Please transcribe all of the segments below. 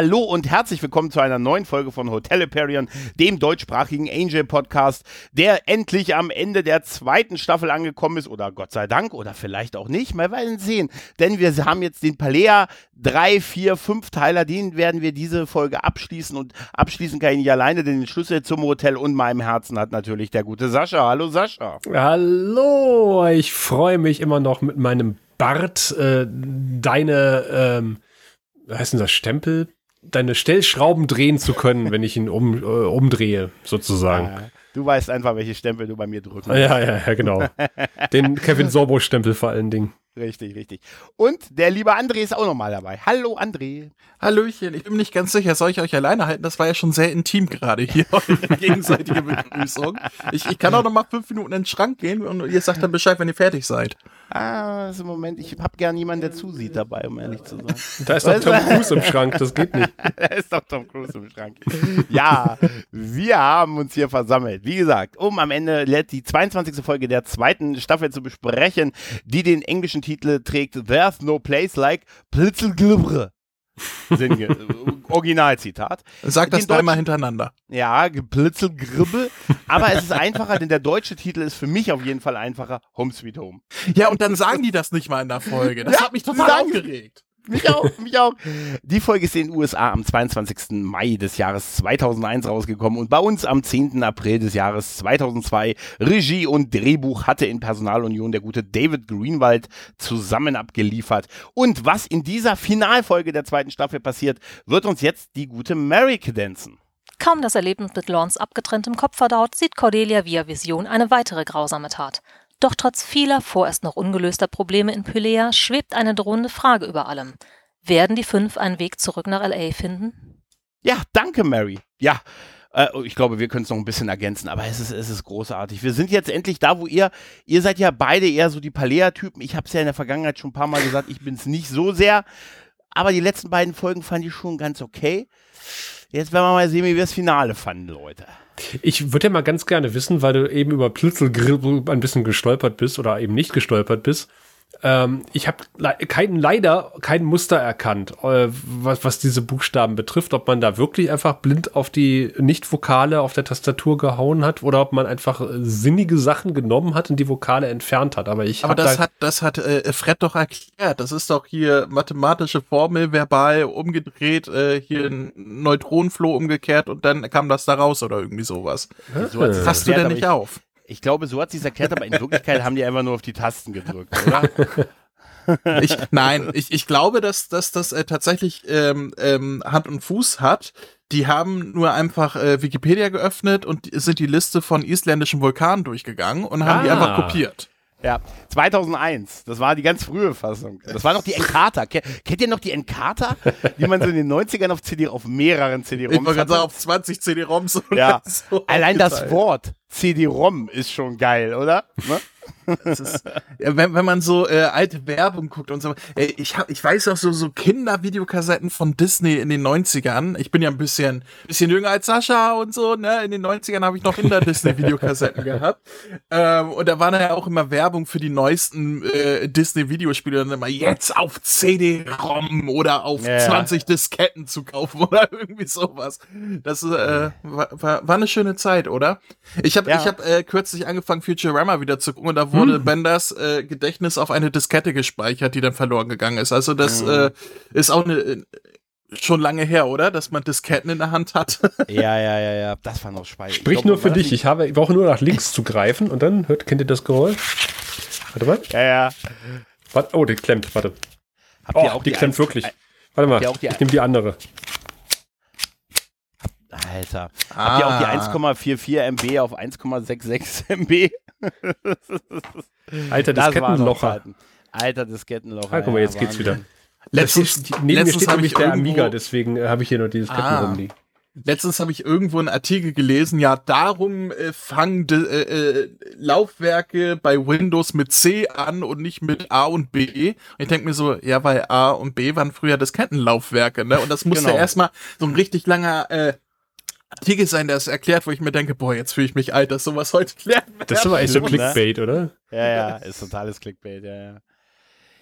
Hallo und herzlich willkommen zu einer neuen Folge von Hotel Hyperion, dem deutschsprachigen Angel Podcast, der endlich am Ende der zweiten Staffel angekommen ist oder Gott sei Dank oder vielleicht auch nicht, mal werden sehen, denn wir haben jetzt den Palea 3, 4, 5 Teiler, den werden wir diese Folge abschließen und abschließen kann ich nicht alleine, denn den Schlüssel zum Hotel und meinem Herzen hat natürlich der gute Sascha. Hallo Sascha. Hallo, ich freue mich immer noch mit meinem Bart äh, deine ähm, heißt denn das, Stempel, deine Stellschrauben drehen zu können, wenn ich ihn um, äh, umdrehe, sozusagen. Ja, du weißt einfach, welche Stempel du bei mir drücken Ja, ja, ja, genau. Den Kevin Sorbo-Stempel vor allen Dingen. Richtig, richtig. Und der liebe André ist auch nochmal dabei. Hallo André. Hallöchen, ich bin nicht ganz sicher, soll ich euch alleine halten? Das war ja schon sehr intim gerade hier, eure gegenseitige Begrüßung. Ich, ich kann auch noch mal fünf Minuten in den Schrank gehen und ihr sagt dann Bescheid, wenn ihr fertig seid. Ah, das ist im Moment, ich habe gern jemanden, der zusieht dabei, um ehrlich zu sein. Da ist doch Tom Cruise im Schrank, das geht nicht. da ist doch Tom Cruise im Schrank. Ja, wir haben uns hier versammelt. Wie gesagt, um am Ende die 22. Folge der zweiten Staffel zu besprechen, die den englischen Titel trägt There's No Place Like Plitzelglibre. Originalzitat. Sag das dreimal hintereinander. Ja, Geplitzelgribbel. Aber es ist einfacher, denn der deutsche Titel ist für mich auf jeden Fall einfacher. Home Sweet Home. Ja, und dann sagen die das nicht mal in der Folge. Das ja, hat mich total aufgeregt. Mich auch, mich auch. Die Folge ist in den USA am 22. Mai des Jahres 2001 rausgekommen und bei uns am 10. April des Jahres 2002. Regie und Drehbuch hatte in Personalunion der gute David Greenwald zusammen abgeliefert. Und was in dieser Finalfolge der zweiten Staffel passiert, wird uns jetzt die gute Mary kredenzen. Kaum das Erlebnis mit Lawns abgetrenntem Kopf verdaut, sieht Cordelia via Vision eine weitere grausame Tat. Doch trotz vieler vorerst noch ungelöster Probleme in Pylea schwebt eine drohende Frage über allem. Werden die fünf einen Weg zurück nach LA finden? Ja, danke, Mary. Ja, äh, oh, ich glaube, wir können es noch ein bisschen ergänzen, aber es ist, es ist großartig. Wir sind jetzt endlich da, wo ihr, ihr seid ja beide eher so die Palea-Typen. Ich habe es ja in der Vergangenheit schon ein paar Mal gesagt, ich bin es nicht so sehr. Aber die letzten beiden Folgen fand ich schon ganz okay. Jetzt werden wir mal sehen, wie wir das Finale fanden, Leute. Ich würde ja mal ganz gerne wissen, weil du eben über Plitzelgrill ein bisschen gestolpert bist oder eben nicht gestolpert bist. Ähm, ich habe le kein, leider kein Muster erkannt, äh, was, was diese Buchstaben betrifft, ob man da wirklich einfach blind auf die Nicht-Vokale auf der Tastatur gehauen hat oder ob man einfach äh, sinnige Sachen genommen hat und die Vokale entfernt hat. Aber ich Aber das da hat, das hat äh, Fred doch erklärt. Das ist doch hier mathematische Formel verbal umgedreht, äh, hier ein Neutronenfloh umgekehrt und dann kam das da raus oder irgendwie sowas. So Hast du denn nicht auf? Ich glaube, so hat sie es erklärt, aber in Wirklichkeit haben die einfach nur auf die Tasten gedrückt, oder? ich, nein, ich, ich glaube, dass, dass das äh, tatsächlich ähm, ähm, Hand und Fuß hat. Die haben nur einfach äh, Wikipedia geöffnet und sind die Liste von isländischen Vulkanen durchgegangen und haben ah. die einfach kopiert. Ja, 2001, das war die ganz frühe Fassung. Das war noch die Encarta. Kennt ihr noch die Encarta, die man so in den 90ern auf CD, auf mehreren CD-ROMs Ich wollte sagen, auf 20 CD-ROMs. Ja, so allein das Wort CD-ROM ist schon geil, oder? Ne? Ist, wenn, wenn man so äh, alte Werbung guckt und so, äh, ich hab, ich weiß auch so so Kindervideokassetten von Disney in den 90ern. Ich bin ja ein bisschen bisschen jünger als Sascha und so, ne? In den 90ern habe ich noch Kinder Disney Videokassetten gehabt. Ähm, und da war dann ja auch immer Werbung für die neuesten äh, Disney Videospiele und immer jetzt auf CD-ROM oder auf ja. 20 Disketten zu kaufen oder irgendwie sowas. Das äh, war, war, war eine schöne Zeit, oder? Ich habe ja. ich habe äh, kürzlich angefangen Futurama wieder zu gucken und da wurde hm. Benders äh, Gedächtnis auf eine Diskette gespeichert, die dann verloren gegangen ist. Also das ja. äh, ist auch eine äh, schon lange her, oder? Dass man Disketten in der Hand hat. ja, ja, ja, ja. Das war noch speichern. Sprich nur für dich. Ich habe, ich brauche nur nach links zu greifen und dann hört, kennt ihr das Geräusch? Warte mal. Ja, ja. Warte, oh, die klemmt, warte. Habt oh, ihr auch die, die klemmt wirklich. Warte mal, ich nehme die andere. Alter. Ah. Habt ihr auch die 1,44 ah. MB auf 1,66 MB? Alter, das Kettenlocher. Alter, das Kettenlocher. Ah, guck mal, jetzt ja, geht's wieder. Letztens, neben mir steht nämlich der Amiga, deswegen äh, habe ich hier noch dieses Ketten ah. rumliegen. Letztens habe ich irgendwo einen Artikel gelesen, ja, darum äh, fangen de, äh, äh, Laufwerke bei Windows mit C an und nicht mit A und B. Und ich denke mir so, ja, weil A und B waren früher das Kettenlaufwerke, ne? Und das musste genau. erstmal so ein richtig langer äh, Artikel sein, der es erklärt, wo ich mir denke, boah, jetzt fühle ich mich alt, dass sowas heute klärt. Das ist aber echt so Clickbait, oder? Ja, ja, ist totales Clickbait, ja, ja.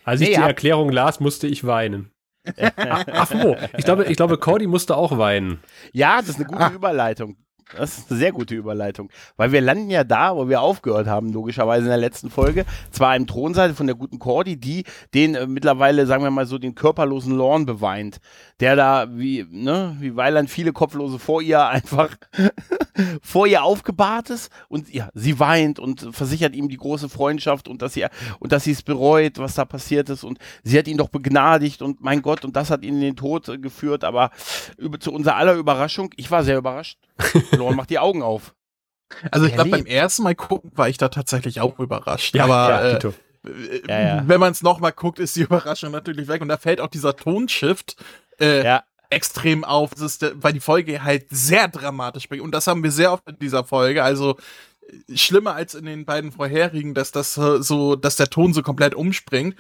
Als nee, ich die Erklärung las, musste ich weinen. Ach wo, ich glaube, ich glaube, Cordy musste auch weinen. Ja, das ist eine gute ah. Überleitung. Das ist eine sehr gute Überleitung. Weil wir landen ja da, wo wir aufgehört haben, logischerweise in der letzten Folge. Zwar im Thronseite von der guten Cordy, die den äh, mittlerweile, sagen wir mal so, den körperlosen Lorn beweint. Der da, wie, ne, wie Weiland viele Kopflose vor ihr einfach vor ihr aufgebahrt ist. Und ja, sie weint und versichert ihm die große Freundschaft und dass sie, und dass sie es bereut, was da passiert ist. Und sie hat ihn doch begnadigt und mein Gott, und das hat ihn in den Tod äh, geführt. Aber über, zu unserer aller Überraschung, ich war sehr überrascht Lorne macht die Augen auf. Also ich glaube, beim ersten Mal gucken war ich da tatsächlich auch überrascht. Ja, aber ja, äh, ja, ja. wenn man es nochmal guckt, ist die Überraschung natürlich weg. Und da fällt auch dieser Tonshift äh, extrem auf, ist, weil die Folge halt sehr dramatisch springt. Und das haben wir sehr oft in dieser Folge. Also äh, schlimmer als in den beiden vorherigen, dass das so, dass der Ton so komplett umspringt.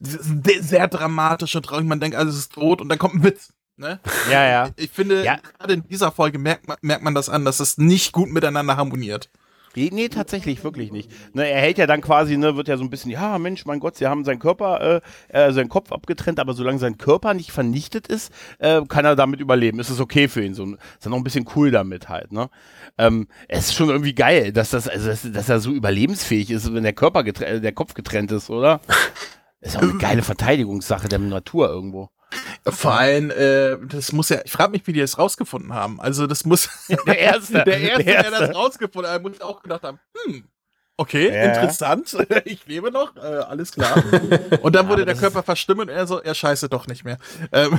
Sehr dramatisch und traurig. Man denkt, alles ist tot und dann kommt ein Witz. Ne? Ja, ja. Ich, finde, ja. gerade in dieser Folge merkt man, merkt man das an, dass es nicht gut miteinander harmoniert. Nee, tatsächlich, wirklich nicht. Ne, er hält ja dann quasi, ne, wird ja so ein bisschen, ja, Mensch, mein Gott, sie haben seinen Körper, äh, äh, seinen Kopf abgetrennt, aber solange sein Körper nicht vernichtet ist, äh, kann er damit überleben. Ist es okay für ihn. So, ist er noch ein bisschen cool damit halt, ne? Ähm, es ist schon irgendwie geil, dass das, also, dass, dass er so überlebensfähig ist, wenn der Körper getrennt, der Kopf getrennt ist, oder? Ist auch eine geile Verteidigungssache der Natur irgendwo. Vor allem, äh, das muss ja, ich frage mich, wie die das rausgefunden haben. Also das muss der Erste, der Erste, der, Erste. der das rausgefunden hat, muss auch gedacht haben, hm, Okay, ja. interessant. Ich lebe noch, äh, alles klar. Und dann wurde der Körper verstimmt und er so, er scheiße doch nicht mehr. Ähm.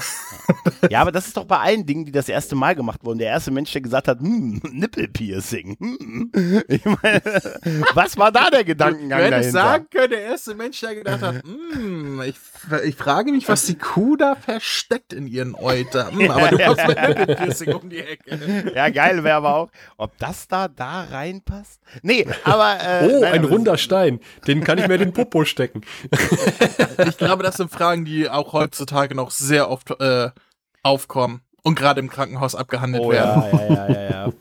Ja, aber das ist doch bei allen Dingen, die das erste Mal gemacht wurden. Der erste Mensch, der gesagt hat, hm, Nippelpiercing. Hm. Ich meine, was war da der Gedankengang Wenn ich sagen können, der erste Mensch, der gedacht hat, hm, ich, ich frage mich, was die Kuh da versteckt in ihren Euter. Hm, aber du kommst mit Nippelpiercing um die Ecke. Ja, geil wäre aber auch, ob das da da reinpasst. Nee, aber äh, Oh, Nein, ein runder Stein. Den kann ich mir in den Popo stecken. ich glaube, das sind Fragen, die auch heutzutage noch sehr oft äh, aufkommen und gerade im Krankenhaus abgehandelt oh, werden. Ja, ja, ja, ja, ja.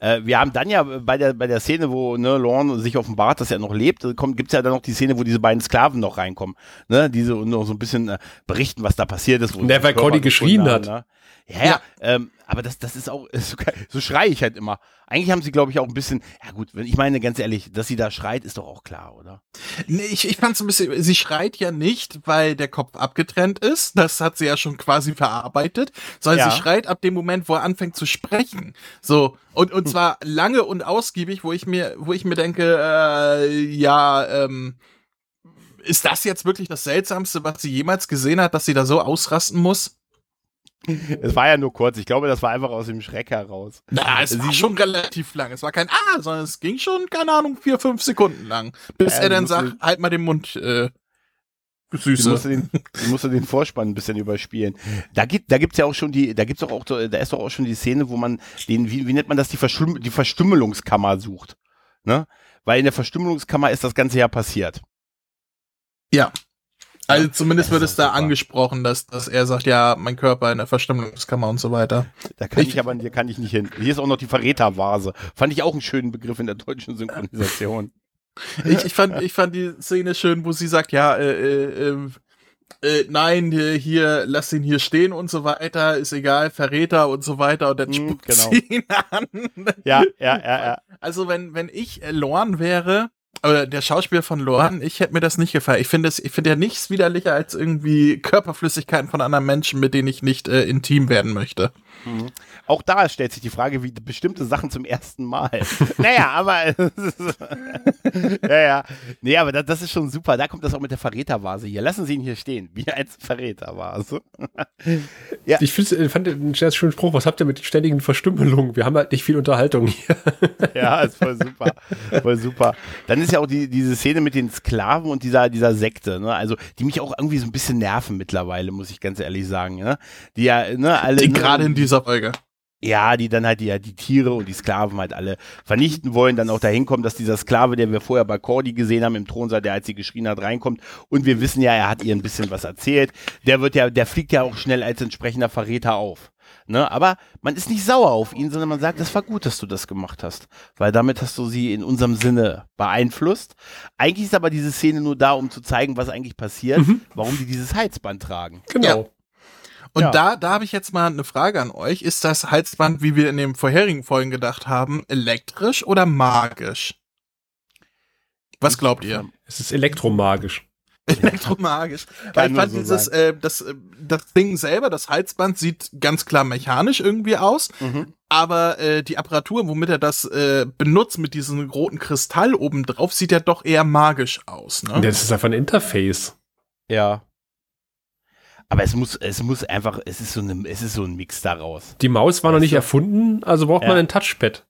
Äh, wir haben dann ja bei der, bei der Szene, wo ne, Lorne sich offenbart, dass er noch lebt, gibt es ja dann noch die Szene, wo diese beiden Sklaven noch reinkommen, ne, die so, noch so ein bisschen äh, berichten, was da passiert ist. Wo der, weil Cody geschrien hat. Ne? Ja, ja. Ähm, aber das, das ist auch, so, so schreie ich halt immer. Eigentlich haben sie, glaube ich, auch ein bisschen, ja gut, wenn ich meine, ganz ehrlich, dass sie da schreit, ist doch auch klar, oder? Nee, ich, ich fand es ein bisschen, sie schreit ja nicht, weil der Kopf abgetrennt ist. Das hat sie ja schon quasi verarbeitet, sondern ja. sie schreit ab dem Moment, wo er anfängt zu sprechen. So, und, und hm. zwar lange und ausgiebig, wo ich mir, wo ich mir denke, äh, ja, ähm, ist das jetzt wirklich das Seltsamste, was sie jemals gesehen hat, dass sie da so ausrasten muss? Es war ja nur kurz. Ich glaube, das war einfach aus dem Schreck heraus. Na, es war schon relativ lang. Es war kein Ah, sondern es ging schon, keine Ahnung, vier, fünf Sekunden lang. Bis ja, er dann sagt, halt mal den Mund, äh, Süße. musste den, musste den Vorspann ein bisschen überspielen. Da gibt, da gibt's ja auch schon die, da gibt's auch, auch, da ist doch auch schon die Szene, wo man den, wie, wie nennt man das, die, Verstüm die Verstümmelungskammer sucht. Ne? Weil in der Verstümmelungskammer ist das Ganze ja passiert. Ja. Also zumindest wird es da super. angesprochen, dass, dass er sagt, ja, mein Körper in der Verstümmelungskammer und so weiter. Da kann ich, ich aber, hier kann ich nicht hin. Hier ist auch noch die Verrätervase. Fand ich auch einen schönen Begriff in der deutschen Synchronisation. ich, ich, fand, ich fand die Szene schön, wo sie sagt, ja, äh, äh, ähm, äh, nein, hier, lass ihn hier stehen und so weiter, ist egal, Verräter und so weiter und dann mm, spuckt genau. sie ihn an. Ja, ja, ja, ja. Also wenn, wenn ich äh, Lorn wäre, oder der Schauspieler von Lohan, ich hätte mir das nicht gefallen. Ich finde es, ich finde ja nichts widerlicher als irgendwie Körperflüssigkeiten von anderen Menschen, mit denen ich nicht äh, intim werden möchte. Mhm. Auch da stellt sich die Frage, wie bestimmte Sachen zum ersten Mal. naja, aber ja, ja. Nee, aber das, das, ist schon super. Da kommt das auch mit der Verrätervase hier. Lassen Sie ihn hier stehen, wie als Verrätervase. ja. Ich fand den sehr schönen Spruch. Was habt ihr mit den ständigen Verstümmelungen? Wir haben halt nicht viel Unterhaltung hier. ja, ist voll super. Voll super. Dann ist ja auch die, diese Szene mit den Sklaven und dieser, dieser Sekte, ne? Also, die mich auch irgendwie so ein bisschen nerven mittlerweile, muss ich ganz ehrlich sagen, ne? Die ja, ne, alle. Die gerade in dieser Folge. Ja, die dann halt die, ja, die Tiere und die Sklaven halt alle vernichten wollen, dann auch dahin kommen, dass dieser Sklave, den wir vorher bei Cordy gesehen haben im Thronsaal, der als sie geschrien hat, reinkommt. Und wir wissen ja, er hat ihr ein bisschen was erzählt. Der wird ja, der fliegt ja auch schnell als entsprechender Verräter auf. Ne? Aber man ist nicht sauer auf ihn, sondern man sagt, es war gut, dass du das gemacht hast. Weil damit hast du sie in unserem Sinne beeinflusst. Eigentlich ist aber diese Szene nur da, um zu zeigen, was eigentlich passiert, mhm. warum die dieses Heizband tragen. Genau. Ja. Und Ja. da, da habe ich jetzt mal eine Frage an euch. Ist das Halsband, wie wir in den vorherigen Folgen gedacht haben, elektrisch oder magisch? Was glaubt ihr? Es ist elektromagisch. Elektromagisch. Weil ich fand so dieses, äh, das, äh, das Ding selber, das Halsband, sieht ganz klar mechanisch irgendwie aus. Mhm. Aber äh, die Apparatur, womit er das äh, benutzt, mit diesem roten Kristall oben drauf, sieht ja doch eher magisch aus. Ne? Das ist einfach ein Interface. Ja. Aber es muss, es muss einfach, es ist so, eine, es ist so ein Mix daraus. Die Maus war noch Weißt nicht du? erfunden, also braucht Ja. man ein Touchpad.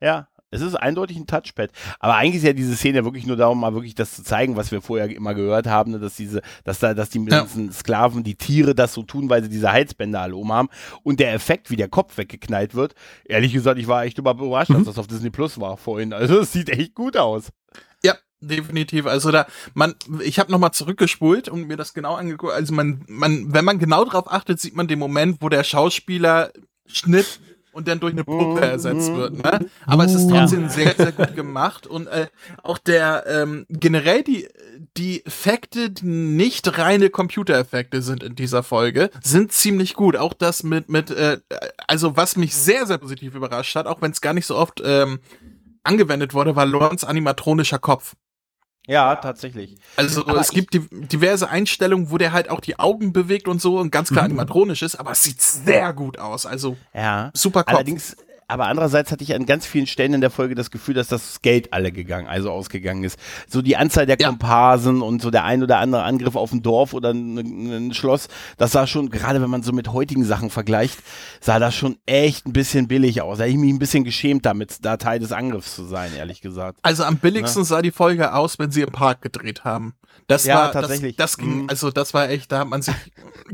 Ja, es ist eindeutig ein Touchpad. Aber eigentlich ist ja diese Szene ja wirklich nur darum, mal wirklich das zu zeigen, was wir vorher immer gehört haben, ne, dass diese, dass da, dass die Ja. ganzen Sklaven, die Tiere das so tun, weil sie diese Halsbänder alle um haben. Und der Effekt, wie der Kopf weggeknallt wird, ehrlich gesagt, ich war echt überrascht, dass Mhm. das auf Disney Plus war vorhin. Also es sieht echt gut aus. Ja, definitiv. Also da, man, ich habe nochmal zurückgespult und mir das genau angeguckt. Also man, man, wenn man genau drauf achtet, sieht man den Moment, wo der Schauspieler Schnitt und dann durch eine Puppe ersetzt wird. Ne? Aber es ist trotzdem sehr, sehr gut gemacht und äh, auch der ähm, generell die die Effekte, die nicht reine Computereffekte sind in dieser Folge, sind ziemlich gut. Auch das mit mit äh, also was mich sehr sehr positiv überrascht hat, auch wenn es gar nicht so oft ähm, angewendet wurde, war Lorns animatronischer Kopf. Ja, tatsächlich. Also Aber es gibt die, diverse Einstellungen, wo der halt auch die Augen bewegt und so und ganz klar animatronisch ist, aber es sieht sehr gut aus. Also Ja. super Kopf. Allerdings, aber andererseits hatte ich an ganz vielen Stellen in der Folge das Gefühl, dass das Geld alle gegangen, also ausgegangen ist. So die Anzahl der Ja. Komparsen und so der ein oder andere Angriff auf ein Dorf oder ein, ein Schloss, das sah schon, gerade wenn man so mit heutigen Sachen vergleicht, sah das schon echt ein bisschen billig aus. Da habe ich mich ein bisschen geschämt damit, da Teil des Angriffs zu sein, ehrlich gesagt. Also am billigsten sah die Folge aus, wenn sie im Park gedreht haben. Das Ja, war tatsächlich. Das, das ging, Mhm. also das war echt, da hat man sich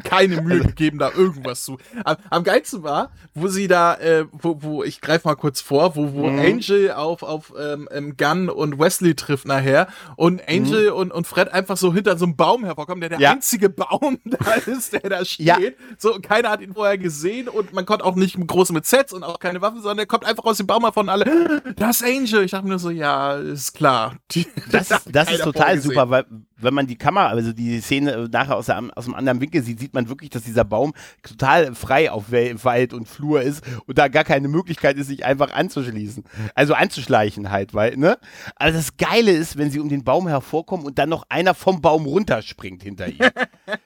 keine Mühe gegeben, da irgendwas zu. Am, am geilsten war, wo sie da, äh, wo, wo ich greife mal kurz vor, wo, wo Mhm. Angel auf auf ähm, ähm, Gunn und Wesley trifft nachher und Angel und, und Fred einfach so hinter so einem Baum hervorkommen, der der Mhm. Ja. einzige Baum da ist, der da steht. Ja. So keiner hat ihn vorher gesehen und man konnte auch nicht groß mit Sets und auch keine Waffen, sondern er kommt einfach aus dem Baum hervor und alle, das ist Angel. Ich dachte mir nur so, ja, ist klar. Die, Das, das ist total super, weil wenn man die Kamera, also die Szene nachher aus, der, aus einem anderen Winkel sieht, sieht man wirklich, dass dieser Baum total frei auf Wald und Flur ist und da gar keine Möglichkeit ist, sich einfach anzuschließen. Also anzuschleichen halt, weil, ne? Also das Geile ist, wenn sie um den Baum hervorkommen und dann noch einer vom Baum runterspringt hinter ihm.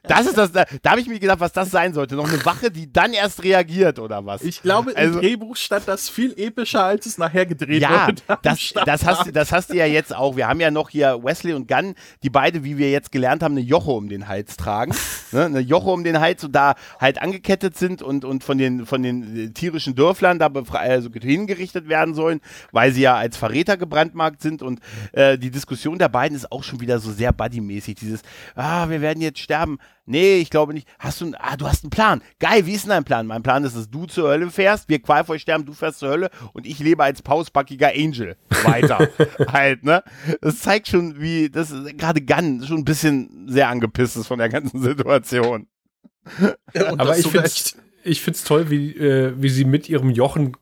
Das ist das, da, da habe ich mir gedacht, was das sein sollte. Noch eine Wache, die dann erst reagiert oder was. Ich glaube, im Also- Drehbuch stand das viel epischer, als es nachher gedreht Ja, wurde. am das, das, hast, du- das hast du ja jetzt auch. Wir haben ja noch hier Wesley und Gunn, die beide, wie wir jetzt gelernt haben, eine Joche um den Hals tragen. ne? Eine Joche um den Hals und da halt angekettet sind und, und von, den, von den äh, tierischen Dörflern da also hingerichtet werden sollen, weil sie ja als Verräter gebrandmarkt sind. Und äh, die Diskussion der beiden ist auch schon wieder so sehr buddymäßig. Dieses, ah, wir werden jetzt sterben. Nee, ich glaube nicht. Hast du, einen- ah, du hast einen Plan. Geil, wie ist denn dein Plan? Mein Plan ist, dass du zur Hölle fährst, wir qualvoll sterben, du fährst zur Hölle und ich lebe als pausbackiger Angel weiter. halt, ne? Das zeigt schon, wie, das ist gerade Gunn schon ein bisschen sehr angepisst ist von der ganzen Situation. Ja, und Aber ich finde ich find's toll, wie, äh, wie sie mit ihrem Jochen,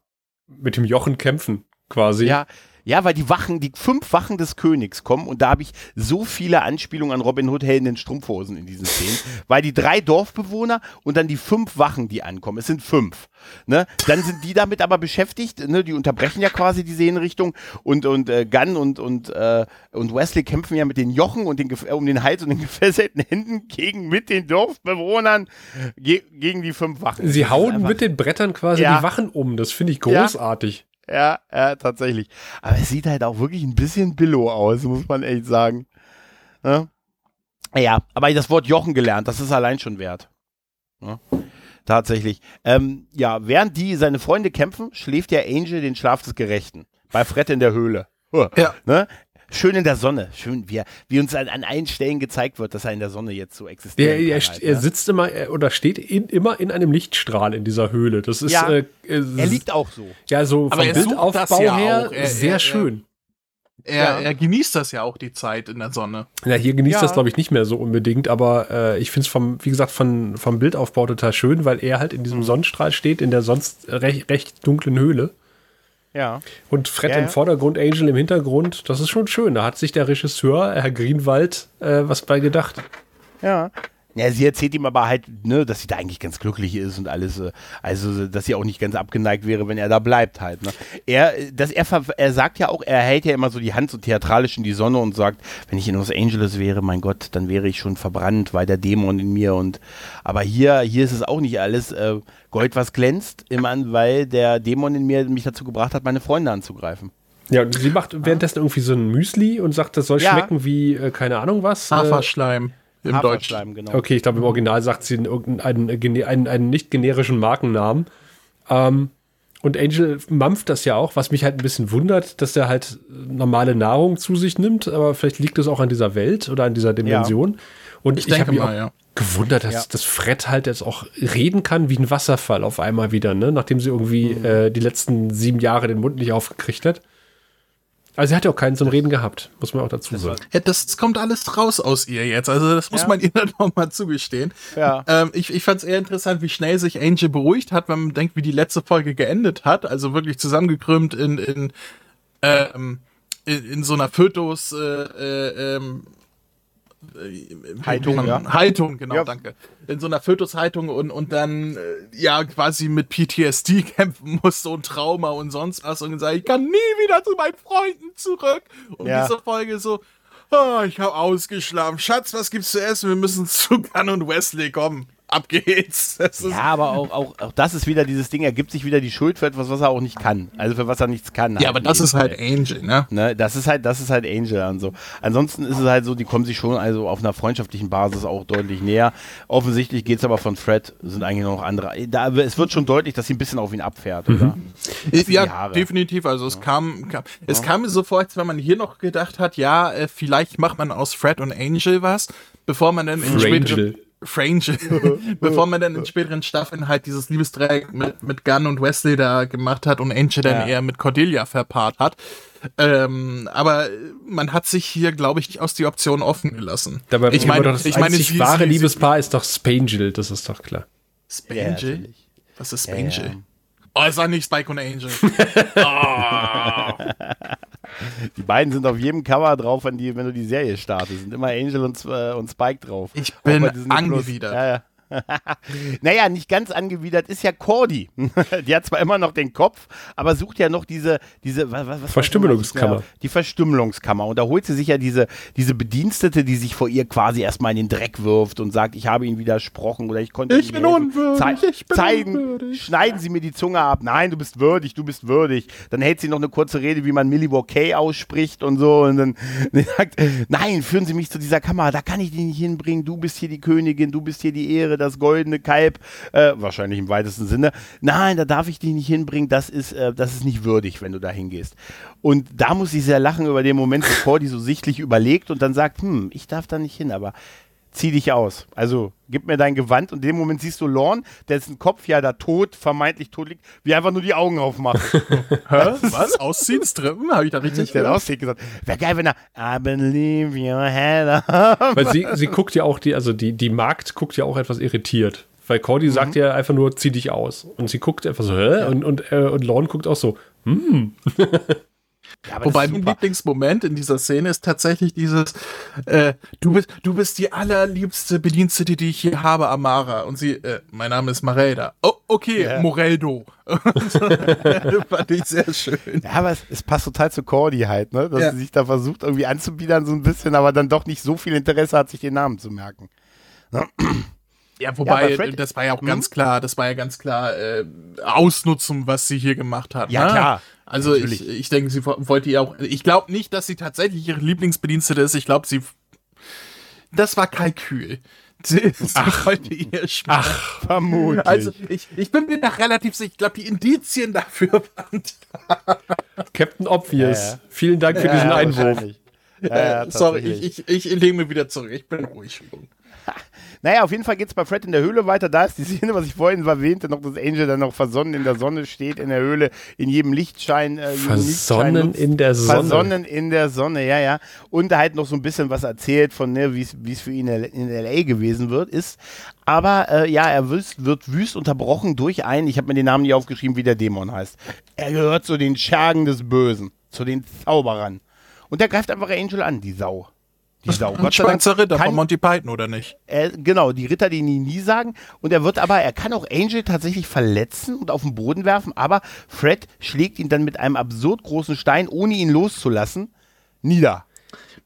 mit dem Jochen kämpfen, quasi. Ja, ja, weil die Wachen, die fünf Wachen des Königs kommen und da habe ich so viele Anspielungen an Robin Hood Helden in Strumpfhosen in diesen Szenen, weil die drei Dorfbewohner und dann die fünf Wachen, die ankommen, es sind fünf, ne? Dann sind die damit aber beschäftigt, ne? Die unterbrechen ja quasi die Szenenrichtung und und äh, Gunn und und äh, und Wesley kämpfen ja mit den Jochen und den gef- äh, um den Hals und den gefesselten Händen gegen mit den Dorfbewohnern ge gegen die fünf Wachen. Sie hauen mit den Brettern quasi Ja. die Wachen um. Das finde ich großartig. Ja, ja, tatsächlich. Aber es sieht halt auch wirklich ein bisschen billo aus, muss man echt sagen. Ne? Ja, aber das Wort Jochen gelernt, das ist allein schon wert. Ne? Tatsächlich. Ähm, ja, während die seine Freunde kämpfen, schläft der Angel den Schlaf des Gerechten. Bei Fred in der Höhle. Huh. Ja. Ne? Schön in der Sonne. Schön, wie, er, wie uns an, an allen Stellen gezeigt wird, dass er in der Sonne jetzt so existiert. Der, er, st- er sitzt immer oder steht in, immer in einem Lichtstrahl in dieser Höhle. Das ist Ja. äh, äh, Er liegt auch so. ja so vom er Bildaufbau ja her. Er- sehr er- schön. Er, Ja. er genießt das ja auch, die Zeit in der Sonne. Ja, hier genießt Ja. das, glaube ich, nicht mehr so unbedingt, aber äh, ich finde es vom, wie gesagt, von, vom Bildaufbau total schön, weil er halt in Mhm. diesem Sonnenstrahl steht, in der sonst recht, recht dunklen Höhle. Ja. Und Fred Ja, im. Vordergrund, Angel im Hintergrund, das ist schon schön. Da hat sich der Regisseur, Herr Greenwald, äh, was bei gedacht. Ja. Ja, sie erzählt ihm aber halt, ne, dass sie da eigentlich ganz glücklich ist und alles, äh, also dass sie auch nicht ganz abgeneigt wäre, wenn er da bleibt halt. Ne. Er, dass er, er sagt ja auch, er hält ja immer so die Hand so theatralisch in die Sonne und sagt, wenn ich in Los Angeles wäre, mein Gott, dann wäre ich schon verbrannt, weil der Dämon in mir und aber hier, hier ist es auch nicht alles äh, Gold, was glänzt, immer weil der Dämon in mir mich dazu gebracht hat, meine Freunde anzugreifen. Ja, und sie macht währenddessen irgendwie so ein Müsli und sagt, das soll ja. schmecken wie, äh, keine Ahnung was. Äh, Haferschleim. Im Deutschen. Genau. Okay, ich glaube, im Original sagt sie einen, einen, einen, einen nicht generischen Markennamen. Ähm, und Angel mampft das ja auch, was mich halt ein bisschen wundert, dass er halt normale Nahrung zu sich nimmt, aber vielleicht liegt es auch an dieser Welt oder an dieser Dimension. Ja. Und ich, ich habe mich auch ja. gewundert, dass ja. das Fred halt jetzt auch reden kann wie ein Wasserfall auf einmal wieder, ne? nachdem sie irgendwie mhm. äh, die letzten sieben Jahre den Mund nicht aufgekriegt hat. Also sie hat ja auch keinen zum Reden gehabt, muss man auch dazu sagen. Ja, das kommt alles raus aus ihr jetzt. Also das muss ja. man ihr dann nochmal zugestehen. Ja. Ähm, ich ich fand es eher interessant, wie schnell sich Angel beruhigt hat, wenn man denkt, wie die letzte Folge geendet hat. Also wirklich zusammengekrümmt in, in, ähm, in, in so einer Fötus äh, äh, ähm, äh, Haltung, ja. Haltung, genau, ja. danke. In so einer Fötushaltung und, und dann, äh, ja, quasi mit PTSD kämpfen musste und Trauma und sonst was und gesagt, ich kann nie wieder zu meinen Freunden zurück. Und ja. diese Folge so, oh, ich habe ausgeschlafen. Schatz, was gibt's zu essen? Wir müssen zu Gunn und Wesley kommen ab geht's. ja, aber auch, auch, auch das ist wieder dieses Ding, er gibt sich wieder die Schuld für etwas, was er auch nicht kann. Also für was er nichts kann. Ja, halt aber das ist halt Angel, ne? ne? Das ist halt, das ist halt Angel und so. Ansonsten ist es halt so, die kommen sich schon also auf einer freundschaftlichen Basis auch deutlich näher. Offensichtlich geht es aber von Fred, sind eigentlich noch andere. Da, es wird schon deutlich, dass sie ein bisschen auf ihn abfährt, mhm. oder? Ja, definitiv. Also es ja. kam, kam es ja. kam mir so vor, als wenn man hier noch gedacht hat, ja, äh, vielleicht macht man aus Fred und Angel was, bevor man dann in späteren Frangel, bevor man dann in späteren Staffeln halt dieses Liebesdreieck mit, mit Gunn und Wesley da gemacht hat und Angel dann ja. eher mit Cordelia verpaart hat. Ähm, aber man hat sich hier, glaube ich, aus die Option offen gelassen. Dabei ich meine, das ich meine, das wahre Liebespaar ist doch Spangel, das ist doch klar. Spangel? Ja, Was ist Spangel? Ja, oh, ist auch nicht Spike und Angel. oh. Die beiden sind auf jedem Cover drauf, wenn, die, wenn du die Serie startest. Sind immer Angel und, äh, und Spike drauf. Ich bin angewidert. Ja, ja. naja, nicht ganz angewidert ist ja Cordy. die hat zwar immer noch den Kopf, aber sucht ja noch diese, diese was, was Verstümmelungskammer. Ja, die Verstümmelungskammer. Und da holt sie sich ja diese, diese Bedienstete, die sich vor ihr quasi erstmal in den Dreck wirft und sagt, ich habe ihnen widersprochen oder ich konnte ich bin unwürdig, Ze ich bin zeigen, unwürdig. schneiden Sie mir die Zunge ab. Nein, du bist würdig, du bist würdig. Dann hält sie noch eine kurze Rede, wie man Milwaukee ausspricht und so. Und dann, dann sagt, nein, führen Sie mich zu dieser Kammer, da kann ich dich nicht hinbringen. Du bist hier die Königin, du bist hier die Ehre, das goldene Kalb, äh, wahrscheinlich im weitesten Sinne. Nein, da darf ich dich nicht hinbringen, das ist, äh, das ist nicht würdig, wenn du da hingehst. Und da muss ich sehr lachen über den Moment, bevor die so sichtlich überlegt und dann sagt, hm, ich darf da nicht hin, aber zieh dich aus. Also gib mir dein Gewand und in dem Moment siehst du Lorne, dessen Kopf ja da tot, vermeintlich tot liegt, wie einfach nur die Augen aufmacht. Hä? Was? Ausziehen, strippen? Habe ich da richtig Der Ausziehen gesagt. Wäre geil, wenn er I believe your head up. Weil sie, sie guckt ja auch, die, also die, die Magd guckt ja auch etwas irritiert. Weil Cordy mhm. sagt ja einfach nur, zieh dich aus. Und sie guckt einfach so, hä? Ja. Und, und, äh, und Lorne guckt auch so, hm. Ja, Wobei mein Lieblingsmoment in dieser Szene ist tatsächlich dieses, äh, du bist, du bist die allerliebste Bedienstete, die ich hier habe, Amara. Und sie, äh, mein Name ist Marelda. Oh, okay, yeah. Moreldo. Fand ich sehr schön. Ja, aber es, es, passt total zu Cordy halt, ne? Dass ja. sie sich da versucht, irgendwie anzubiedern, so ein bisschen, aber dann doch nicht so viel Interesse hat, sich den Namen zu merken. Ja, wobei, ja, das war ja auch hm? ganz klar, das war ja ganz klar äh, Ausnutzen, was sie hier gemacht hat. Ja, ne? klar. Also ich, ich denke, sie wollte ja auch. Ich glaube nicht, dass sie tatsächlich ihre Lieblingsbedienstete ist. Ich glaube, sie. Das war Kalkül. Sie, ach, wollte ihr schmecken. Ach, vermutlich. Also ich, ich bin mir noch relativ sicher. Ich glaube, die Indizien dafür waren da. Captain Obvious. Ja, ja. Vielen Dank für diesen Einwurf. Äh, sorry, ich, ich, ich lege mir wieder zurück. Ich bin ruhig schon. Naja, auf jeden Fall geht es bei Fred in der Höhle weiter. Da ist die Szene, was ich vorhin erwähnte, noch, dass Angel dann noch versonnen in der Sonne steht, in der Höhle, in jedem Lichtschein. Äh, versonnen Lichtschein in der Sonne. Versonnen in der Sonne, ja, ja. Und halt noch so ein bisschen was erzählt von, ne, wie es für ihn in L.A. gewesen wird, ist. Aber äh, ja, er wüst, wird wüst unterbrochen durch einen, ich habe mir den Namen nicht aufgeschrieben, wie der Dämon heißt. Er gehört zu den Schergen des Bösen, zu den Zauberern. Und der greift einfach Angel an, die Sau. Gott sei Dank, Schweizer Ritter kann- von Monty Python, oder nicht? er, genau, die Ritter, die nie, nie sagen. Und er wird aber, er kann auch Angel tatsächlich verletzen und auf den Boden werfen, aber Fred schlägt ihn dann mit einem absurd großen Stein, ohne ihn loszulassen, nieder.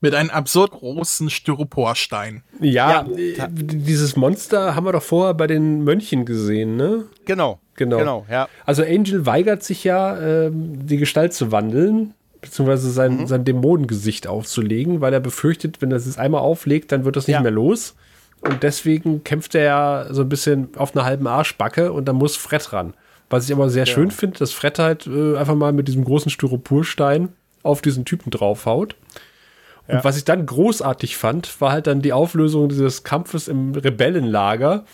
Mit einem absurd großen Styroporstein. Ja, Ja, äh, dieses Monster haben wir doch vorher bei den Mönchen gesehen, ne? Genau. Genau. Genau, ja. Also Angel weigert sich ja, ähm, die Gestalt zu wandeln, beziehungsweise sein, Mhm. sein Dämonengesicht aufzulegen, weil er befürchtet, wenn er es einmal auflegt, dann wird das nicht Ja. mehr los. Und deswegen kämpft er ja so ein bisschen auf einer halben Arschbacke und dann muss Fred ran. Was ich aber sehr schön finde, dass Fred halt äh, einfach mal mit diesem großen Styroporstein auf diesen Typen draufhaut. Und was ich dann großartig fand, war halt dann die Auflösung dieses Kampfes im Rebellenlager.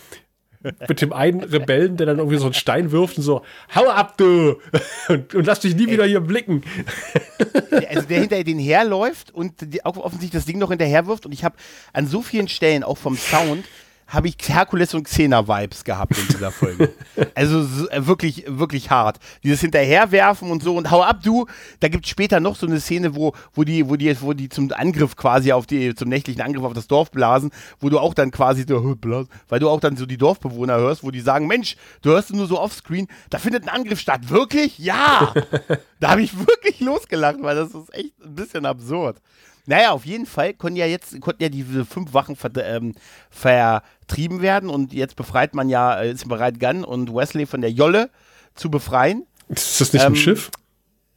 Mit dem einen Rebellen, der dann irgendwie so einen Stein wirft und so, hau ab, du! Und, und lass dich nie wieder hier blicken. Also der hinter den herläuft und die, auch offensichtlich das Ding noch hinterher wirft. Und ich habe an so vielen Stellen, auch vom Sound, habe ich Herkules und Xena-Vibes gehabt in dieser Folge. also so, äh, wirklich, wirklich hart. Dieses Hinterherwerfen und so und hau ab, du. Da gibt es später noch so eine Szene, wo, wo, die, wo, die, wo die zum Angriff quasi auf die, zum nächtlichen Angriff auf das Dorf blasen, wo du auch dann quasi weil du auch dann so die Dorfbewohner hörst, wo die sagen, Mensch, du hörst nur so offscreen, da findet ein Angriff statt. Wirklich? Ja! da habe ich wirklich losgelacht, weil das ist echt ein bisschen absurd. Naja, auf jeden Fall konnten ja jetzt konnten ja diese fünf Wachen ver ähm, vertrieben werden und jetzt befreit man ja, äh, ist bereit, Gunn und Wesley von der Jolle zu befreien. Ist das nicht Ähm, ein Schiff?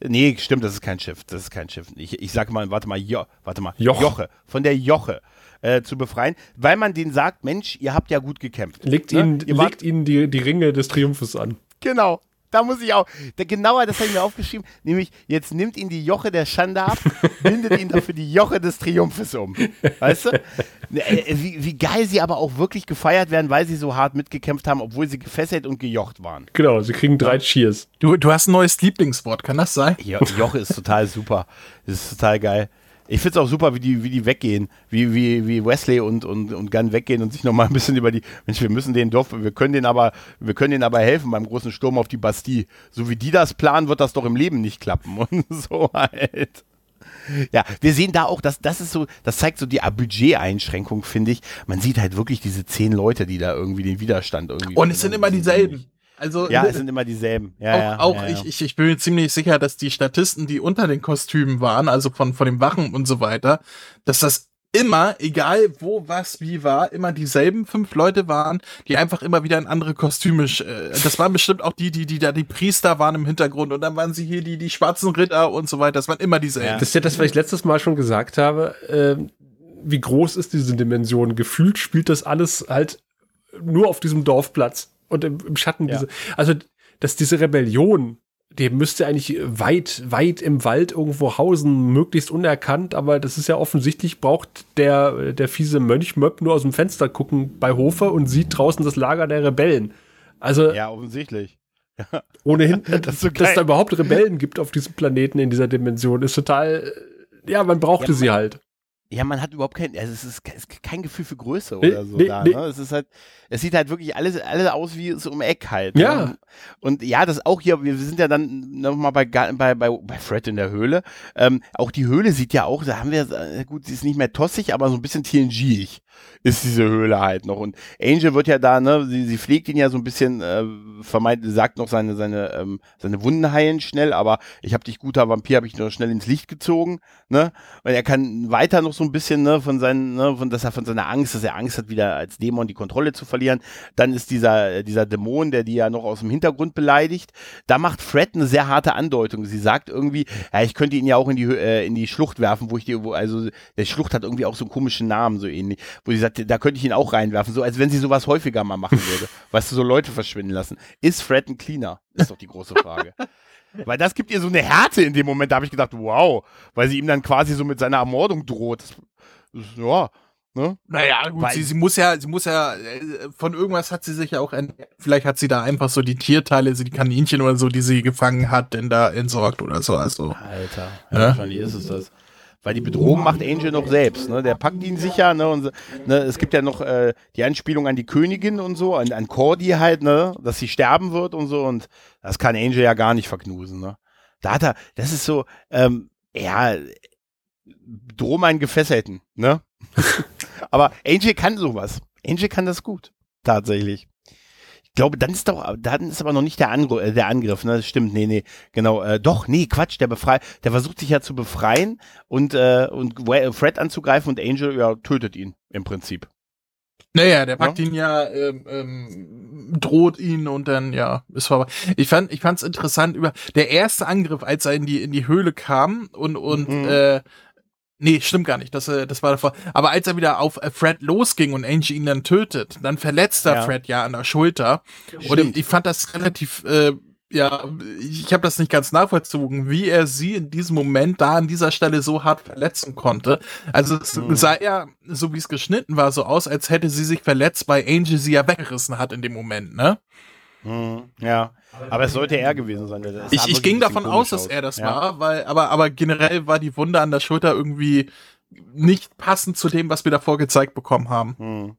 Nee, stimmt, das ist kein Schiff. Das ist kein Schiff. Ich, ich sag mal, warte mal, jo, warte mal. Joch. Joche. Von der Joche äh, zu befreien, weil man denen sagt, Mensch, ihr habt ja gut gekämpft. Legt ne? ihnen, legt ihnen die, die Ringe des Triumphes an. Genau. Da muss ich auch. Da, genauer, das habe ich mir aufgeschrieben. Nämlich, jetzt nimmt ihn die Joche der Schande ab, bindet ihn dafür die Joche des Triumphes um. Weißt du? Äh, Wie, wie geil sie aber auch wirklich gefeiert werden, weil sie so hart mitgekämpft haben, obwohl sie gefesselt und gejocht waren. Genau, sie kriegen drei Cheers. Du, du hast ein neues Lieblingswort, kann das sein? Jo Joche ist total super. Das ist total geil. Ich finde es auch super, wie die, wie die weggehen, wie, wie, wie Wesley und, und, und Gunn weggehen und sich nochmal ein bisschen über die, Mensch, wir müssen den Dorf, wir können den aber, wir können denen aber helfen beim großen Sturm auf die Bastille. So wie die das planen, wird das doch im Leben nicht klappen. Und so halt. Ja, wir sehen da auch, dass das ist so, das zeigt so die Budgeteinschränkung, finde ich. Man sieht halt wirklich diese zehn Leute, die da irgendwie den Widerstand irgendwie. Und es sind immer dieselben. Also Ja, es sind immer dieselben. Ja, auch, ja, auch ja, ja. Ich, ich, ich bin mir ziemlich sicher, dass die Statisten, die unter den Kostümen waren, also von, von den Wachen und so weiter, dass das immer, egal wo, was, wie war, immer dieselben fünf Leute waren, die einfach immer wieder in andere Kostüme, äh, das waren bestimmt auch die, die, die da die Priester waren im Hintergrund und dann waren sie hier die, die schwarzen Ritter und so weiter, das waren immer dieselben. Ja. Das ist ja das, was ich letztes Mal schon gesagt habe. Ähm, wie groß ist diese Dimension? Gefühlt spielt das alles halt nur auf diesem Dorfplatz und im, im Schatten. Ja. Diese, also, dass diese Rebellion, die müsste eigentlich weit, weit im Wald irgendwo hausen, möglichst unerkannt, aber das ist ja offensichtlich, braucht der, der fiese Mönch Möb nur aus dem Fenster gucken bei Hofer und sieht draußen das Lager der Rebellen. Also ja, offensichtlich. ohnehin, Das so dass da überhaupt Rebellen gibt auf diesem Planeten in dieser Dimension, ist total, ja, man brauchte Ja, sie halt. Ja, man hat überhaupt kein, also es ist, ke- es ist kein Gefühl für Größe oder so nee, da. nee. Ne? Es ist halt, es sieht halt wirklich alles, alles aus wie so um Eck halt. Ja. Ne? Und ja, das auch hier, wir sind ja dann nochmal bei, bei, bei, bei Fred in der Höhle. Ähm, auch die Höhle sieht ja auch, da haben wir, äh, gut, sie ist nicht mehr tossig, aber so ein bisschen TNG-ig ist diese Höhle halt noch. Und Angel wird ja da, ne, sie, sie pflegt ihn ja so ein bisschen, äh, vermeint, sagt noch seine, seine, ähm, seine Wunden heilen schnell, aber ich habe dich, guter Vampir, habe ich noch schnell ins Licht gezogen, ne? Und er kann weiter noch so ein bisschen, ne, von seinen, ne, von, dass er von seiner Angst, dass er Angst hat, wieder als Dämon die Kontrolle zu verlieren. Dann ist dieser, äh, dieser Dämon, der die ja noch aus dem Hintergrund beleidigt. Da macht Fred eine sehr harte Andeutung. Sie sagt irgendwie, ja, ich könnte ihn ja auch in die, äh, in die Schlucht werfen, wo ich die, wo, also, der Schlucht hat irgendwie auch so einen komischen Namen, so ähnlich, wo sie sagt, da könnte ich ihn auch reinwerfen, so als wenn sie sowas häufiger mal machen würde. weißt du, so Leute verschwinden lassen. Ist Fred ein Cleaner? Ist doch die große Frage. Weil das gibt ihr so eine Härte in dem Moment, da habe ich gedacht, wow, weil sie ihm dann quasi so mit seiner Ermordung droht. Das, das, ja, ne? Naja, gut, Weil- sie, sie muss ja, sie muss ja, äh, von irgendwas hat sie sich ja auch, ernährt. vielleicht hat sie da einfach so die Tierteile, so die Kaninchen oder so, die sie gefangen hat, denn da entsorgt oder so, also. Alter, Ja? wahrscheinlich ist es das. Weil die Bedrohung macht Angel noch selbst. Ne? Der packt ihn sicher. Ne? Und, ne? Es gibt ja noch äh, die Anspielung an die Königin und so, an, an Cordy halt, ne? dass sie sterben wird und so. Und das kann Angel ja gar nicht verknusen. Ne? Da hat er, das ist so, ähm, ja, droh meinen Gefesselten. Ne? Aber Angel kann sowas. Angel kann das gut. Tatsächlich. Ich glaube, dann ist doch, dann ist aber noch nicht der, Angr äh, der Angriff, ne? Das stimmt, nee, nee, genau. Äh, doch, nee, Quatsch, der befreit, der versucht sich ja zu befreien und, äh, und Fred anzugreifen und Angel, ja, tötet ihn im Prinzip. Naja, der packt ja? ihn ja, ähm, ähm, droht ihn und dann, ja, ist vorbei. Ich fand, ich fand's interessant über, der erste Angriff, als er in die, in die Höhle kam und, und, mhm. äh, Nee, stimmt gar nicht. Das, äh, das war davor. Aber als er wieder auf äh, Fred losging und Angie ihn dann tötet, dann verletzt er ja. Fred ja an der Schulter. Stimmt. Und ich, fand das relativ, äh, ja, ich habe das nicht ganz nachvollzogen, wie er sie in diesem Moment da an dieser Stelle so hart verletzen konnte. Also es mhm. sah ja, so wie es geschnitten war, so aus, als hätte sie sich verletzt, weil Angie sie ja weggerissen hat in dem Moment, ne? Mhm, ja. Aber es sollte er gewesen sein. Ich, ich ging davon aus, dass er das ja. war, weil, aber, aber generell war die Wunde an der Schulter irgendwie nicht passend zu dem, was wir davor gezeigt bekommen haben. Hm.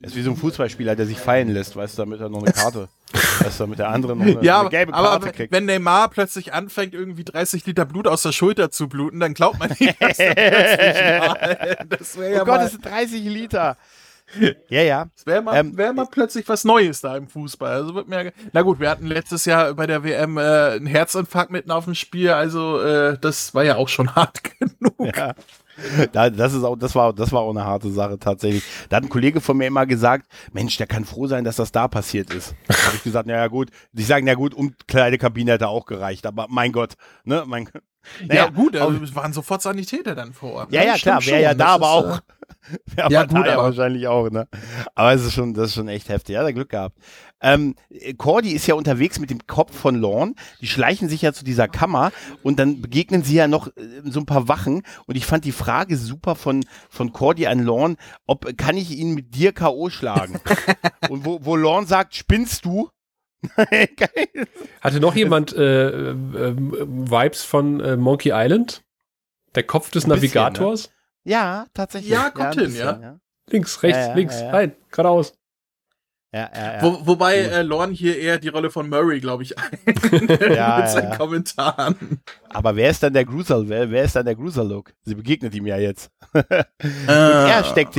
Er ist wie so ein Fußballspieler, der sich fallen lässt, weißt du, damit er noch eine Karte, weißt du, damit der andere noch eine, ja, eine gelbe Karte aber kriegt. Wenn Neymar plötzlich anfängt, irgendwie 30 Liter Blut aus der Schulter zu bluten, dann glaubt man nicht, dass er plötzlich mal, das Oh ja Gott, das sind 30 Liter. Ja, ja. Es wäre mal, ähm, wär mal plötzlich was Neues da im Fußball. Also wird mir, na gut, wir hatten letztes Jahr bei der WM äh, einen Herzinfarkt mitten auf dem Spiel, also äh, das war ja auch schon hart genug. Ja. Da, das ist auch, das war, das war auch eine harte Sache tatsächlich. Da hat ein Kollege von mir immer gesagt, Mensch, der kann froh sein, dass das da passiert ist. Da habe ich gesagt, naja gut, die sagen, ja gut, Umkleidekabine hätte auch gereicht, aber mein Gott, ne, mein naja, ja, gut, also es waren sofort Sanitäter dann vor Ort. Ja, ne? ja, klar, wäre ja da, aber auch. Äh, ja, ja gut, aber wahrscheinlich auch, ne? Aber es ist schon, das ist schon echt heftig. Ja, da Glück gehabt. Ähm, Cordy ist ja unterwegs mit dem Kopf von Lorne. Die schleichen sich ja zu dieser Kammer und dann begegnen sie ja noch äh, so ein paar Wachen. Und ich fand die Frage super von, von Cordy an Lorne, ob kann ich ihn mit dir K.O. schlagen? und wo, wo Lorne sagt, spinnst du? Hatte noch jemand äh, äh, Vibes von äh, Monkey Island? Der Kopf des Navigators? Bisschen, ne? Ja, tatsächlich. Ja, kommt ja, hin, bisschen, ja. Links, rechts, ja, ja, links, rein, geradeaus. Ja, ja, ja. Wo, wobei äh, Lorne hier eher die Rolle von Murray, glaube ich, ein ja, mit seinen Kommentaren. Aber wer ist dann der Grusel? Wer, wer ist dann der Grusel-Look? Sie begegnet ihm ja jetzt. Und er steckt,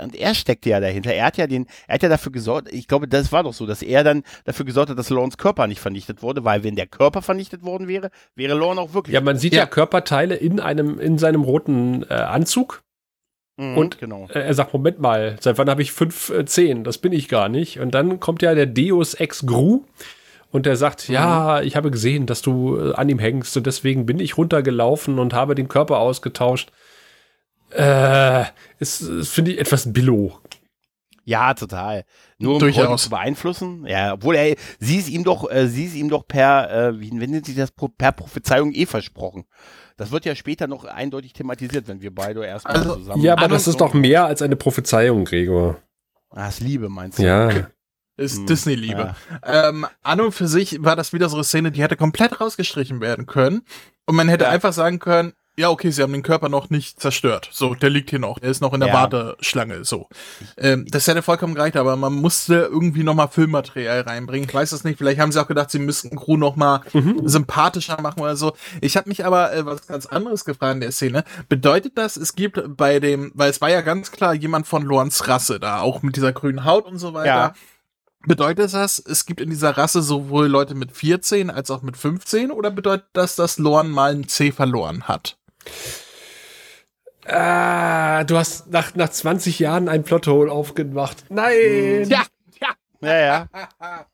und er steckte ja dahinter. Er hat ja den, er hat ja dafür gesorgt, ich glaube, das war doch so, dass er dann dafür gesorgt hat, dass Lorns Körper nicht vernichtet wurde, weil wenn der Körper vernichtet worden wäre, wäre Lorne auch wirklich. Ja, man sieht ja, ja Körperteile in einem, in seinem roten äh, Anzug. Mhm, und genau. äh, er sagt, Moment mal, seit wann habe ich fünf äh, Zehen? Das bin ich gar nicht. Und dann kommt ja der Deus Ex Gru und der sagt, mhm. ja, ich habe gesehen, dass du äh, an ihm hängst und deswegen bin ich runtergelaufen und habe den Körper ausgetauscht. Äh, ist, ist finde ich, etwas billow. Ja, total. Nur um Durchaus. zu beeinflussen. Ja, obwohl er, sie ist ihm doch, äh, sie ist ihm doch per, äh, wie nennt sich das, per Prophezeiung eh versprochen. Das wird ja später noch eindeutig thematisiert, wenn wir beide erstmal also, zusammen. Ja, aber das ist doch mehr als eine Prophezeiung, Gregor. Ah, das Liebe meinst du? Ja. Ist hm, Disney-Liebe. Ja. Ähm, an und für sich war das wieder so eine Szene, die hätte komplett rausgestrichen werden können. Und man hätte ja. einfach sagen können, ja, okay, sie haben den Körper noch nicht zerstört. So, der liegt hier noch. Der ist noch in der ja. Warteschlange. So. Ähm, das hätte vollkommen gereicht, aber man musste irgendwie noch mal Filmmaterial reinbringen. Ich weiß es nicht. Vielleicht haben sie auch gedacht, sie müssten Crew noch mal mhm. sympathischer machen oder so. Ich habe mich aber äh, was ganz anderes gefragt in der Szene. Bedeutet das, es gibt bei dem, weil es war ja ganz klar jemand von Lorns Rasse da, auch mit dieser grünen Haut und so weiter. Ja. Bedeutet das, es gibt in dieser Rasse sowohl Leute mit 14 als auch mit 15 oder bedeutet das, dass Lorn mal ein C verloren hat? Ah, du hast nach, nach 20 Jahren ein Plothole aufgemacht. Nein! Ja, ja. Ja, ja.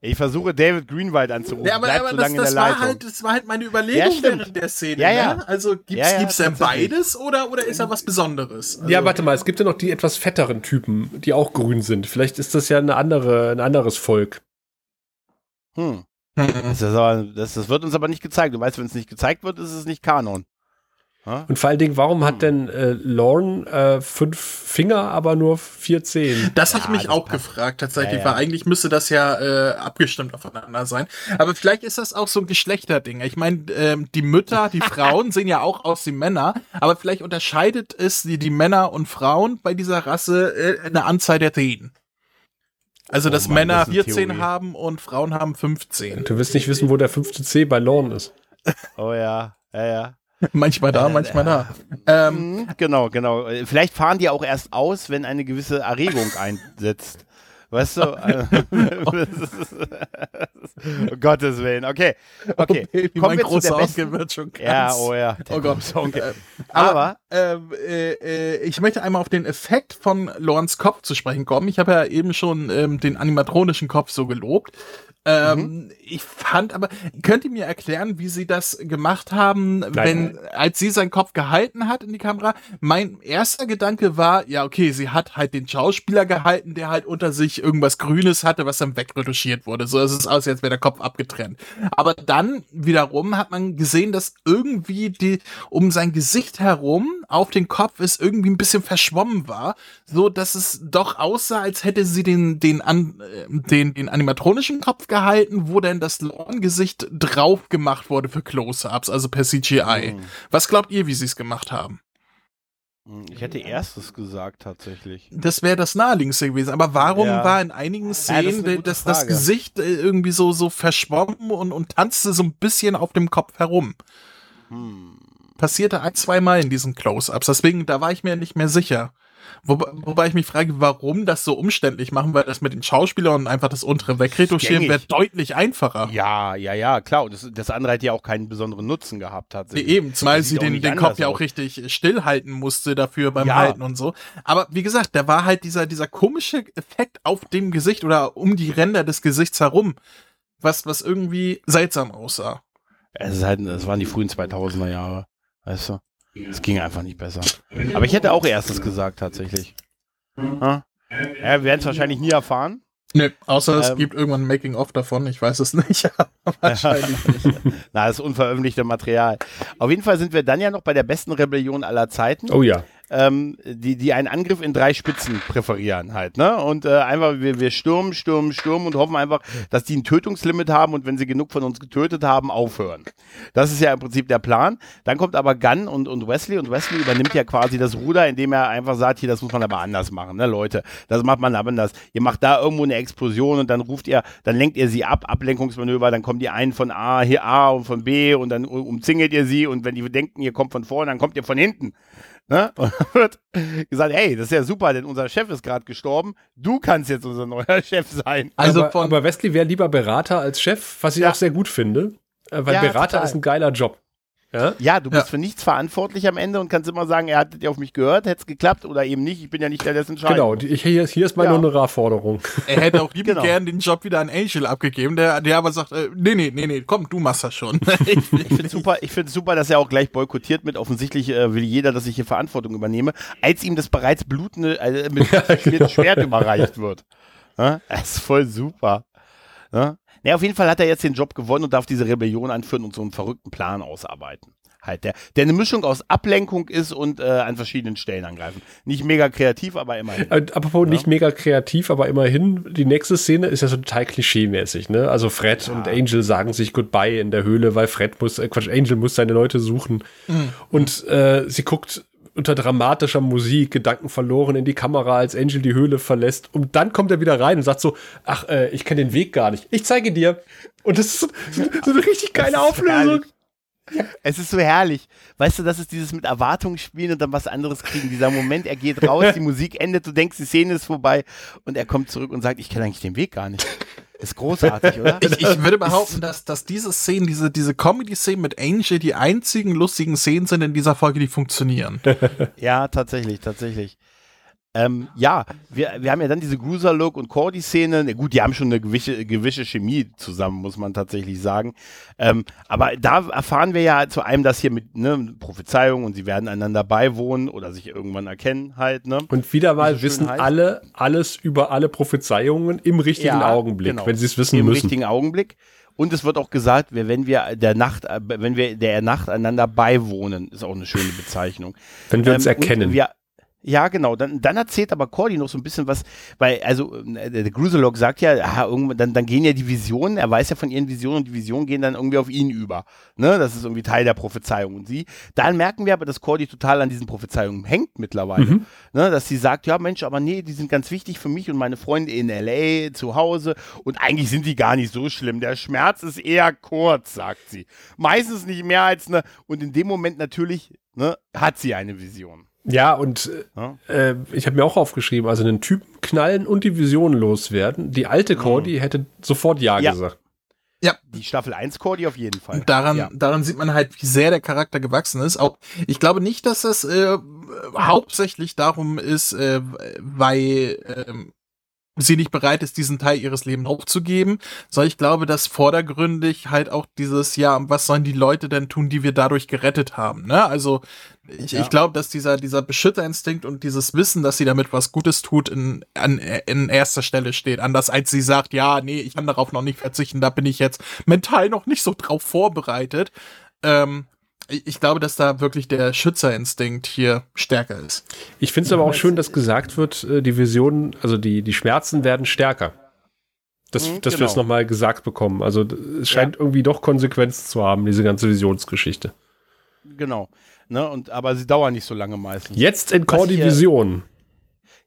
Ich versuche David Greenwald anzurufen. Ja, aber, aber so das, das war halt, das war halt meine Überlegung ja, während der Szene. Ja, ja. Ne? Also gibt's, ja, ja, gibt's denn beides oder, oder ist er was Besonderes? Also ja, warte mal, es gibt ja noch die etwas fetteren Typen, die auch grün sind. Vielleicht ist das ja eine andere, ein anderes Volk. Hm. Das, aber, das, das, wird uns aber nicht gezeigt. Du weißt, wenn es nicht gezeigt wird, ist es nicht Kanon. Und vor allen Dingen, warum hat hm. denn äh, Lorne äh, fünf Finger, aber nur vier Zehen? Das habe ich mich auch passt. gefragt, tatsächlich, ja, ja. weil eigentlich müsste das ja äh, abgestimmt aufeinander sein. Aber vielleicht ist das auch so ein Geschlechterding. Ich meine, ähm, die Mütter, die Frauen sehen ja auch aus wie Männer, aber vielleicht unterscheidet es die, die Männer und Frauen bei dieser Rasse äh, eine Anzahl der Zehen. Also, oh dass Mann, Männer das 14 Theorie. haben und Frauen haben 15. Du wirst nicht wissen, wo der fünfte C bei Lorne ist. Oh ja, ja, ja. Manchmal da, manchmal da. Ähm, Mhm, genau, genau. Äh, Vielleicht fahren die auch erst aus, wenn eine gewisse Erregung einsetzt. Weißt du? Äh, um Gottes Willen. Okay. Okay. Baby, Kommen mein großer. Onkel wird schon ganz. Ja, oh ja. der Oh Gott. große Onkel. Äh, Aber- Aber ähm, äh, äh, ich möchte einmal auf den Effekt von Lorens Kopf zu sprechen kommen. Ich habe ja eben schon ähm, den animatronischen Kopf so gelobt. Ähm, Mhm. Ich fand aber, könnt ihr mir erklären, wie sie das gemacht haben, wenn, als sie seinen Kopf gehalten hat in die Kamera? Mein erster Gedanke war, ja, okay, sie hat halt den Schauspieler gehalten, der halt unter sich irgendwas Grünes hatte, was dann wegretuschiert wurde. So ist es aus, als wäre der Kopf abgetrennt. Aber dann wiederum hat man gesehen, dass irgendwie die um sein Gesicht herum auf den Kopf es irgendwie ein bisschen verschwommen war, so dass es doch aussah, als hätte sie den den an, äh, den den animatronischen Kopf gehalten, wo denn das Lorn-Gesicht drauf gemacht wurde für Close-ups, also per CGI. Mhm. Was glaubt ihr, wie sie es gemacht haben? Ich hätte erstes gesagt, tatsächlich. Das wäre das naheliegendste gewesen. Aber warum Ja. war in einigen das Szenen gute das, das Frage. Gesicht äh, irgendwie so, so verschwommen und, und tanzte so ein bisschen auf dem Kopf herum? Hm. Passierte ein, zwei Mal in diesen Close-Ups. Deswegen, da war ich mir nicht mehr sicher. Wobei, wobei ich mich frage, warum das so umständlich machen, weil das mit den Schauspielern und einfach das untere wegretuschieren wäre deutlich einfacher. Ja, ja, ja, klar. Und das, das andere hat ja auch keinen besonderen Nutzen gehabt, Nee, tatsächlich. eben, zumal sie den, den Kopf ja auch richtig stillhalten musste dafür beim Ja. Halten und so. Aber wie gesagt, da war halt dieser, dieser komische Effekt auf dem Gesicht oder um die Ränder des Gesichts herum, was, was irgendwie seltsam aussah. Es, halt, es waren die frühen 2000er Jahre. Weißt du? Es ging einfach nicht besser. Aber ich hätte auch erstes gesagt, tatsächlich. Ja, wir werden es wahrscheinlich nie erfahren. Nö, außer es Ähm. gibt irgendwann ein Making-of davon, ich weiß es nicht, wahrscheinlich nicht. Na, das ist unveröffentlichte Material. Auf jeden Fall sind wir dann ja noch bei der besten Rebellion aller Zeiten. Oh ja. Ähm, die, die einen Angriff in drei Spitzen präferieren halt, ne? Und äh, einfach, wir, wir stürmen, stürmen, stürmen und hoffen einfach, dass die ein Tötungslimit haben und wenn sie genug von uns getötet haben, aufhören. Das ist ja im Prinzip der Plan. Dann kommt aber Gunn und, und Wesley und Wesley übernimmt ja quasi das Ruder, indem er einfach sagt, hier, das muss man aber anders machen, ne, Leute? Das macht man aber anders. Ihr macht da irgendwo eine Explosion und dann ruft ihr, dann lenkt ihr sie ab, Ablenkungsmanöver, dann kommen die einen von A, hier A und von B und dann umzingelt ihr sie und wenn die denken, ihr kommt von vorne, dann kommt ihr von hinten. Ne? Und dann wird gesagt, hey, das ist ja super, denn unser Chef ist gerade gestorben. Du kannst jetzt unser neuer Chef sein. Also aber, von, aber Wesley wäre lieber Berater als Chef, was ich Ja. auch sehr gut finde. Äh, weil Ja, Berater total. ist ein geiler Job. Ja? Ja, du bist Ja. für nichts verantwortlich am Ende und kannst immer sagen, er hat auf mich gehört, hätte es geklappt oder eben nicht. Ich bin ja nicht der, der es entscheidet. Genau, die, hier, hier ist meine Ja. Honorarforderung. er hätte auch lieb Genau. gern den Job wieder an Angel abgegeben, der, der aber sagt, äh, nee, nee, nee, nee, komm, du machst das schon. ich, Ich finde super, ich finde super, dass er auch gleich boykottiert mit. Offensichtlich äh, will jeder, dass ich hier Verantwortung übernehme, als ihm das bereits blutende äh, mit mit Schwert überreicht wird. Ja? Das ist voll super. Ja? Ja, auf jeden Fall hat er jetzt den Job gewonnen und darf diese Rebellion anführen und so einen verrückten Plan ausarbeiten. Halt, der, der eine Mischung aus Ablenkung ist und äh, an verschiedenen Stellen angreifen. Nicht mega kreativ, aber immerhin. Äh, Apropos nicht mega kreativ, aber immerhin, die nächste Szene ist ja so total klischee-mäßig, ne? Also Fred und Angel sagen sich Goodbye in der Höhle, weil Fred muss, äh, Quatsch, Angel muss seine Leute suchen. Und äh, sie guckt unter dramatischer Musik, Gedanken verloren in die Kamera, als Angel die Höhle verlässt. Und dann kommt er wieder rein und sagt so, ach, äh, ich kenne den Weg gar nicht. Ich zeige dir. Und das ist so, so, so eine richtig geile Auflösung. herrlich. Es ist so herrlich. Weißt du, das ist dieses mit Erwartungen spielen und dann was anderes kriegen. Dieser Moment, er geht raus, die Musik endet, du denkst, die Szene ist vorbei und er kommt zurück und sagt, ich kenne eigentlich den Weg gar nicht. Ist großartig, oder? Ich, ich würde behaupten, dass, dass diese Szenen, diese, diese Comedy-Szenen mit Angel die einzigen lustigen Szenen sind in dieser Folge, die funktionieren. Ja, tatsächlich, tatsächlich. Ähm, ja, wir, wir haben ja dann diese Gruser-Look und Cordy-Szene. Gut, die haben schon eine gewisse, gewisse Chemie zusammen, muss man tatsächlich sagen. Ähm, aber da erfahren wir ja zu einem das hier mit ne, Prophezeiung und sie werden einander beiwohnen oder sich irgendwann erkennen halt. Ne? Und wieder mal wissen heißt. alle alles über alle Prophezeiungen im richtigen Ja, Augenblick, genau. wenn sie es wissen Im müssen. richtigen Augenblick. Und es wird auch gesagt, wenn wir der Nacht, äh, wenn wir der Nacht einander beiwohnen, ist auch eine schöne Bezeichnung. Wenn wir uns Ähm, erkennen. Wir, Ja, genau. Dann, dann erzählt aber Cordy noch so ein bisschen was, weil, also, äh, der Gruselog sagt ja, ah, irgendwann, dann, dann gehen ja die Visionen, er weiß ja von ihren Visionen und die Visionen gehen dann irgendwie auf ihn über. Ne? Das ist irgendwie Teil der Prophezeiung. Und sie, dann merken wir aber, dass Cordy total an diesen Prophezeiungen hängt mittlerweile. Mhm. Ne? Dass sie sagt, ja, Mensch, aber nee, die sind ganz wichtig für mich und meine Freunde in L.A., zu Hause. Und eigentlich sind die gar nicht so schlimm. Der Schmerz ist eher kurz, sagt sie. Meistens nicht mehr als eine, und in dem Moment natürlich, ne, hat sie eine Vision. Ja, und Ja. äh, ich habe mir auch aufgeschrieben, also einen Typen knallen und die Vision loswerden. Die alte Cordy hätte sofort Ja, Mhm. Ja. gesagt. Die Staffel 1 Cordy auf jeden Fall. Daran, Ja. daran sieht man halt, wie sehr der Charakter gewachsen ist. Auch ich glaube nicht, dass das äh, hauptsächlich darum ist, äh, weil ähm, sie nicht bereit ist, diesen Teil ihres Lebens aufzugeben, sondern ich glaube, dass vordergründig halt auch dieses, ja, was sollen die Leute denn tun, die wir dadurch gerettet haben, ne? Also, ich, Ja. ich glaube, dass dieser, dieser Beschützerinstinkt und dieses Wissen, dass sie damit was Gutes tut, in, an, in erster Stelle steht. Anders als sie sagt, ja, nee, ich kann darauf noch nicht verzichten, da bin ich jetzt mental noch nicht so drauf vorbereitet. Ähm, ich glaube, dass da wirklich der Schützerinstinkt hier stärker ist. Ich finde es aber auch schön, dass gesagt wird, äh, die Visionen, also die, die Schmerzen werden stärker. Das, Mhm, dass wir genau. es nochmal gesagt bekommen. Also es scheint irgendwie doch Konsequenzen zu haben, diese ganze Visionsgeschichte. Genau. Ne, und, aber sie dauern nicht so lange meistens. Jetzt in Was Cordy hier- Vision.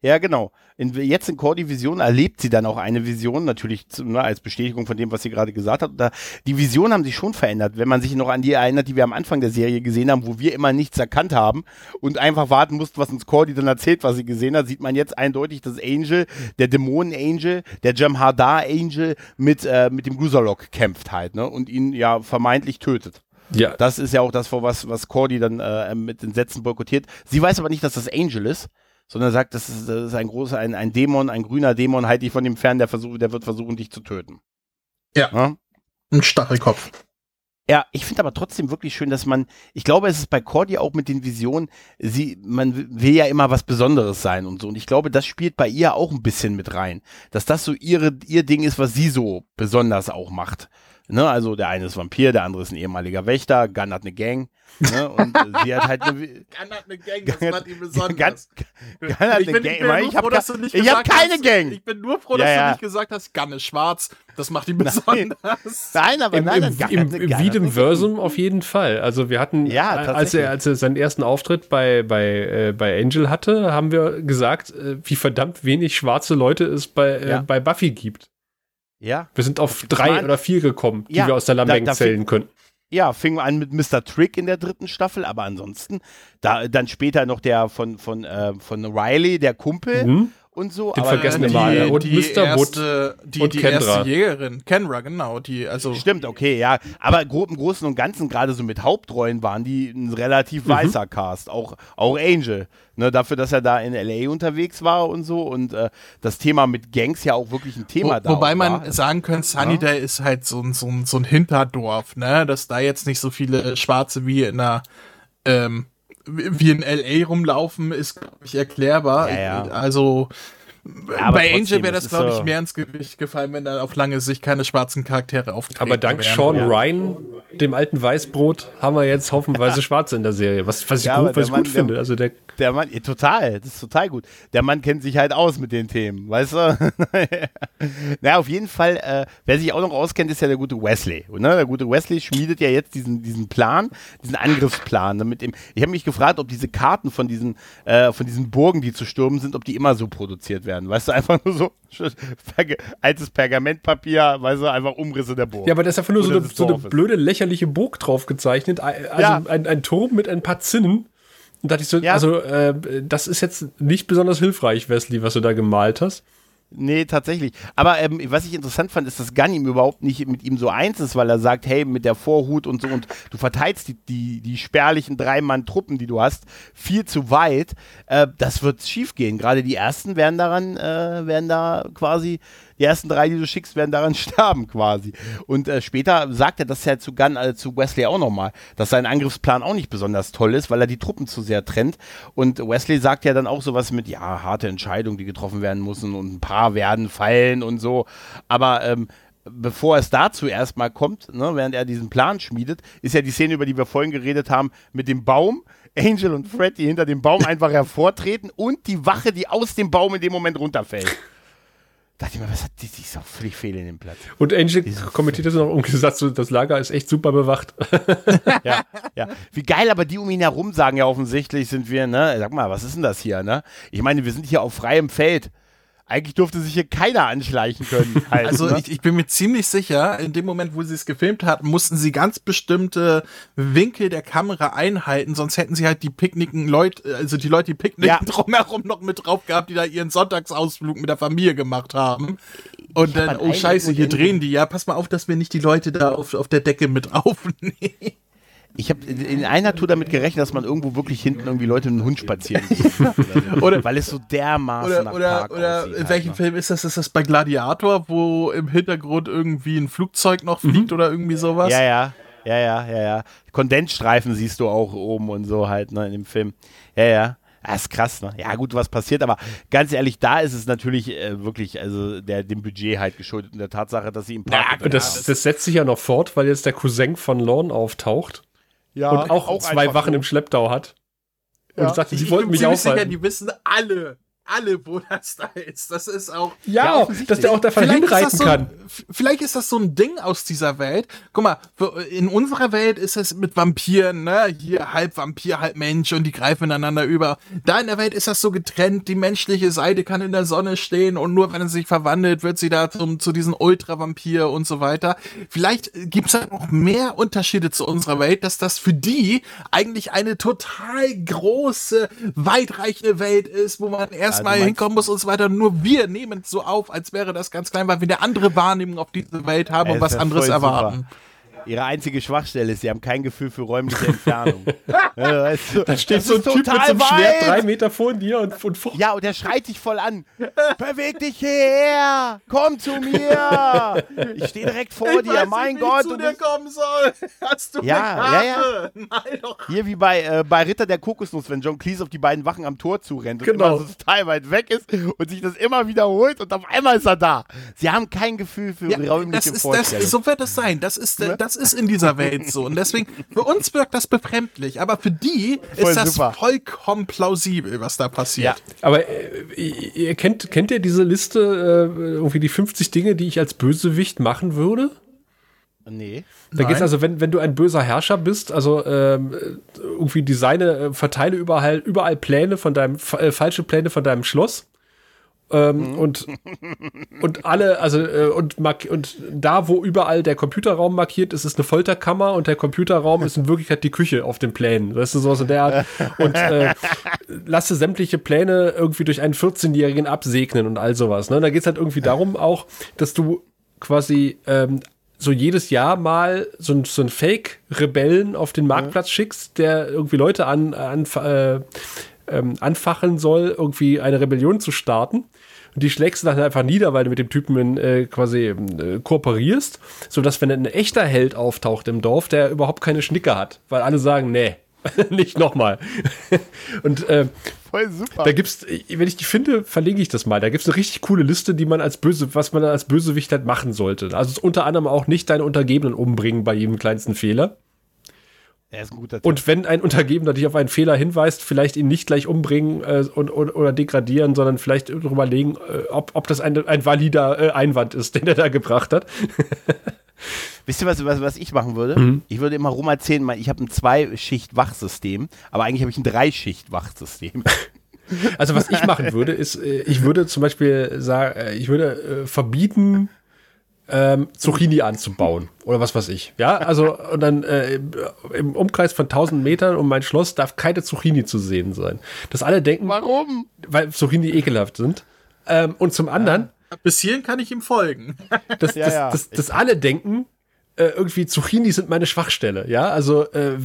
Ja, genau. In, jetzt in Cordy Vision erlebt sie dann auch eine Vision, natürlich ne, als Bestätigung von dem, was sie gerade gesagt hat. Und Da, die Visionen haben sich schon verändert, wenn man sich noch an die erinnert, die wir am Anfang der Serie gesehen haben, wo wir immer nichts erkannt haben und einfach warten mussten, was uns Cordy dann erzählt, was sie gesehen hat, sieht man jetzt eindeutig, dass Angel, der Dämonen-Angel, der Jamhadar-Angel mit, äh, mit dem Guzalok kämpft halt, ne? Und ihn ja vermeintlich tötet. Ja, Das ist ja auch das, vor was, was Cordy dann äh, mit den Sätzen boykottiert. Sie weiß aber nicht, dass das Angel ist, sondern sagt, das ist, das ist ein großer, ein, ein Dämon, ein grüner Dämon, halt dich von dem fern, der, versuch, der wird versuchen, dich zu töten. Ja. Ja, Ein Stachelkopf. ja ich finde aber trotzdem wirklich schön, dass man, ich glaube, es ist bei Cordy auch mit den Visionen, sie, man will ja immer was Besonderes sein und so. Und ich glaube, das spielt bei ihr auch ein bisschen mit rein. Dass das so ihre, ihr Ding ist, was sie so besonders auch macht. Ne, also der eine ist Vampir, der andere ist ein ehemaliger Wächter, Gunn hat eine Gang. Ne, und sie hat halt eine, Kann hat eine Gang, das macht ihm Ganz, Gunn hat eine Gang. Ich habe dass du nicht ich hab gesagt keine hast, Gang. Ich bin nur froh, Ja, dass ja. du nicht gesagt hast, Gun ist schwarz. Das macht ihn Nein. besonders. Nein, aber Im, nein, im, Gunn im, im Gang. Wiedem-Versum auf jeden Fall. Also wir hatten, Ja, äh, als er, als er seinen ersten Auftritt bei, bei, äh, bei Angel hatte, haben wir gesagt, äh, wie verdammt wenig schwarze Leute es bei, äh, Ja. bei Buffy gibt. Ja, Wir sind auf drei oder vier gekommen, die Ja, wir aus der Lameng zählen können. ja, fing an mit Mr. Trick in der dritten Staffel, aber ansonsten, da, dann später noch der von, von, äh, von Riley, der Kumpel Mhm. Und so. Den aber vergessenen die, Male. Und die Mr. Wood erste, die, und die Kendra. erste Jägerin, Kenra, genau, die, also Stimmt, okay, ja. Aber grob, im Großen und Ganzen, gerade so mit Hauptrollen, waren die ein relativ weißer Cast. Auch, auch Angel. Ne, dafür, dass er da in L.A. unterwegs war und so. Und äh, das Thema mit Gangs ja auch wirklich ein Thema Wo, da wobei man war. sagen könnte, Sunnydale ist halt so ein, so, ein, so ein Hinterdorf, ne? Dass da jetzt nicht so viele Schwarze wie in einer, ähm, wie in L.A. rumlaufen, ist, glaube ich, erklärbar. Ja, ja. Also, Ja, aber bei trotzdem, Angel wäre das glaube ich, so- mehr ins Gewicht gefallen, wenn da auf lange Sicht keine schwarzen Charaktere auftreten. Aber dank wären. Sean ja. Ryan, dem alten Weißbrot, haben wir jetzt haufenweise Schwarze in der Serie. Was, was ich Ja, aber gut, was ich der gut Mann, finde. der- Also der, Der Mann, ja, total, das ist total gut. Der Mann kennt sich halt aus mit den Themen, weißt du? naja, auf jeden Fall, äh, wer sich auch noch auskennt, ist ja der gute Wesley. Und, ne? Der gute Wesley schmiedet ja jetzt diesen, diesen Plan, diesen Angriffsplan. Ne? Mit dem, ich habe mich gefragt, ob diese Karten von diesen, äh, von diesen Burgen, die zu stürmen sind, ob die immer so produziert werden. Weißt du, einfach nur so altes Pergamentpapier, weißt du, einfach Umrisse der Burg. ja, aber da ist einfach nur so eine, so eine blöde, lächerliche Burg drauf gezeichnet. Also Ja. ein, ein Turm mit ein paar Zinnen. Und da dachte ich so, Ja. also äh, das ist jetzt nicht besonders hilfreich, Wesley, was du da gemalt hast. Nee, tatsächlich. Aber ähm, was ich interessant fand, ist, dass Gunn ihm überhaupt nicht mit ihm so eins ist, weil er sagt, hey, mit der Vorhut und so und du verteilst die, die, die spärlichen Drei-Mann-Truppen, die du hast, viel zu weit. Äh, das wird schief gehen. Gerade die ersten werden daran, äh, werden da quasi, die ersten drei, die du schickst, werden daran sterben quasi. Und äh, später sagt er das ja zu Gunn, äh, zu Wesley auch nochmal, dass sein Angriffsplan auch nicht besonders toll ist, weil er die Truppen zu sehr trennt. Und Wesley sagt ja dann auch sowas mit, ja, harte Entscheidungen, die getroffen werden müssen und ein paar werden fallen und so. Aber ähm, bevor es dazu erstmal kommt, ne, während er diesen Plan schmiedet, ist ja die Szene, über die wir vorhin geredet haben, mit dem Baum. Angel und Fred, die hinter dem Baum einfach hervortreten und die Wache, die aus dem Baum in dem Moment runterfällt. Da dachte ich mir, was hat die, die ist auch völlig fehl in dem Platz. Und Angel kommentiert das noch und gesagt, so, das Lager ist echt super bewacht. ja, ja. Wie geil, aber die um ihn herum sagen ja offensichtlich, sind wir, ne? Sag mal, was ist denn das hier, ne? Ich meine, wir sind hier auf freiem Feld. Eigentlich durfte sich hier keiner anschleichen können. Halt, Also ne? ich, ich bin mir ziemlich sicher, in dem Moment, wo sie es gefilmt hatten, mussten sie ganz bestimmte Winkel der Kamera einhalten, sonst hätten sie halt die picknicken Leute, also die Leute, die picknicken Ja. drumherum noch mit drauf gehabt, die da ihren Sonntagsausflug mit der Familie gemacht haben. Und Ich hab dann, an oh scheiße, hier drehen die. Ja, pass mal auf, dass wir nicht die Leute da auf, auf der Decke mit aufnehmen. Ich habe in in einer Tour damit gerechnet, dass man irgendwo wirklich hinten irgendwie Leute mit einem Hund spazieren sehen. oder, weil es so dermaßen nach Oder, oder, Park oder aussieht in halt, welchem ne? Film ist das? Ist das bei Gladiator, wo im Hintergrund irgendwie ein Flugzeug noch fliegt oder irgendwie sowas? Ja, ja, ja, ja, ja, ja. Kondensstreifen siehst du auch oben und so halt, ne, in dem Film. Ja, ja. Das ist krass, ne? Ja, gut, was passiert, aber ganz ehrlich, da ist es natürlich äh, wirklich, also der, dem Budget halt geschuldet und der Tatsache, dass sie im Park. Und das, das setzt sich ja noch fort, weil jetzt der Cousin von Lorne auftaucht ja, und auch, zwei einfach Wachen so. im Schlepptau hat. Und Ja. sagt, Ich, sie ich wollten bin mich ziemlich sicher, aufhalten. die wissen alle, alle, wo das da ist. Das ist auch. Ja, Ja, dass der auch davon Vielleicht ist, hinreiten das so, kann. vielleicht ist das so ein Ding aus dieser Welt. Guck mal, in unserer Welt ist es mit Vampiren, ne? Hier halb Vampir, halb Mensch und die greifen ineinander über. Da in der Welt ist das so getrennt. Die menschliche Seite kann in der Sonne stehen und nur wenn es sich verwandelt, wird sie da zum, zu diesem Ultra-Vampir und so weiter. Vielleicht gibt es da noch mehr Unterschiede zu unserer Welt, dass das für die eigentlich eine total große, weitreichende Welt ist, wo man meinst- hinkommen muss und so weiter. Nur wir nehmen es so auf, als wäre das ganz klein, weil wir eine andere Wahrnehmung auf diese Welt haben Ey, und was anderes voll super. Ihre einzige Schwachstelle ist, sie haben kein Gefühl für räumliche Entfernung. ja, weißt du, Da steht das so ein ist Typ mit so einem Schwert drei Meter vor dir und, und fuch- Ja, und der schreit dich voll an. Beweg dich hierher! Komm zu mir! Ich stehe direkt vor dir. mein Gott, zu du dir bist kommen soll. Hast du Ja, eine ja, doch. hier wie bei, äh, bei Ritter der Kokosnuss, wenn John Cleese auf die beiden Wachen am Tor zurennt und Genau. immer so total weit weg ist und sich das immer wiederholt und auf einmal ist er da. Sie haben kein Gefühl für Ja, räumliche das ist, das, Vorstellung. so wird es sein. Das ist, äh, das ist in dieser Welt so. Und deswegen, für uns wirkt das befremdlich, aber für die Voll ist das super. vollkommen plausibel, was da passiert. Ja. Aber äh, ihr kennt, kennt ihr diese Liste, äh, irgendwie die 50 Dinge, die ich als Bösewicht machen würde? nee. Da geht es also, wenn, wenn du ein böser Herrscher bist, also ähm, äh, irgendwie designe, äh, verteile überall, überall Pläne von deinem, äh, falsche Pläne von deinem Schloss. Ähm, und, und alle, also, äh, und, und da, wo überall der Computerraum markiert ist, ist eine Folterkammer und der Computerraum ist in Wirklichkeit die Küche auf den Plänen. Weißt du, sowas in der Art. Und äh, lasse sämtliche Pläne irgendwie durch einen 14-Jährigen absegnen und all sowas. Ne? Da geht es halt irgendwie darum auch, dass du quasi ähm, so jedes Jahr mal so, ein- so einen Fake-Rebellen auf den Marktplatz schickst, der irgendwie Leute an, an, äh, ähm, anfacheln soll, irgendwie eine Rebellion zu starten. Und die schlägst du dann einfach nieder, weil du mit dem Typen in, äh, quasi äh, kooperierst, sodass, wenn ein echter Held auftaucht im Dorf, der überhaupt keine Schnicke hat, weil alle sagen, nee, nicht nochmal. Und äh, Voll super. da gibt's, wenn ich die finde, verlinke ich das mal. Da gibt's eine richtig coole Liste, die man als böse, was man als Bösewicht halt machen sollte. Also unter anderem auch nicht deine Untergebenen umbringen bei jedem kleinsten Fehler. Er ist ein guter Typ. Und wenn ein Untergebener dich auf einen Fehler hinweist, vielleicht ihn nicht gleich umbringen äh, und, und, oder degradieren, sondern vielleicht darüber legen, äh, ob, ob das ein, ein valider äh, Einwand ist, den er da gebracht hat. Wisst ihr, was, was, was ich machen würde? Mhm. Ich würde immer rum erzählen, ich habe ein Zwei-Schicht-Wachsystem, aber eigentlich habe ich ein Drei-Schicht-Wachsystem. Also was ich machen würde, ist, äh, ich würde zum Beispiel sagen, äh, ich würde äh, verbieten, ähm, Zucchini anzubauen oder was weiß ich. Ja, also und dann äh, im Umkreis von 1000 Metern um mein Schloss darf keine Zucchini zu sehen sein. Dass alle denken, Warum? weil Zucchini ekelhaft sind. Ähm, und zum anderen, Bis hierhin kann ich ihm folgen. dass, Ja, dass, ja. dass, dass alle denken, äh, irgendwie Zucchini sind meine Schwachstelle. Ja, also äh,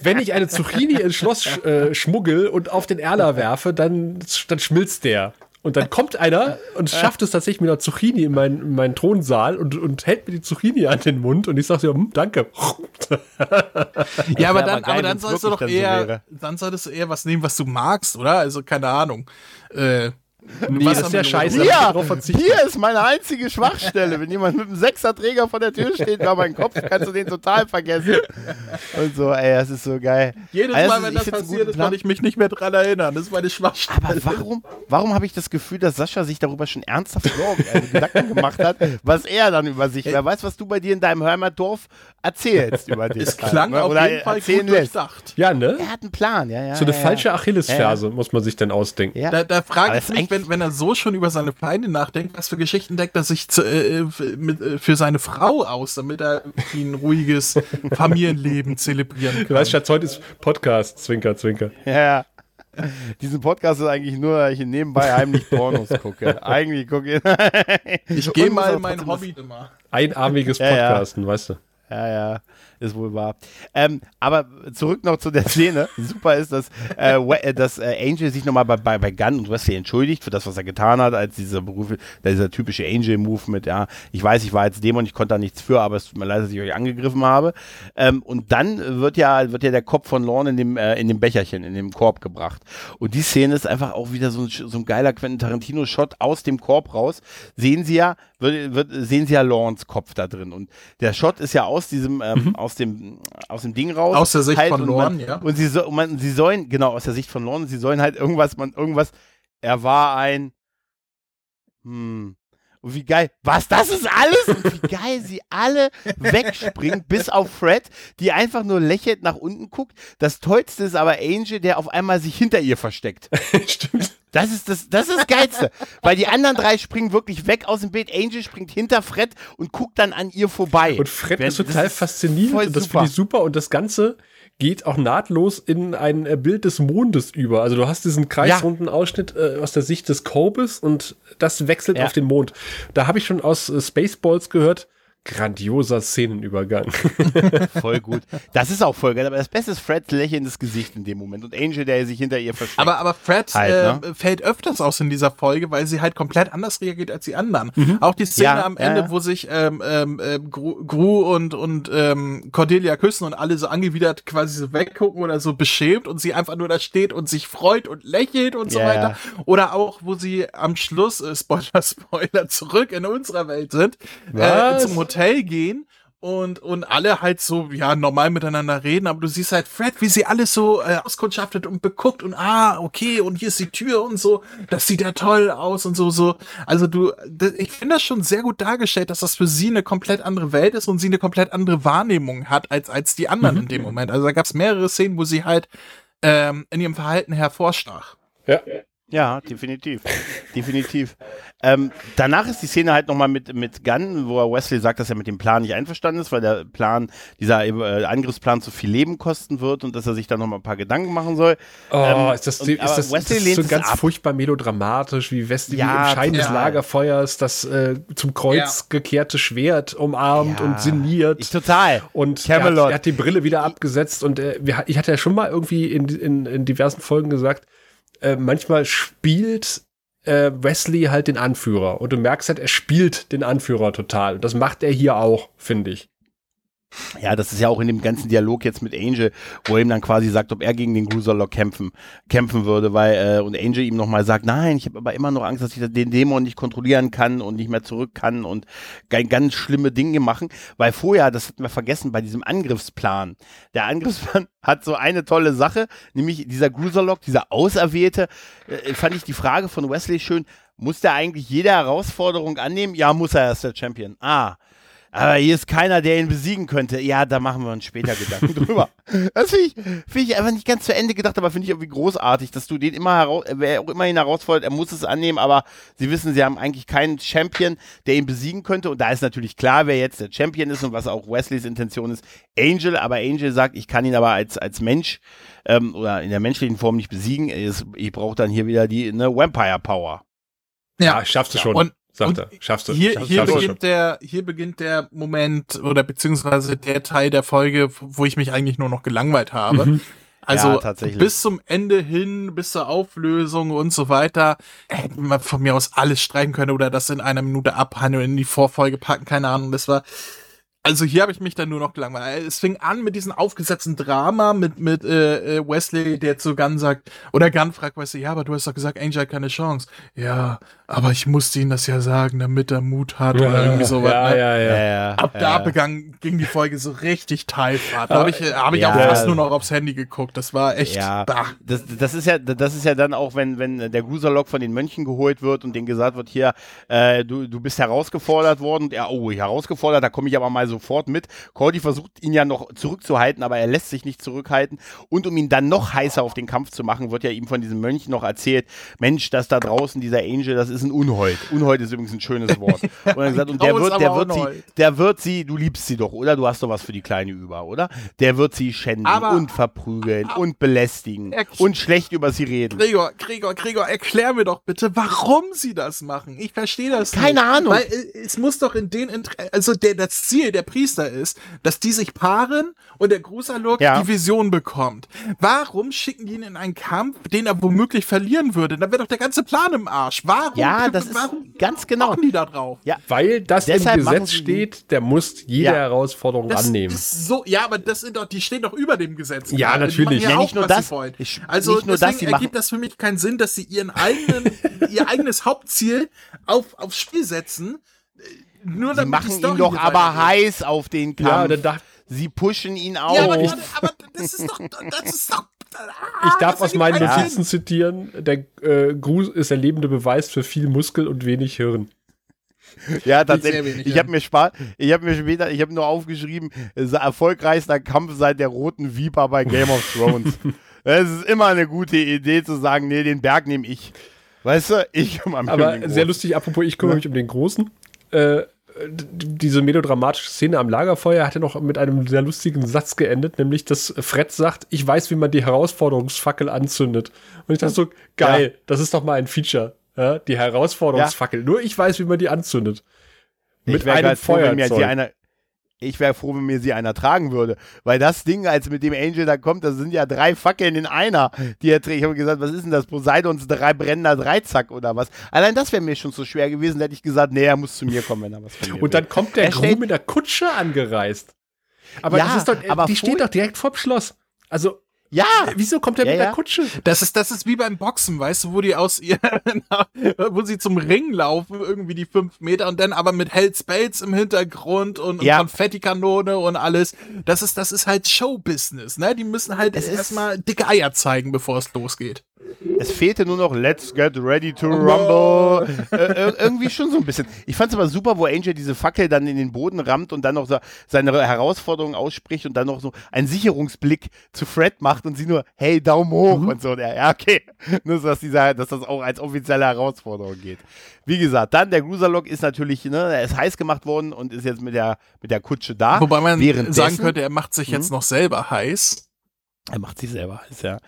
wenn ich eine Zucchini ins Schloss sch äh, schmuggel und auf den Erler werfe, dann, dann schmilzt der. Und dann kommt einer und schafft es tatsächlich mit einer Zucchini in meinen, in meinen Thronsaal und, und hält mir die Zucchini an den Mund und ich sage so, hm, danke. Ja, aber dann, aber geil, aber dann sollst du doch so eher, wäre. dann solltest du eher was nehmen, was du magst, oder? Also keine Ahnung. Äh, Nee, das ist ja scheiße. Hier, hier ist meine einzige Schwachstelle. Wenn jemand mit einem Sechserträger vor der Tür steht über meinen Kopf, kannst du den total vergessen. Und so, ey, das ist so geil. Jedes Also, Mal, wenn das passiert ist, kann ich mich nicht mehr dran erinnern. Das ist meine Schwachstelle. Aber warum, warum habe ich das Gefühl, dass Sascha sich darüber schon ernsthaft Sorgen, also Gedanken gemacht hat, was er dann über sich, wer weiß, was du bei dir in deinem Heimatdorf erzählst über dich. es klang Oder auf jeden Fall gut durchdacht. Ja, ne? Er hat einen Plan, ja, ja. So eine ja, falsche ja. Achillesferse muss man sich dann ausdenken. Ja. Da, da frage ich mich, wenn, wenn er so schon über seine Feinde nachdenkt, was für Geschichten deckt er sich zu, äh, f- mit, äh, für seine Frau aus, damit er irgendwie ein ruhiges Familienleben zelebrieren Du kann. weißt, Schatz, heute ist Podcast, Zwinker, Zwinker. Ja, ja. Diesen Podcast ist eigentlich nur, dass ich nebenbei heimlich Pornos gucke. Eigentlich gucke ich. ich gehe mal mein Hobby immer. Einarmiges Ja, ja. Podcasten, weißt du. Ja, ja, ist wohl wahr. Ähm, aber zurück noch zu der Szene. Super ist, dass, äh, äh, dass äh, Angel sich nochmal bei, bei, bei Gunn und Wesley entschuldigt für das, was er getan hat, als dieser Berufe, dieser typische Angel-Move mit, ja, ich weiß, ich war jetzt Dämon, ich konnte da nichts für, aber es tut mir leid, dass ich euch angegriffen habe. Ähm, und dann wird ja, wird ja der Kopf von Lorne in dem, äh, in dem Becherchen, in dem Korb gebracht. Und die Szene ist einfach auch wieder so ein, so ein geiler Quentin Tarantino-Shot aus dem Korb raus. Sehen Sie ja, wird, wird, sehen Sie ja Lorns Kopf da drin. Und der Shot ist ja aus diesem, ähm, aus dem, aus dem Ding raus. Aus der Sicht von und Lorne, ja. Und sie, so, und man, sie sollen, genau, aus der Sicht von Lorne, sie sollen halt irgendwas, man, irgendwas, er war ein, hm, und wie geil, was, das ist alles? Und wie geil sie alle wegspringen, bis auf Fred, die einfach nur lächelt nach unten guckt. Das Tollste ist aber Angel, der auf einmal sich hinter ihr versteckt. Stimmt. Das ist das, das ist das Geilste. Weil die anderen drei springen wirklich weg aus dem Bild. Angel springt hinter Fred und guckt dann an ihr vorbei. Und Fred Wenn- ist total faszinierend und das finde ich super. Und das Ganze geht auch nahtlos in ein äh, Bild des Mondes über. Also du hast diesen kreisrunden Ausschnitt äh, aus der Sicht des Korbes und das wechselt Ja. auf den Mond. Da habe ich schon aus äh, Spaceballs gehört, grandioser Szenenübergang. Voll gut. Das ist auch voll geil. Aber das Beste ist Freds lächelndes Gesicht in dem Moment und Angel, der sich hinter ihr versteckt. Aber, aber Fred Halt, äh, ne? fällt öfters aus in dieser Folge, weil sie halt komplett anders reagiert als die anderen. Auch die Szene Ja, am Ende, ja. wo sich ähm, ähm, ähm, Gru, Gru und, und ähm, Cordelia küssen und alle so angewidert quasi so weggucken oder so beschämt und sie einfach nur da steht und sich freut und lächelt und so Ja, weiter. Oder auch, wo sie am Schluss, äh, Spoiler, Spoiler, zurück in unserer Welt sind, äh, zum Hotel gehen und, und alle halt so, ja, normal miteinander reden, aber du siehst halt Fred, wie sie alles so äh, auskundschaftet und beguckt und ah, okay, und hier ist die Tür und so, das sieht ja toll aus und so, so. Also du, ich finde das schon sehr gut dargestellt, dass das für sie eine komplett andere Welt ist und sie eine komplett andere Wahrnehmung hat als, als die anderen in dem Moment. Also da gab es mehrere Szenen, wo sie halt ähm, in ihrem Verhalten hervorstach. ja. Ja, definitiv. definitiv. Ähm, danach ist die Szene halt nochmal mit, mit Gunn, wo er Wesley sagt, dass er mit dem Plan nicht einverstanden ist, weil der Plan, dieser äh, Angriffsplan zu viel Leben kosten wird und dass er sich da nochmal ein paar Gedanken machen soll. Oh, Ähm, ist das, und- ist das, Wesley das lehnt so ganz ab. furchtbar melodramatisch, wie Wesley Ja, im Schein des total. Lagerfeuers das äh, zum Kreuz Ja. gekehrte Schwert umarmt Ja. und sinniert. Ich total. Und er hat, Camelot. er hat die Brille wieder abgesetzt und äh, wir, ich hatte ja schon mal irgendwie in, in, in diversen Folgen gesagt, äh, manchmal spielt äh, Wesley halt den Anführer und du merkst halt, er spielt den Anführer total. Und das macht er hier auch, finde ich. Ja, das ist ja auch in dem ganzen Dialog jetzt mit Angel, wo er ihm dann quasi sagt, ob er gegen den Gruserlock kämpfen, kämpfen würde, weil, äh, und Angel ihm nochmal sagt, nein, ich habe aber immer noch Angst, dass ich den Dämon nicht kontrollieren kann und nicht mehr zurück kann und ganz, schlimme Dinge machen, weil vorher, das hatten wir vergessen, bei diesem Angriffsplan, der Angriffsplan hat so eine tolle Sache, nämlich dieser Gruserlock, dieser Auserwählte, äh, fand ich die Frage von Wesley schön, muss der eigentlich jede Herausforderung annehmen? Ja, muss er, er ist der Champion. Ah, aber hier ist keiner, der ihn besiegen könnte. Ja, da machen wir uns später Gedanken drüber. Das finde ich, find ich einfach nicht ganz zu Ende gedacht, aber finde ich irgendwie großartig, dass du den immer heraus, wer auch immer ihn herausfordert, er muss es annehmen, aber sie wissen, sie haben eigentlich keinen Champion, der ihn besiegen könnte. Und da ist natürlich klar, wer jetzt der Champion ist und was auch Wesleys Intention ist. Angel, aber Angel sagt, ich kann ihn aber als, als Mensch ähm, oder in der menschlichen Form nicht besiegen. Es- Ich brauche dann hier wieder die ne, Vampire Power. Ja, schaffst du schon, Und- sagt und er. Schaffst du. Hier, schaffst, hier, schaffst du beginnt der, hier beginnt der Moment oder beziehungsweise der Teil der Folge, wo ich mich eigentlich nur noch gelangweilt habe. Mhm. Also Ja, tatsächlich. bis zum Ende hin, bis zur Auflösung und so weiter, hätte man von mir aus alles streichen können oder das in einer Minute abhandeln, in die Vorfolge packen, keine Ahnung. Das war Also hier habe ich mich dann nur noch gelangweilt. Es fing an mit diesem aufgesetzten Drama mit mit äh, äh, Wesley, der zu Gunn sagt oder Gunn fragt Wesley, ja, aber du hast doch gesagt, Angel hat keine Chance. Ja, aber ich musste ihm das ja sagen, damit er Mut hat oder irgendwie sowas. ja, ne? ja, ja. ja. Ab da begann, ging die Folge so richtig Teilfahrt. Da habe ich, hab ich Ja. auch fast nur noch aufs Handy geguckt. Das war echt. Ja, das, das ist ja, das ist ja dann auch, wenn, wenn der Gruserlock von den Mönchen geholt wird und denen gesagt wird, hier, äh, du, du bist herausgefordert worden. Und er, oh, herausgefordert, da komme ich aber mal sofort mit. Cordy versucht ihn ja noch zurückzuhalten, aber er lässt sich nicht zurückhalten. Und um ihn dann noch heißer auf den Kampf zu machen, wird ja ihm von diesem Mönch noch erzählt, Mensch, das da draußen, dieser Angel, das ist ein Unhold. Unhold ist übrigens ein schönes Wort. Und, er hat gesagt, und der wird, der aber wird sie, der wird sie, du liebst sie doch, oder? Du hast doch was für die Kleine über, oder? Der wird sie schänden Aber- und verprügeln und belästigen und schlecht über sie reden. Gregor, Gregor, Gregor, erklär mir doch bitte, warum sie das machen. Ich verstehe das Keine nicht. Ahnung. Weil äh, es muss doch in den, also der, das Ziel der Priester ist, dass die sich paaren und der Grusalok Ja. die Vision bekommt. Warum schicken die ihn in einen Kampf, den er womöglich verlieren würde? Dann wäre doch der ganze Plan im Arsch. Warum? Ja, das ist warum ganz genau. die da drauf? Ja, Weil das Deshalb im Gesetz steht, der muss jede Ja. Herausforderung Das annehmen. ist so, ja, aber das sind doch, die stehen doch über dem Gesetz. Ja, Die natürlich. Ja, auch, nicht nur was sie das. Ich- Also nicht nur deswegen das, sie ergibt machen- das für mich keinen Sinn, dass sie ihren eigenen, ihr eigenes Hauptziel auf, aufs Spiel setzen. Nur sie machen Story ihn doch aber heiß auf den Kampf. Ja, dann darf, sie pushen ihn auf. Ja, aber, aber, aber das ist doch, das ist doch. ich darf aus meinen Notizen zitieren, der äh, Gruß ist der lebende Beweis für viel Muskel und wenig Hirn. Ja, tatsächlich. wenig, ich ja. habe mir spart, ich habe mir später, ich habe nur aufgeschrieben, es ist erfolgreichster Kampf seit der roten Viper bei Game of Thrones. Es ist immer eine gute Idee zu sagen, nee, den Berg nehme ich. Weißt du, ich kümmere mich um Aber sehr lustig, apropos, ich kümmere mich um den Großen. Äh, diese melodramatische Szene am Lagerfeuer hatte noch mit einem sehr lustigen Satz geendet, nämlich dass Fred sagt, ich weiß, wie man die Herausforderungsfackel anzündet. Und ich dachte so, geil, das ist doch mal ein Feature. Ja, die Herausforderungsfackel. Nur ich weiß, wie man die anzündet. Mit ich einem halt froh, wenn mir Feuerzeug. sie einer, ich wäre froh, wenn mir sie einer tragen würde. Weil das Ding, als mit dem Angel da kommt, das sind ja drei Fackeln in einer, die er trägt. Ich habe gesagt, was ist denn das? Poseidons drei brennender Dreizack oder was? Allein das wäre mir schon so schwer gewesen, hätte ich gesagt, nee, er muss zu mir kommen, wenn er was von Und dann will. kommt der Er Gru stellt- mit der Kutsche angereist. Aber Ja, das ist doch, äh, aber die steht doch direkt vorm Schloss. Also, Ja, wieso kommt der Ja, mit ja. der Kutsche? Das ist, das ist wie beim Boxen, weißt du, wo die aus ihr, wo sie zum Ring laufen, irgendwie die fünf Meter und dann aber mit Hells Bells im Hintergrund und, Ja. und Konfettikanone und alles. Das ist, das ist halt Showbusiness, ne? Die müssen halt erstmal dicke Eier zeigen, bevor es losgeht. es fehlte nur noch Let's get ready to rumble. äh, äh, irgendwie schon so ein bisschen. Ich fand es aber super, wo Angel diese Fackel dann in den Boden rammt und dann noch so seine Herausforderung ausspricht und dann noch so einen Sicherungsblick zu Fred macht und sie nur, hey, Daumen hoch und so. Und er, ja, okay. Nur so, dass, dieser, dass das auch als offizielle Herausforderung geht. Wie gesagt, dann der Gruserlock ist natürlich, ne, er ist heiß gemacht worden und ist jetzt mit der, mit der Kutsche da. Wobei man sagen könnte, er macht sich jetzt noch selber heiß. Er macht sich selber heiß, ja.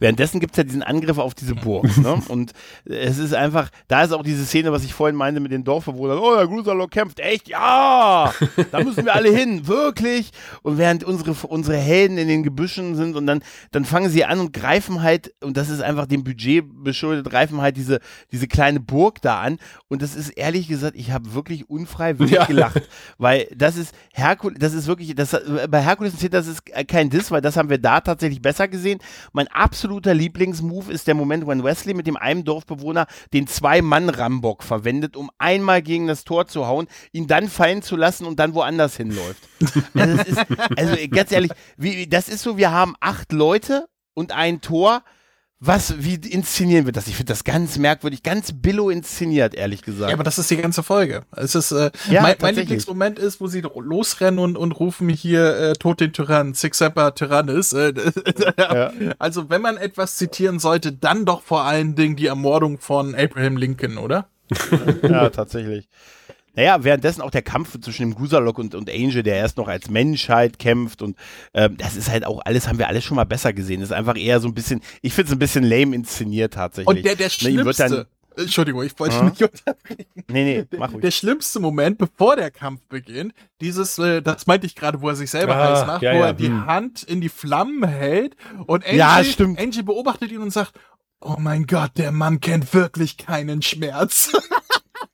Währenddessen gibt es ja diesen Angriff auf diese Burg. ne? Und es ist einfach, da ist auch diese Szene, was ich vorhin meinte mit den Dorfbewohnern. Oh, der Gruserlock kämpft. Echt? Ja! Da müssen wir alle hin. Wirklich? Und während unsere, unsere Helden in den Gebüschen sind und dann, dann fangen sie an und greifen halt, und das ist einfach dem Budget beschuldet, greifen halt diese, diese kleine Burg da an. Und das ist ehrlich gesagt, ich habe wirklich unfreiwillig Ja. gelacht. Weil das ist Herkules, das ist wirklich, das, bei Herkules und das ist kein Diss, weil das haben wir da tatsächlich besser gesehen. Mein absoluter Lieblingsmove ist der Moment, wenn Wesley mit dem einen Dorfbewohner den Zwei-Mann-Rambock verwendet, um einmal gegen das Tor zu hauen, ihn dann fallen zu lassen und dann woanders hinläuft. Also, ist, also ganz ehrlich, wie, das ist so, wir haben acht Leute und ein Tor. Was, wie inszenieren wir das? Ich finde das ganz merkwürdig, ganz billo inszeniert, ehrlich gesagt. Ja, aber das ist die ganze Folge. Es ist, äh, Ja, mein, mein. Lieblingsmoment ist, wo sie losrennen und, und rufen hier äh, Tod den Tyrann, Six Sepper Tyrannis. Äh, Ja. Also, wenn man etwas zitieren sollte, dann doch vor allen Dingen die Ermordung von Abraham Lincoln, oder? Ja, tatsächlich. Naja, währenddessen auch der Kampf zwischen dem Gusalok und, und Angel, der erst noch als Menschheit kämpft und ähm, das ist halt auch alles, haben wir alles schon mal besser gesehen. Das ist einfach eher so ein bisschen, ich finde es ein bisschen lame inszeniert tatsächlich. Und der, der Ne, schlimmste. dann, Entschuldigung, ich wollte Ja. nicht unterbrechen. nee, nee, mach ruhig. Der schlimmste Moment, bevor der Kampf beginnt, dieses, äh, das meinte ich gerade, wo er sich selber Ah, heiß macht, ja, wo ja, er die hm. Hand in die Flammen hält und Angie, Ja. Angie beobachtet ihn und sagt, oh mein Gott, der Mann kennt wirklich keinen Schmerz.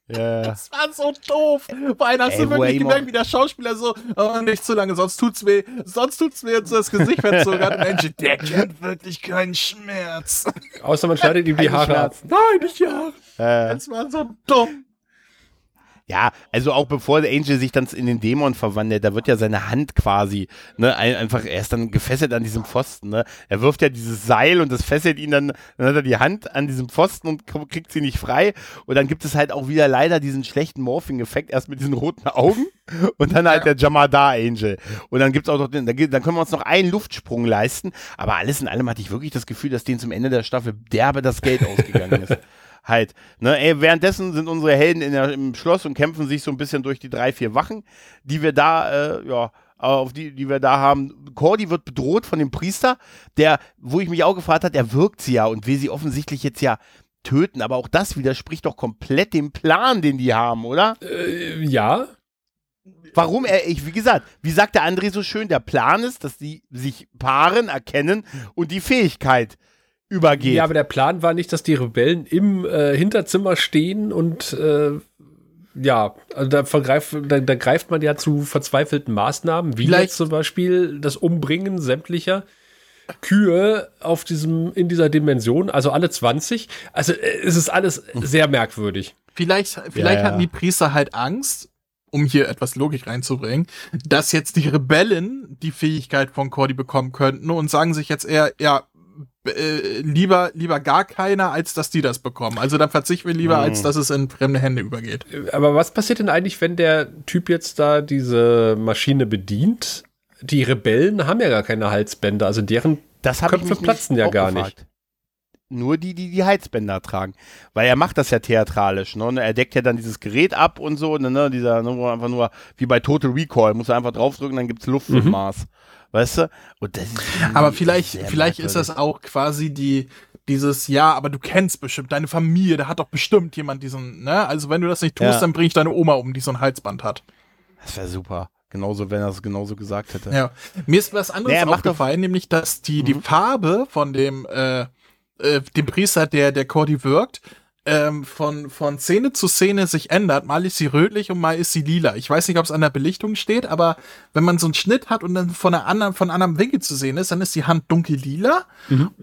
Ja. Das war so doof. Vor allem hast Ey, du wirklich gemerkt, wie der Schauspieler so, oh, nicht zu lange, sonst tut's weh, sonst tut's weh und so das Gesicht verzogen hat. Und Angie, der kennt wirklich keinen Schmerz. Außer man schneidet ihm die Haare ab. Nein, nicht ja. Äh, Das war so dumm. Ja, also auch bevor der Angel sich dann in den Dämon verwandelt, da wird ja seine Hand quasi, ne, ein- einfach, er ist dann gefesselt an diesem Pfosten, ne. Er wirft ja dieses Seil und das fesselt ihn dann, dann hat er die Hand an diesem Pfosten und kriegt sie nicht frei. Und dann gibt es halt auch wieder leider diesen schlechten Morphing-Effekt, erst mit diesen roten Augen und dann halt der Jamada Angel. Und dann gibt's auch noch den, dann, dann können wir uns noch einen Luftsprung leisten. Aber alles in allem hatte ich wirklich das Gefühl, dass denen zum Ende der Staffel derbe das Geld ausgegangen ist halt. Ne, ey, währenddessen sind unsere Helden in der, im Schloss und kämpfen sich so ein bisschen durch die drei, vier Wachen, die wir da, äh, ja, auf die, die wir da haben. Cordy wird bedroht von dem Priester, der, wo ich mich auch gefragt habe, der wirkt sie ja und will sie offensichtlich jetzt ja töten, aber auch das widerspricht doch komplett dem Plan, den die haben, oder? Äh, ja, Warum er, ich, wie gesagt, wie sagt der André so schön, der Plan ist, dass die sich paaren, erkennen und die Fähigkeit übergeht. Ja, aber der Plan war nicht, dass die Rebellen im äh, Hinterzimmer stehen und äh, ja, also da, vergreif, da, da greift man ja zu verzweifelten Maßnahmen, wie Vielleicht- jetzt zum Beispiel das Umbringen sämtlicher Kühe auf diesem, in dieser Dimension, also alle 20. Also äh, es ist alles sehr merkwürdig. Vielleicht, vielleicht Ja, ja. hatten die Priester halt Angst, um hier etwas Logik reinzubringen, dass jetzt die Rebellen die Fähigkeit von Cordy bekommen könnten und sagen sich jetzt eher, ja, äh, lieber, lieber gar keiner, als dass die das bekommen. Also dann verzichten wir lieber, Mhm. als dass es in fremde Hände übergeht. Aber was passiert denn eigentlich, wenn der Typ jetzt da diese Maschine bedient? Die Rebellen haben ja gar keine Halsbänder, also deren Das Köpfe mich platzen ja gar gefragt. Nur die, die die Heizbänder tragen. Weil er macht das ja theatralisch. Ne? Und er deckt ja dann dieses Gerät ab und so. Ne? ne, Dieser, ne, wo einfach nur, wie bei Total Recall, muss er einfach draufdrücken, dann gibt's Luft Mhm. Mars. Weißt du? Aber vielleicht, vielleicht ist das auch quasi die, dieses, ja, aber du kennst bestimmt deine Familie, da hat doch bestimmt jemand diesen, ne? Also wenn du das nicht tust, Ja. dann bring ich deine Oma um, die so ein Halsband hat. Das wäre super. Genauso, wenn er es genauso gesagt hätte. Ja. Mir ist was anderes er doch- aufgefallen, nämlich, dass die, die Mhm. Farbe von dem, äh, äh, dem Priester, der, der Cordy wirkt, ähm, von, von Szene zu Szene sich ändert. Mal ist sie rötlich und mal ist sie lila. Ich weiß nicht, ob es an der Belichtung steht, aber wenn man so einen Schnitt hat und dann von einer anderen, von einem anderen Winkel zu sehen ist, dann ist die Hand dunkel lila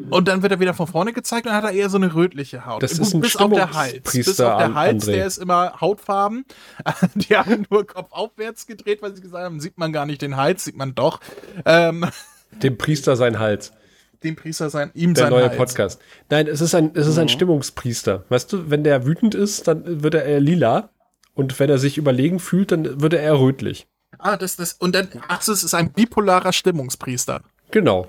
und dann wird er wieder von vorne gezeigt und dann hat er eher so eine rötliche Haut. Das ist ein bis auf der Hals. Bis auf der Hals, André. der ist immer hautfarben. Die haben nur Kopf aufwärts gedreht, weil sie gesagt haben, sieht man gar nicht den Hals, sieht man doch. Ähm, dem Priester sein Hals. Dem Priester sein, ihm Der sein neue Hals. Podcast. Nein, es ist ein, es ist ein Stimmungspriester. Weißt du, wenn der wütend ist, dann wird er eher lila. Und wenn er sich überlegen fühlt, dann wird er eher rötlich. Ah, das, das, und dann, ach, so, es ist ein bipolarer Stimmungspriester. Genau.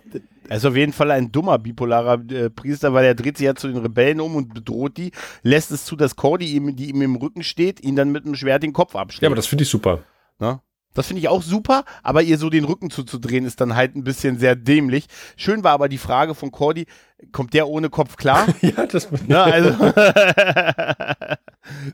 Er ist auf jeden Fall ein dummer bipolarer äh, Priester, weil er dreht sich ja zu den Rebellen um und bedroht die, lässt es zu, dass Cordy ihm, die ihm im Rücken steht, ihn dann mit dem Schwert den Kopf abschlägt. Ja, aber das finde ich super. Ne? Das finde ich auch super, aber ihr so den Rücken zuzudrehen ist dann halt ein bisschen sehr dämlich. Schön war aber die Frage von Cordy, kommt der ohne Kopf klar? Ja, das ne, also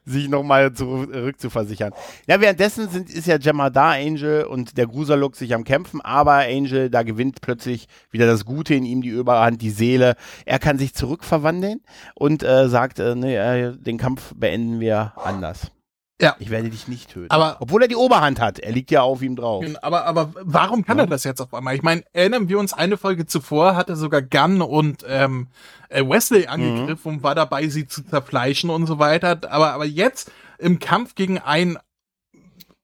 sich nochmal zurückzuversichern. Ja, währenddessen sind, ist ja Gemma da, Angel und der Grusaluk sich am Kämpfen, aber Angel, da gewinnt plötzlich wieder das Gute in ihm, die Überhand, die Seele. Er kann sich zurückverwandeln und äh, sagt, äh, nee, äh, den Kampf beenden wir anders. Ja. Ich werde dich nicht töten. Aber- Obwohl er die Oberhand hat. Er liegt ja auf ihm drauf. Aber, aber warum kann er das jetzt auf einmal? Ich meine, erinnern wir uns, eine Folge zuvor hat er sogar Gunn und ähm, äh, Wesley angegriffen und war dabei, sie zu zerfleischen und so weiter. Aber, aber jetzt im Kampf gegen einen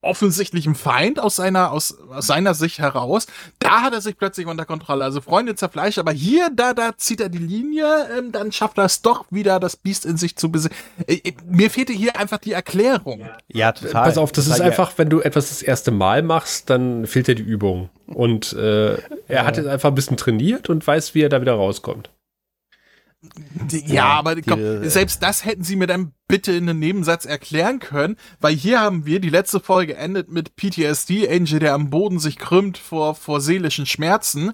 offensichtlichen Feind aus seiner, aus, aus seiner Sicht heraus, da hat er sich plötzlich unter Kontrolle. Also Freunde zerfleischt, aber hier, da, da zieht er die Linie, ähm, dann schafft er es doch wieder, das Biest in sich zu besiegen. Äh, äh, mir fehlte hier einfach die Erklärung. Ja, total. Pass auf, das ist Total, einfach, wenn du etwas das erste Mal machst, dann fehlt dir die Übung. Und äh, er hat jetzt einfach ein bisschen trainiert und weiß, wie er da wieder rauskommt. Ja, Ja, aber komm, die- selbst das hätten sie mir dann bitte in einem Nebensatz erklären können, weil hier haben wir, die letzte Folge endet mit PTSD, Angel, der am Boden sich krümmt vor, vor seelischen Schmerzen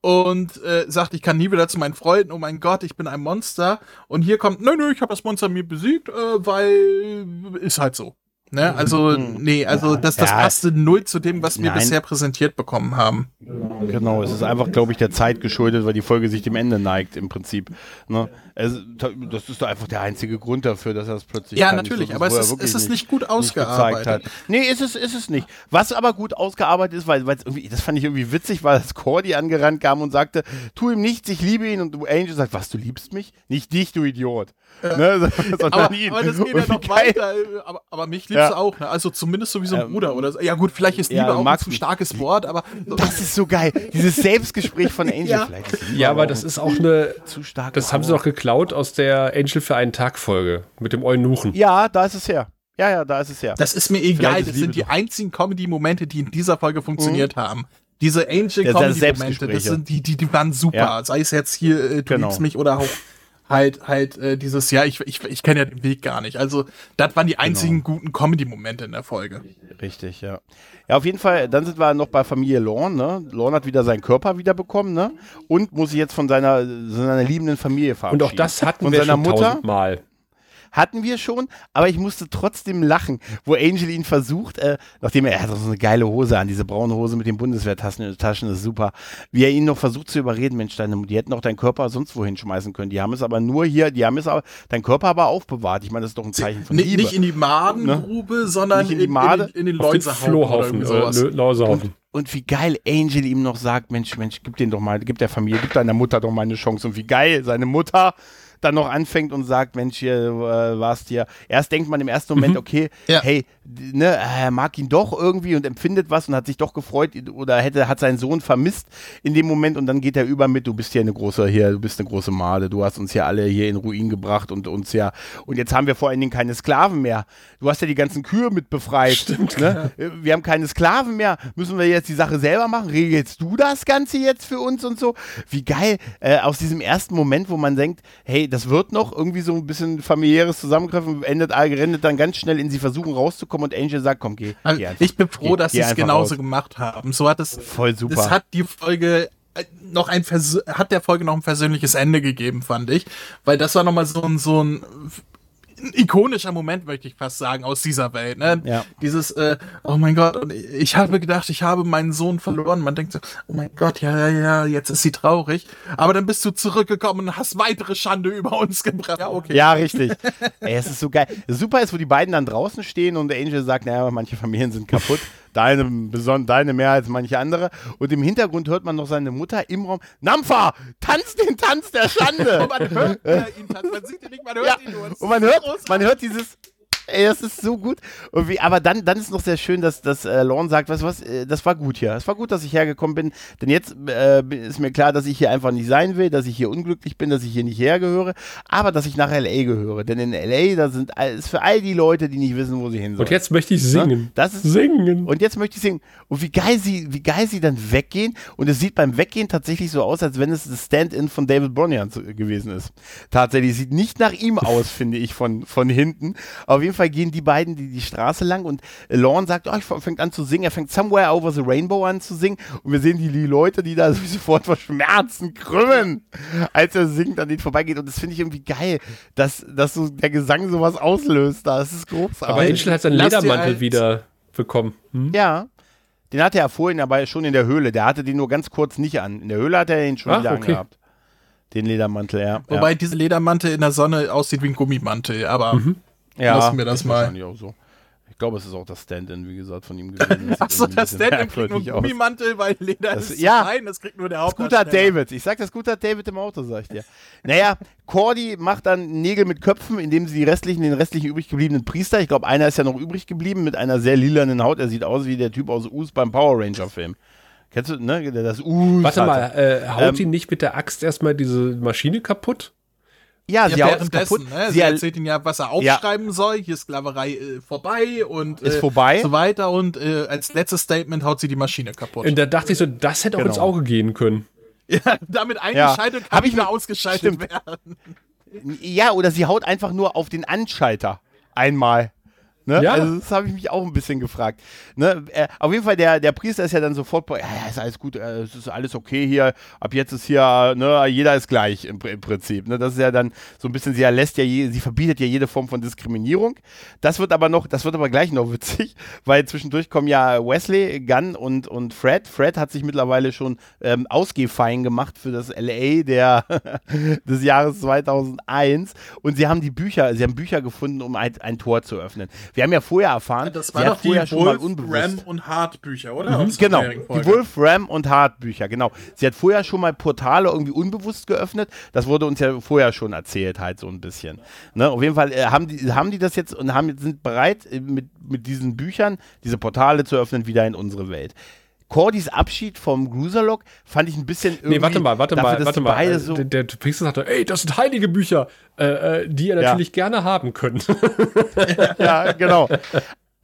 und äh, sagt, ich kann nie wieder zu meinen Freunden, oh mein Gott, ich bin ein Monster. Und hier kommt, nö, nö, ich habe das Monster mir besiegt, äh, weil ist halt so. Ne? Also, nee, also das, das Ja. passte null zu dem, was wir Nein. bisher präsentiert bekommen haben. Genau, es ist einfach, glaube ich, der Zeit geschuldet, weil die Folge sich dem Ende neigt im Prinzip. Ne? Also, das ist einfach der einzige Grund dafür, dass er es plötzlich Ja, natürlich, So, aber es ist, es ist nicht gut gezeigt ausgearbeitet. hat. Nee, ist es, ist es nicht. Was aber gut ausgearbeitet ist, weil weil es irgendwie, das fand ich irgendwie witzig, weil das Cordy angerannt kam und sagte, tu ihm nichts, ich liebe ihn. Und Angel sagt, was, du liebst mich? Nicht dich, du Idiot. Ne? Aber, ihn. aber das geht ja noch geil. weiter. Aber, aber mich liebst Ja. du auch. Ne? Also zumindest so wie so ein Ähm, Bruder oder so. Ja gut, vielleicht ist ja, Liebe auch ein magst zu starkes Wort, aber so, Das ist so geil. Dieses Selbstgespräch von Angel. Ja. Vielleicht Ja, aber das ist auch eine. zu stark. Das haben sie doch geklaut aus der Angel für einen Tag Folge mit dem Eunuchen. Ja, da ist es her. Ja, ja, da ist es her. das ist mir egal. Vielleicht ist Das sind die einzigen Comedy-Momente, die in dieser Folge funktioniert haben. Diese Ja, Angel-Comedy-Momente, das sind die, die, die waren super. Ja. Sei es jetzt hier, äh, du Genau. liebst mich oder auch halt, halt äh, dieses, ja, ich, ich, ich kenne ja den Weg gar nicht. Also, das waren die einzigen Genau. guten Comedy-Momente in der Folge. Richtig, ja. Ja, auf jeden Fall, dann sind wir noch bei Familie Lorne, ne? Lorne hat wieder seinen Körper wiederbekommen, ne? Und muss sich jetzt von seiner, seiner liebenden Familie Und verabschieden. auch das hatten Von wir seiner schon Mutter tausendmal. Hatten wir schon, aber ich musste trotzdem lachen, wo Angel ihn versucht, äh, nachdem er, er hat doch so eine geile Hose an, diese braune Hose mit den Bundeswehrtaschen Taschen ist super, wie er ihn noch versucht zu überreden, Mensch, deine, die hätten auch deinen Körper sonst wohin schmeißen können. Die haben es aber nur hier, die haben es aber, deinen Körper aber aufbewahrt. Ich meine, das ist doch ein Zeichen von Nicht, Liebe. nicht in die Madengrube, sondern Nicht in die in, Made, in, den- in den Auf den Läusehaufen. Irgendwie äh. Und wie geil Angel ihm noch sagt, Mensch, Mensch, gib den doch mal, gib der Familie, gib deiner Mutter doch mal eine Chance. Und wie geil seine Mutter dann noch anfängt und sagt, Mensch, hier äh, warst hier. Erst denkt man im ersten Moment, okay, Ja. hey, ne, er mag ihn doch irgendwie und empfindet was und hat sich doch gefreut oder hätte, hat seinen Sohn vermisst in dem Moment und dann geht er über mit, du bist hier eine große, hier, du bist eine große Made, du hast uns hier alle hier in Ruin gebracht und uns ja, und jetzt haben wir vor allen Dingen keine Sklaven mehr. Du hast ja die ganzen Kühe mit befreit. Stimmt, ne? Äh, Wir haben keine Sklaven mehr. Müssen wir jetzt die Sache selber machen? Regelst du das Ganze jetzt für uns und so? Wie geil, äh, aus diesem ersten Moment, wo man denkt, hey, das wird noch irgendwie so ein bisschen familiäres Zusammentreffen, endet, rennt dann ganz schnell in sie versuchen rauszukommen und Angel sagt, komm, geh. Also geh einfach. ich bin froh, Geh- dass sie es genauso raus. gemacht haben. So hat es, Voll super. das hat die Folge äh, noch ein Vers hat der Folge noch ein persönliches Ende gegeben, fand ich, weil das war noch mal so ein so ein ein ikonischer Moment, möchte ich fast sagen, aus dieser Welt. Ne? Ja. Dieses, äh, oh mein Gott, und ich habe gedacht, ich habe meinen Sohn verloren. Man denkt so, oh mein Gott, ja, ja, ja, jetzt ist sie traurig. Aber dann bist du zurückgekommen und hast weitere Schande über uns gebracht. Ja, okay. Ja, richtig. Ey, es ist so geil. Super ist, wo die beiden dann draußen stehen und der Angel sagt, naja, manche Familien sind kaputt. Deine, deine mehr als manche andere. Und im Hintergrund hört man noch seine Mutter im Raum. Nampfer, tanz den Tanz der Schande. Und man hört ihn tanzen. Man sieht ihn nicht, man hört Ja, ihn nur. Und man hört, man hört dieses. Ey, das ist so gut. Wie, aber dann, dann ist noch sehr schön, dass, dass äh, Lorne sagt, weißt du was, äh, das war gut hier. Es war gut, dass ich hergekommen bin, denn jetzt äh, ist mir klar, dass ich hier einfach nicht sein will, dass ich hier unglücklich bin, dass ich hier nicht hergehöre, aber dass ich nach L.A. gehöre. Denn in L.A., da sind ist für all die Leute, die nicht wissen, wo sie hin sollen. Und jetzt möchte ich singen. Das ist, Singen. und jetzt möchte ich singen. Und wie geil sie, wie geil sie dann weggehen. Und es sieht beim Weggehen tatsächlich so aus, als wenn es das Stand-in von David Bronian gewesen ist. Tatsächlich sieht nicht nach ihm aus, finde ich, von, von hinten. Auf jeden Fall gehen die beiden die, die Straße lang und Lorne sagt, oh, ich fängt an zu singen. Er fängt Somewhere Over the Rainbow an zu singen. Und wir sehen die, die Leute, die da sofort vor Schmerzen krümmen, als er singt, an denen vorbeigeht. Und das finde ich irgendwie geil, dass, dass so der Gesang sowas auslöst. Das ist großartig. Aber Angel hat seinen Ledermantel als- wieder bekommen. Hm? Ja. Den hatte er vorhin aber schon in der Höhle. Der hatte den nur ganz kurz nicht an. In der Höhle hat er ihn schon Ach, wieder okay. angehabt. Den Ledermantel, ja. Wobei dieser Ledermantel in der Sonne aussieht wie ein Gummimantel, aber ja. lassen wir das ist mal. wahrscheinlich auch so. Ich glaube, es ist auch das Stand-in, wie gesagt, von ihm gewesen. Das Achso, das Stand-in kriegt nur einen. Gummimantel, weil Leder Das- ist ja. klein, das kriegt nur der Scooter Hauptdarsteller. David. Ich sag das Scooter David im Auto, sag ich dir. Naja, Cordy macht dann Nägel mit Köpfen, indem sie die restlichen, den restlichen übrig gebliebenen Priester, ich glaube, einer ist ja noch übrig geblieben mit einer sehr lilanen Haut. Er sieht aus wie der Typ aus Us beim Power Ranger Film. Kennst du, ne? Der Das Us. Warte hatte. mal, äh, haut Ähm, ihn nicht mit der Axt erstmal diese Maschine kaputt? Ja, Ja, sie haut es kaputt. währenddessen, ne? Sie Sie er- erzählt ihm ja, was er aufschreiben soll. Hier ist Sklaverei äh, vorbei und Ist äh, vorbei. so weiter. Und äh, als letztes Statement haut sie die Maschine kaputt. Und da dachte ich so, das hätte auch Genau. ins Auge gehen können. ja, damit eingeschaltet Hab kann ich ich mir- ausgeschaltet stimmt. werden. Ja, oder sie haut einfach nur auf den Anschalter. Einmal. Ne? Ja. Also das habe ich mich auch ein bisschen gefragt. Ne? Äh, auf jeden Fall, der, der Priester ist ja dann sofort, ja, ja, ist alles gut, äh, es ist alles okay hier, ab jetzt ist hier, ne, jeder ist gleich im, im Prinzip. Ne? Das ist ja dann so ein bisschen, sie erlässt ja, je, sie verbietet ja jede Form von Diskriminierung. Das wird aber noch, das wird aber gleich noch witzig, weil zwischendurch kommen ja Wesley, Gunn und, und Fred. Fred hat sich mittlerweile schon ähm, ausgefein gemacht für das LA der, des Jahres 2001 und sie haben die Bücher, sie haben Bücher gefunden, um ein, ein Tor zu öffnen. Wir haben ja vorher erfahren, Das sie war hat doch die vorher schon mal Wolf, unbewusst. Ram und Hart Bücher, oder? Der Genau, die. Wolf, Ram und Hart Bücher, genau. Sie hat vorher schon mal Portale irgendwie unbewusst geöffnet. Das wurde uns ja vorher schon erzählt, halt so ein bisschen. Ne? Auf jeden Fall äh, haben, die, haben die das jetzt und haben, sind bereit, äh, mit, mit diesen Büchern diese Portale zu öffnen, wieder in unsere Welt. Cordys Abschied vom Gruserlock fand ich ein bisschen irgendwie. Nee, warte mal, warte dafür, mal, warte mal. Äh, so, der, der Priester sagte, ey, das sind heilige Bücher, äh, äh, die ihr Ja. natürlich gerne haben könnt. ja, genau.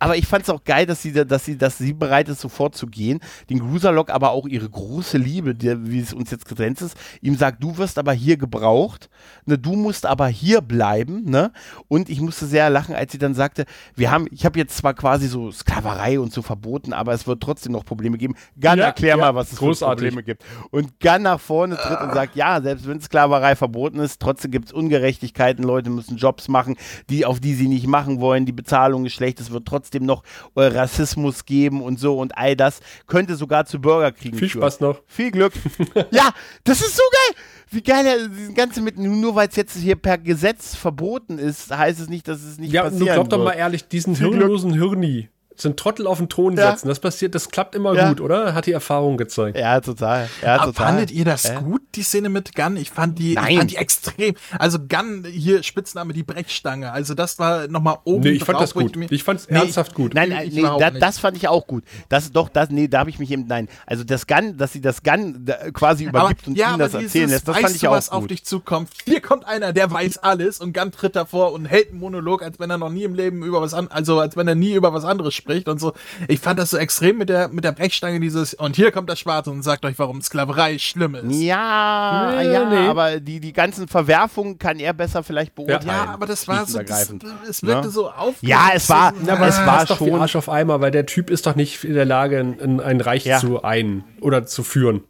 Aber ich fand es auch geil, dass sie, da- dass, sie, dass sie bereit ist, sofort zu gehen. Den Gruserlock aber auch ihre große Liebe, die, wie es uns jetzt getrennt ist, ihm sagt, du wirst aber hier gebraucht, ne, du musst aber hier bleiben. Ne? Und ich musste sehr lachen, als sie dann sagte, wir haben, ich habe jetzt zwar quasi so Sklaverei und so verboten, aber es wird trotzdem noch Probleme geben. Gunn, Ja, erklär ja, mal, was es großartig. für Probleme gibt. Und Gunn nach vorne tritt und sagt, ja, selbst wenn Sklaverei verboten ist, trotzdem gibt es Ungerechtigkeiten, Leute müssen Jobs machen, die, auf die sie nicht machen wollen, die Bezahlung ist schlecht, es wird trotzdem noch äh, Rassismus geben und so und all das könnte sogar zu Bürgerkriegen Viel führen. Spaß noch. Viel Glück. ja, das ist so geil. Wie geil, er- dieses Ganze mit, nur weil es jetzt hier per Gesetz verboten ist, heißt es nicht, dass es nicht Ja, passieren nun glaub doch mal ehrlich, diesen Viel Glück. hirnlosen Hirni, so einen Trottel auf den Thron Ja. setzen, das passiert, das klappt immer Ja. gut, oder? Hat die Erfahrung gezeigt. Ja, total. Ja, Aber total. fandet ihr das Äh? gut, die Szene mit Gunn? Ich fand die, Nein. ich fand die extrem. Also Gunn, hier Spitzname die Brechstange. Also das war nochmal oben Nee, ich fand das gut. mir- Ich fand's Nee, ernsthaft gut. Nein, Ich nein, nee, da, das fand ich auch gut. Das doch, das, nee, da habe ich mich eben, nein. Also das Gun, dass sie das Gun da quasi übergibt und ja, ihnen das aber erzählen lässt, das weißt fand ich du, auch was auf gut. dich zukommt? Hier kommt einer, der weiß alles und Gunn tritt davor und hält einen Monolog, als wenn er noch nie im Leben über was an, also als wenn er nie über was anderes spricht und so. Ich fand das so extrem mit der, mit der Brechstange dieses, und hier kommt das Schwarze und sagt euch, warum Sklaverei schlimm ist. Ja, Nee, ja, nee. aber die, die ganzen Verwerfungen kann er besser vielleicht beurteilen. Ja, aber das war so, das, es wirkte Ne? so auf. Ja, es war- Ja, aber es war schon- Arsch auf Eimer, weil der Typ ist doch nicht in der Lage, ein, ein Reich Ja. zu ein oder zu führen.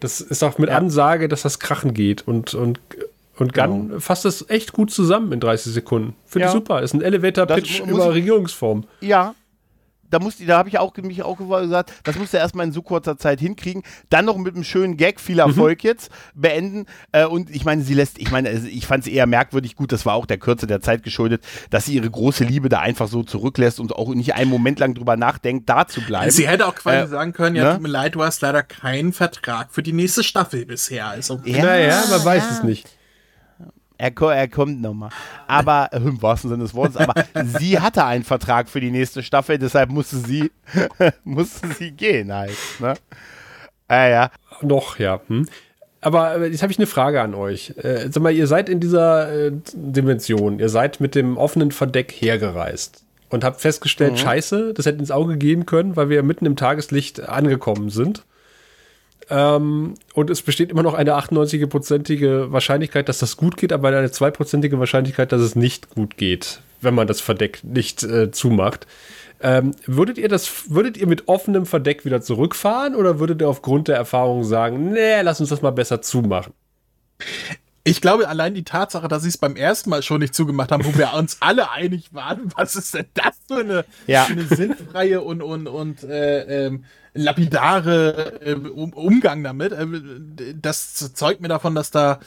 Das ist doch mit Ansage, dass das krachen geht und, und, und Gunn fasst das echt gut zusammen in 30 Sekunden. Finde Ja. ich super. Ist ein Elevator-Pitch über Regierungsform. Ja. Da, musste, da habe ich auch, mich auch gesagt, das musste er erstmal in so kurzer Zeit hinkriegen. Dann noch mit einem schönen Gag, viel Erfolg jetzt, beenden. Äh, und ich meine, sie lässt, ich meine, ich fand es eher merkwürdig gut, das war auch der Kürze der Zeit geschuldet, dass sie ihre große Liebe da einfach so zurücklässt und auch nicht einen Moment lang drüber nachdenkt, da zu bleiben. Sie hätte auch quasi Äh, sagen können, ja, ne? tut mir leid, du hast leider keinen Vertrag für die nächste Staffel bisher. Also, Ja, naja, man weiß ja. es nicht. Er, er kommt nochmal. Aber, äh, im wahrsten Sinne des Wortes, aber sie hatte einen Vertrag für die nächste Staffel, deshalb musste sie, musste sie gehen halt. Ne? Äh, ja. Noch, ja. Hm. Aber äh, jetzt habe ich eine Frage an euch. Äh, sag mal, ihr seid in dieser äh, Dimension, ihr seid mit dem offenen Verdeck hergereist und habt festgestellt, scheiße, das hätte ins Auge gehen können, weil wir mitten im Tageslicht angekommen sind. Ähm, und es besteht immer noch eine 98-prozentige Wahrscheinlichkeit, dass das gut geht, aber eine 2-prozentige Wahrscheinlichkeit, dass es nicht gut geht, wenn man das Verdeck nicht äh, zumacht. Ähm, würdet ihr das, würdet ihr mit offenem Verdeck wieder zurückfahren oder würdet ihr aufgrund der Erfahrung sagen, nee, lass uns das mal besser zumachen? Ich glaube, allein die Tatsache, dass sie es beim ersten Mal schon nicht zugemacht haben, wo wir uns alle einig waren, was ist denn das für eine, Ja. für eine sinnfreie und, und, und äh, ähm, lapidare äh, um, Umgang damit. Äh, das zeugt mir davon, dass da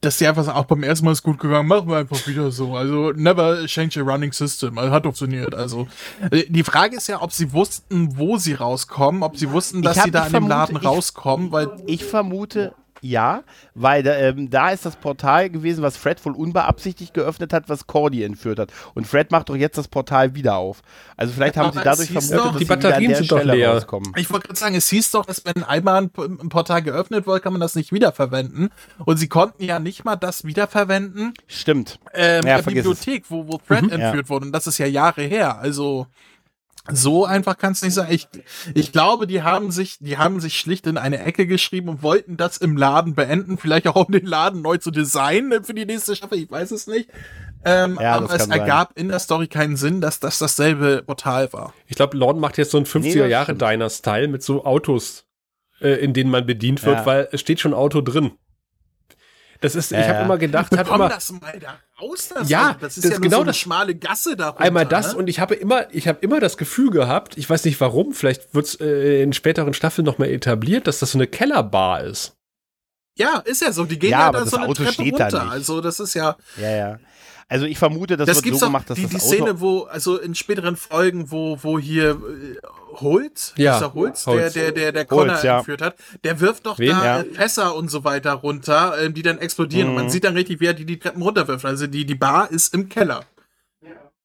dass die einfach sagen, auch beim ersten Mal ist gut gegangen, machen wir einfach wieder so. Also never change a running system. Also, hat funktioniert. Also äh, die Frage ist ja, ob sie wussten, wo sie rauskommen, ob sie wussten, dass sie da in dem Laden rauskommen, weil Ich vermute ja, weil da, ähm, da ist das Portal gewesen, was Fred wohl unbeabsichtigt geöffnet hat, was Cordy entführt hat. Und Fred macht doch jetzt das Portal wieder auf. Also vielleicht haben Aber sie dadurch vermutet, doch, dass die sie wieder an Batterien der sind doch Stelle leer. rauskommen. Ich wollte gerade sagen, es hieß doch, dass wenn einmal ein, Portal geöffnet wird, kann man das nicht wiederverwenden. Und sie konnten ja nicht mal das wiederverwenden Stimmt. ähm, Ja, der es. Bibliothek, wo, wo Fred entführt wurde. Und das ist ja Jahre her. Also so einfach kann es nicht sein. Ich, ich glaube, die haben sich, die haben sich schlicht in eine Ecke geschrieben und wollten das im Laden beenden. Vielleicht auch um den Laden neu zu designen für die nächste Staffel. Ich weiß es nicht. Ähm, Ja, aber es kann sein. ergab in der Story keinen Sinn, dass das dasselbe Portal war. Ich glaube, Lord macht jetzt so einen Nee, 50er das Jahre stimmt. Diner-Style mit so Autos, äh, in denen man bedient wird, Ja. weil es steht schon Auto drin. Das ist, ich Ja, habe immer gedacht, hat immer das mal da raus. Das, Ja, das ist das ja genau so eine das- schmale Gasse da runter, einmal das ne? und ich habe immer, ich habe immer das Gefühl gehabt, ich weiß nicht warum, vielleicht wird es äh, in späteren Staffeln noch mal etabliert, dass das so eine Kellerbar ist. Ja, ist ja so. Die gehen Ja, ja, aber da das so eine Auto Treppe steht da runter. nicht. Also das ist ja. Ja, ja. Also ich vermute, das, Das, wird so gemacht, dass die, das die Auto Szene, wo also in späteren Folgen, wo wo hier äh, Holz, Ja, ist er Holz, Holz. der der der der Holz, Connor ja. entführt hat, der wirft doch Wen? da Ja. äh, Fässer und so weiter runter, ähm, die dann explodieren. Und man Mhm. sieht dann richtig, wie er die die Treppen runterwirft. Also die die Bar ist im Keller.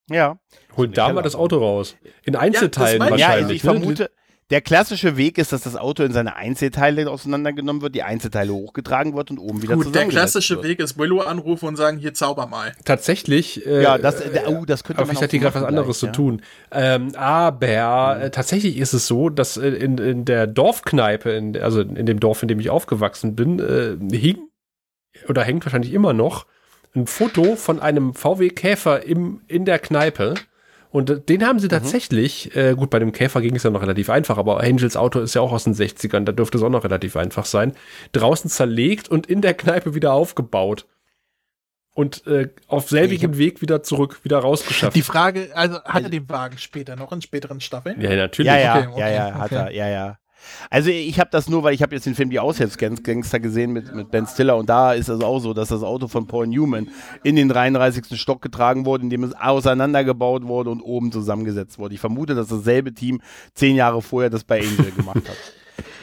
Ja. Holt da mal das Auto raus. In Einzelteilen. Ja, wahrscheinlich. also ich vermute, der klassische Weg ist, dass das Auto in seine Einzelteile auseinandergenommen wird, die Einzelteile hochgetragen wird und oben wieder Gut, der klassische wird. Weg ist Willow anrufen und sagen, hier zauber mal. Tatsächlich. Äh, Ja, das, äh, oh, das könnte Aber man auch hat die so gerade was anderes gleich, zu tun. Ähm, aber Mhm. äh, tatsächlich ist es so, dass äh, in, in der Dorfkneipe, in, also in dem Dorf, in dem ich aufgewachsen bin, äh, hing oder hängt wahrscheinlich immer noch ein Foto von einem VW Käfer im, in der Kneipe. Und äh, den haben sie Mhm. tatsächlich, äh, gut, bei dem Käfer ging es ja noch relativ einfach, aber Angels Auto ist ja auch aus den 60ern, da dürfte es auch noch relativ einfach sein, draußen zerlegt und in der Kneipe wieder aufgebaut. Und äh, auf selbigem Weg wieder zurück, wieder rausgeschafft. Die Frage, also hat er den Wagen später noch in späteren Staffeln? Ja, natürlich. Ja, ja, Okay, okay, ja, ja, hat okay. er, ja, ja. Also ich habe das nur, weil ich habe jetzt den Film Die Aushilfsgangster gesehen mit, mit Ben Stiller und da ist es auch so, dass das Auto von Paul Newman in den 33. Stock getragen wurde, in dem es auseinandergebaut wurde und oben zusammengesetzt wurde. Ich vermute, dass dasselbe Team zehn Jahre vorher das bei Angel gemacht hat.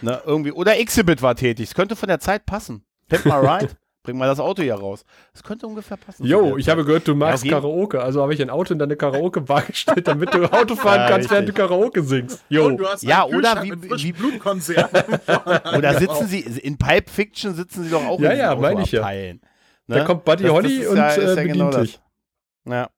Ne, irgendwie. Oder Exhibit war tätig. Es könnte von der Zeit passen. Pimp mal right. Bring mal das Auto hier raus. Das könnte ungefähr passen. Jo, ich Zeit. habe gehört, du magst jeden- Karaoke. Also habe ich ein Auto in deine Karaoke-Bar gestellt, damit du Auto fahren Ja, kannst, während du. Karaoke singst. Jo. Und du hast Ja, oder wie- wie- Blutkonserven. Oder sitzen sie, in Pipe Fiction sitzen sie doch auch Ja, in ja, meine ich ja. Autoabteilen. Da kommt Buddy Das- das Holly ist und ja- ist äh, ja bedient genau das. dich. Ja.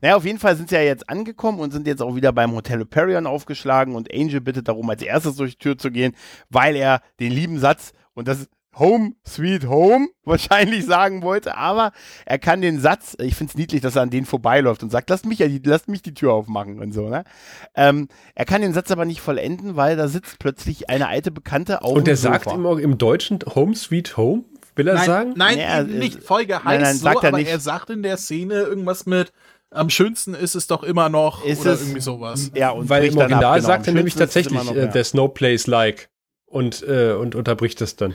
Naja, auf jeden Fall sind sie ja jetzt angekommen und sind jetzt auch wieder beim Hotel Hyperion aufgeschlagen und Angel bittet darum, als erstes durch die Tür zu gehen, weil er den lieben Satz, und das ist Home, Sweet Home, wahrscheinlich sagen wollte, aber er kann den Satz, ich finde es niedlich, dass er an denen vorbeiläuft und sagt, lasst mich ja die, lasst mich die Tür aufmachen und so, ne? Ähm, er kann den Satz aber nicht vollenden, weil da sitzt plötzlich eine alte Bekannte auf Und der sagt immer im Deutschen Home Sweet Home, will er Nein, sagen? nein, Nee, er- eben nicht. Folge heißt nein, nein, so, sagt er aber nicht. er sagt in der Szene irgendwas mit am schönsten ist es doch immer noch Ist oder es- irgendwie sowas. ja, und Weil im ab, Original genau. sagt er Am nämlich tatsächlich, immer noch, äh, ja. there's no place like. Und, äh, und unterbricht es dann.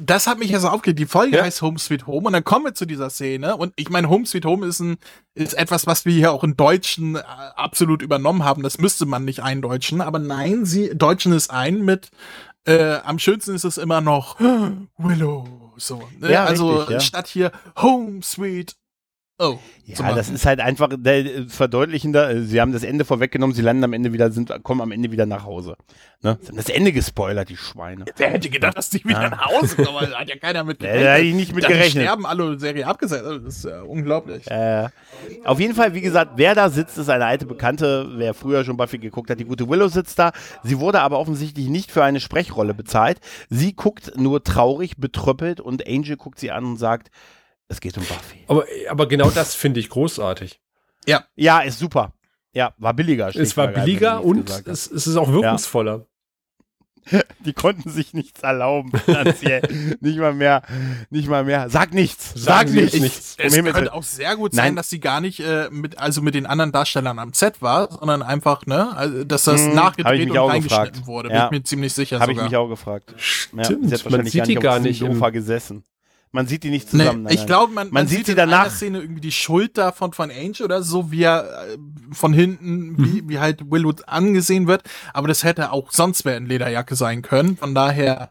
Das hat mich also aufgeregt. Die Folge Ja. heißt Home Sweet Home und dann kommen wir zu dieser Szene und ich meine, Home Sweet Home ist ein ist etwas, was wir hier auch in Deutschen äh, absolut übernommen haben. Das müsste man nicht eindeutschen, aber nein, sie deutschen es ein mit äh, am schönsten ist es immer noch Willow. So, ne? Ja, also richtig, ja. statt hier Home Sweet Oh. Ja, das ist halt einfach der, verdeutlichender. äh, Sie haben das Ende vorweggenommen, sie landen am Ende wieder, sind, kommen am Ende wieder nach Hause. Ne? Sie haben das Ende gespoilert, die Schweine. Wer hätte gedacht, dass die wieder Ja. nach Hause kommen? Da hat ja keiner mit Da hätte ich nicht mit Da die gerechnet. sterben alle Serie abgesetzt. Also, Das ist ja unglaublich. Äh, auf jeden Fall, wie gesagt, wer da sitzt, ist eine alte Bekannte. Wer früher schon Buffy geguckt hat, die gute Willow sitzt da. Sie wurde aber offensichtlich nicht für eine Sprechrolle bezahlt. Sie guckt nur traurig, betröppelt und Angel guckt sie an und sagt, es geht um Buffy. Aber, aber genau das finde ich großartig. Ja, ist super. Ja, war billiger. Es war billiger wie ich und es, es ist auch wirkungsvoller. Die konnten sich nichts erlauben finanziell. nicht mal mehr, nicht mal mehr. Sag nichts, sag Sie nichts. nichts. Um Es Himmels könnte auch sehr gut Nein. sein, dass sie gar nicht äh, mit, also mit den anderen Darstellern am Set war, sondern einfach, ne, also, dass das Hm, nachgedreht und reingeschnitten gefragt. wurde. Ja. Bin ich mir ziemlich sicher Habe ich mich auch gefragt. Ja, Stimmt, sie hat man wahrscheinlich sieht die auf gar diesem nicht. Im, Sofa gesessen. Man sieht die nicht Nee, zusammen. nein, ich glaube, man, Man sieht sieht sie in einer danach- Szene irgendwie die Schulter von, von Angel oder so, wie er äh, von hinten, Mhm. wie, wie halt Willow angesehen wird. Aber das hätte auch sonst wer in Lederjacke sein können. Von daher,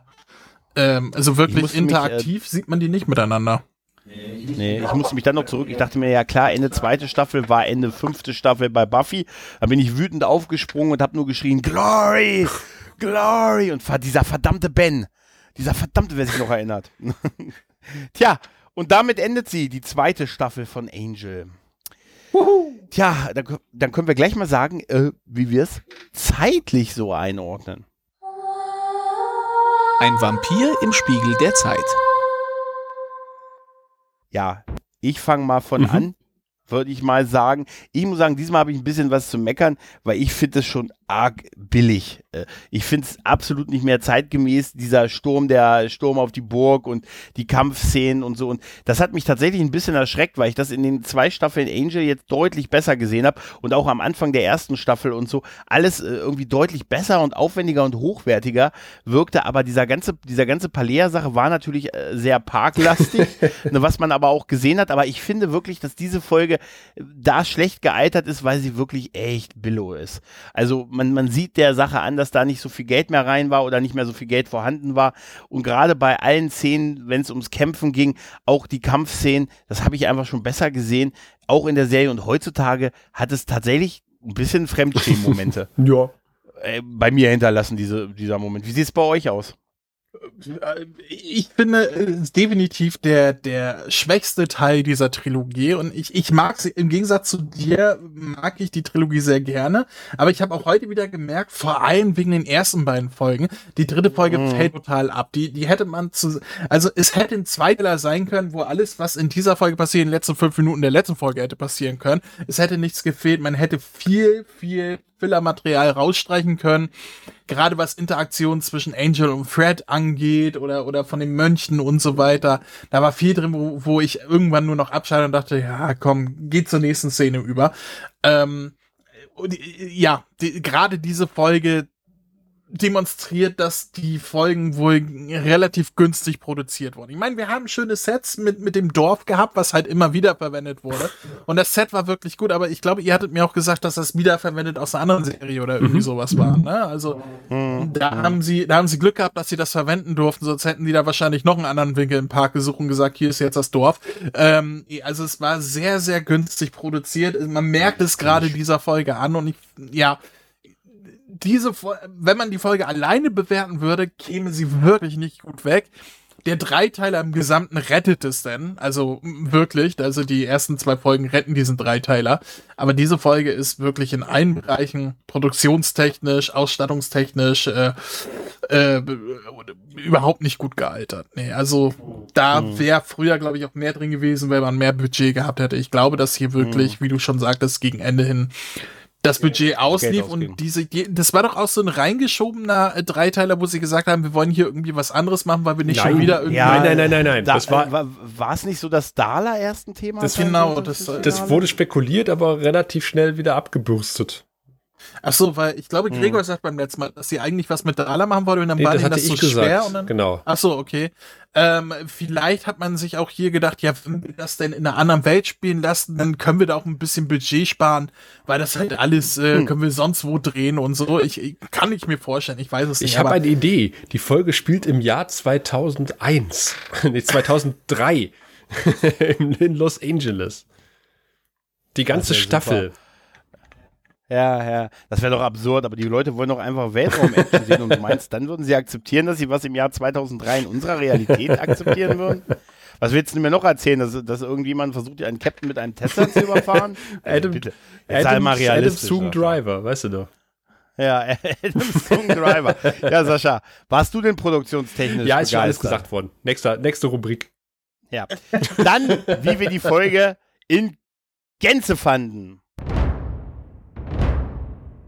ähm, also wirklich musste mich, äh, interaktiv sieht man die nicht miteinander. Nee, ich musste mich dann noch zurück. Ich dachte mir, ja klar, Ende zweite Staffel war Ende fünfte Staffel bei Buffy. Da bin ich wütend aufgesprungen und habe nur geschrien, Glory, Glory. Und dieser verdammte Ben. Dieser verdammte, wer sich noch erinnert. Tja, und damit endet sie, die zweite Staffel von Angel. Tja, dann, dann können wir gleich mal sagen, äh, wie wir es zeitlich so einordnen. Ein Vampir im Spiegel der Zeit. Ja, ich fange mal von Mhm. an. Würde ich mal sagen. Ich muss sagen, diesmal habe ich ein bisschen was zu meckern, weil ich finde es schon arg billig. Äh, ich finde es absolut nicht mehr zeitgemäß, dieser Sturm, der Sturm auf die Burg und die Kampfszenen und so. Und das hat mich tatsächlich ein bisschen erschreckt, weil ich das in den zwei Staffeln Angel jetzt deutlich besser gesehen habe und auch am Anfang der ersten Staffel und so alles äh, irgendwie deutlich besser und aufwendiger und hochwertiger wirkte. Aber dieser ganze, dieser ganze Palea-Sache war natürlich äh, sehr parklastig, ne, was man aber auch gesehen hat. Aber ich finde wirklich, dass diese Folge da schlecht gealtert ist, weil sie wirklich echt billow ist. Also man, man sieht der Sache an, dass da nicht so viel Geld mehr rein war oder nicht mehr so viel Geld vorhanden war. Und gerade bei allen Szenen, wenn es ums Kämpfen ging, auch die Kampfszenen, das habe ich einfach schon besser gesehen, auch in der Serie. Und heutzutage hat es tatsächlich ein bisschen Fremdschämen-Momente. Ja. äh, bei mir hinterlassen, diese, dieser Moment. Wie sieht es bei euch aus? Ich finde, es ist definitiv der, der schwächste Teil dieser Trilogie und ich, ich mag sie, im Gegensatz zu dir, mag ich die Trilogie sehr gerne, aber ich habe auch heute wieder gemerkt, vor allem wegen den ersten beiden Folgen, die dritte Folge Mhm. fällt total ab. Die, die hätte man zu, also es hätte ein Zweiteiler sein können, wo alles, was in dieser Folge passiert, in den letzten fünf Minuten der letzten Folge hätte passieren können. Es hätte nichts gefehlt, man hätte viel, viel Fillermaterial rausstreichen können gerade was Interaktion zwischen Angel und Fred angeht oder, oder von den Mönchen und so weiter. Da war viel drin, wo, wo ich irgendwann nur noch abschalte und dachte, ja, komm, geht zur nächsten Szene über. Ähm, und, äh, ja, die, gerade diese Folge demonstriert, dass die Folgen wohl relativ günstig produziert wurden. Ich meine, wir haben schöne Sets mit, mit dem Dorf gehabt, was halt immer wieder verwendet wurde. Und das Set war wirklich gut, aber ich glaube, ihr hattet mir auch gesagt, dass das wiederverwendet aus einer anderen Serie oder irgendwie sowas war. Ne? Also da haben sie, da haben sie Glück gehabt, dass sie das verwenden durften, sonst hätten die da wahrscheinlich noch einen anderen Winkel im Park gesucht und gesagt, hier ist jetzt das Dorf. Ähm, also es war sehr, sehr günstig produziert. Man merkt es gerade dieser Folge an und ich, ja, diese, wenn man die Folge alleine bewerten würde, käme sie wirklich nicht gut weg. Der Dreiteiler im Gesamten rettet es denn, also wirklich, also die ersten zwei Folgen retten diesen Dreiteiler, aber diese Folge ist wirklich in allen Bereichen, produktionstechnisch, ausstattungstechnisch, äh, äh, überhaupt nicht gut gealtert. Nee, also da wäre früher, glaube ich, auch mehr drin gewesen, wenn man mehr Budget gehabt hätte. Ich glaube, dass hier wirklich, wie du schon sagtest, gegen Ende hin das Budget auslief und diese, die- das war doch auch so ein reingeschobener äh, Dreiteiler, wo sie gesagt haben, wir wollen hier irgendwie was anderes machen, weil wir nicht Nein. schon wieder irgendwie. Nein, nein, nein, nein, nein. Da, das war, äh, war, war es nicht so, dass Dala erst ein Thema Das genau, das- fürs das Finale? wurde spekuliert, aber relativ schnell wieder abgebürstet. Ach so, weil ich glaube, Gregor sagt beim letzten Mal, dass sie eigentlich was mit Dala machen wollte und dann Nee, war das das so schwer und dann. genau. Ach so, okay. Ähm, vielleicht hat man sich auch hier gedacht, ja, wenn wir das denn in einer anderen Welt spielen lassen, dann können wir da auch ein bisschen Budget sparen, weil das halt alles äh, Hm. können wir sonst wo drehen und so. Ich, ich kann ich mir vorstellen, ich weiß es nicht. Ich habe eine Idee. Die Folge spielt im Jahr 2001. nee, 2003. in Los Angeles. Die ganze Staffel. Ja, ja, das wäre doch absurd, aber die Leute wollen doch einfach Weltraum-Action sehen und du meinst, dann würden sie akzeptieren, dass sie was im Jahr 2003 in unserer Realität akzeptieren würden? Was willst du mir noch erzählen, dass, dass irgendjemand versucht, einen Captain mit einem Tesla zu überfahren? Also Adam- bitte, jetzt sei mal Adam realistisch. Zoom Sascha. Driver, weißt du doch. Ja, Adam Zoom Driver. Ja, Sascha, warst du denn produktionstechnisch Ja, ist schon alles begeistert? gesagt worden. Nächster, nächste Rubrik. Ja. Dann, wie wir die Folge in Gänze fanden.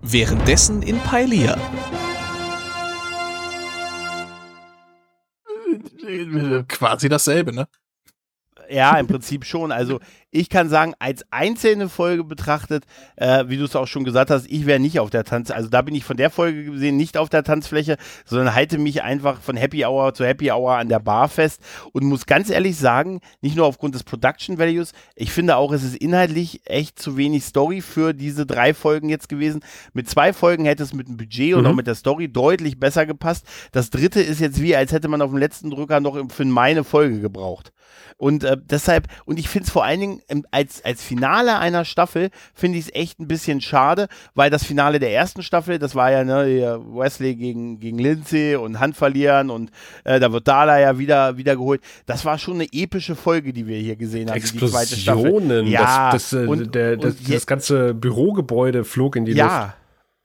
Währenddessen in Pailia. quasi dasselbe, ne? Ja, im Prinzip schon. Also ich kann sagen, als einzelne Folge betrachtet, äh, wie du es auch schon gesagt hast, ich wäre nicht auf der Tanz, also da bin ich von der Folge gesehen nicht auf der Tanzfläche, sondern halte mich einfach von Happy Hour zu Happy Hour an der Bar fest und muss ganz ehrlich sagen, nicht nur aufgrund des Production Values, ich finde auch, es ist inhaltlich echt zu wenig Story für diese drei Folgen jetzt gewesen. Mit zwei Folgen hätte es mit dem Budget und Mhm. auch mit der Story deutlich besser gepasst. Das dritte ist jetzt wie, als hätte man auf dem letzten Drücker noch für meine Folge gebraucht. Und äh, deshalb, und ich finde es vor allen Dingen als, als Finale einer Staffel, finde ich es echt ein bisschen schade, weil das Finale der ersten Staffel, das war ja ne, Wesley gegen, gegen Lindsay und Hand verlieren und äh, da wird Dala ja wieder, wieder geholt. Das war schon eine epische Folge, die wir hier gesehen haben. die zweite Staffel. Explosionen. Ja, das, das, äh, und- der, das, und das ganze Bürogebäude flog in die Luft.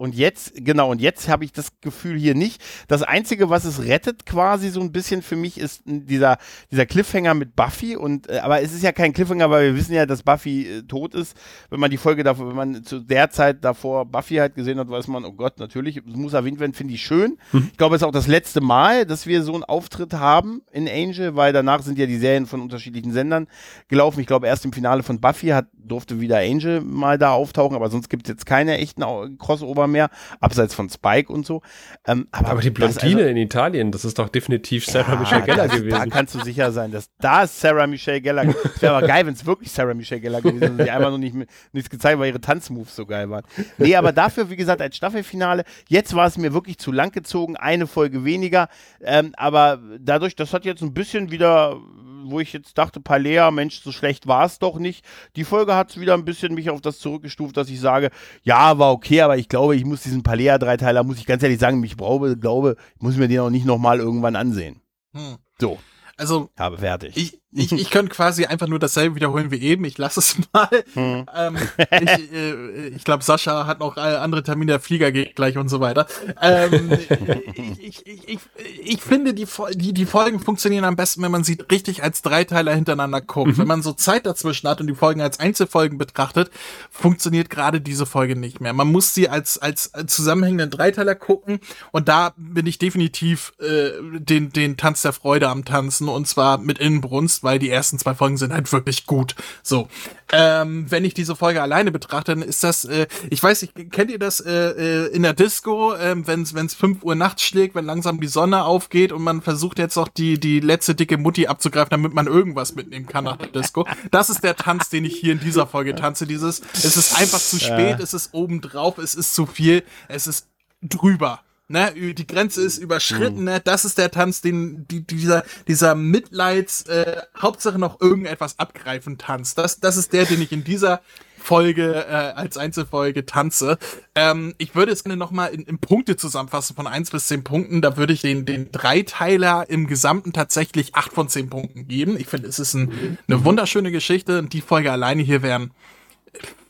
Und jetzt, genau, und jetzt habe ich das Gefühl hier nicht. Das Einzige, was es rettet quasi so ein bisschen für mich, ist dieser, dieser Cliffhanger mit Buffy. Und, äh, aber es ist ja kein Cliffhanger, weil wir wissen ja, dass Buffy äh, tot ist. Wenn man die Folge davor, wenn man zu der Zeit davor Buffy halt gesehen hat, weiß man, oh Gott, natürlich, es muss erwähnt werden, finde ich schön. Mhm. Ich glaube, es ist auch das letzte Mal, dass wir so einen Auftritt haben in Angel, weil danach sind ja die Serien von unterschiedlichen Sendern gelaufen. Ich glaube, erst im Finale von Buffy hat, durfte wieder Angel mal da auftauchen, aber sonst gibt es jetzt keine echten Crossover mehr, abseits von Spike und so. Ähm, aber, aber, die Blondine also, in Italien, das ist doch definitiv Sarah ja, Michelle Geller gewesen. Da kannst du sicher sein, dass da Sarah Michelle Geller. Es wäre aber geil, wenn es wirklich Sarah Michelle Geller gewesen wäre. Die einfach noch nicht, nichts gezeigt, weil ihre Tanzmoves so geil waren. Nee, aber dafür, wie gesagt, als Staffelfinale, jetzt war es mir wirklich zu lang gezogen, eine Folge weniger. Ähm, aber dadurch, das hat jetzt ein bisschen wieder wo ich jetzt dachte, Palea, Mensch, so schlecht war es doch nicht. Die Folge hat es wieder ein bisschen mich auf das zurückgestuft, dass ich sage, ja, war okay, aber ich glaube, ich muss diesen Palea-Dreiteiler, muss ich ganz ehrlich sagen, ich brauche, glaube, ich muss mir den auch nicht nochmal irgendwann ansehen. Hm. So. Also, habe fertig. Ich, ich, ich könnte quasi einfach nur dasselbe wiederholen wie eben. Ich lasse es mal. Hm. Ähm, ich äh, ich glaube, Sascha hat noch andere Termine, der Flieger geht gleich und so weiter. Ähm, ich, ich, ich, ich finde, die, die, die Folgen funktionieren am besten, wenn man sie richtig als Dreiteiler hintereinander guckt. Mhm. Wenn man so Zeit dazwischen hat und die Folgen als Einzelfolgen betrachtet, funktioniert gerade diese Folge nicht mehr. Man muss sie als, als zusammenhängenden Dreiteiler gucken und da bin ich definitiv äh, den, den Tanz der Freude am Tanzen und zwar mit Innenbrunst weil die ersten zwei Folgen sind halt wirklich gut. So. Ähm, wenn ich diese Folge alleine betrachte, dann ist das, äh, ich weiß nicht, kennt ihr das äh, äh, in der Disco, äh, wenn es 5 Uhr nachts schlägt, wenn langsam die Sonne aufgeht und man versucht jetzt noch die, die letzte dicke Mutti abzugreifen, damit man irgendwas mitnehmen kann nach der Disco. Das ist der Tanz, den ich hier in dieser Folge tanze. Dieses, es ist einfach zu spät, es ist obendrauf, es ist zu viel, es ist drüber ne, die Grenze ist überschritten, ne, das ist der Tanz, den die, dieser dieser Mitleids äh, Hauptsache noch irgendetwas abgreifen Tanz. Das das ist der, den ich in dieser Folge äh, als Einzelfolge tanze. Ähm, ich würde es gerne nochmal in, in Punkte zusammenfassen von eins bis zehn Punkten. Da würde ich den, den Dreiteiler im Gesamten tatsächlich acht von zehn Punkten geben. Ich finde, es ist ein, eine wunderschöne Geschichte und die Folge alleine hier wären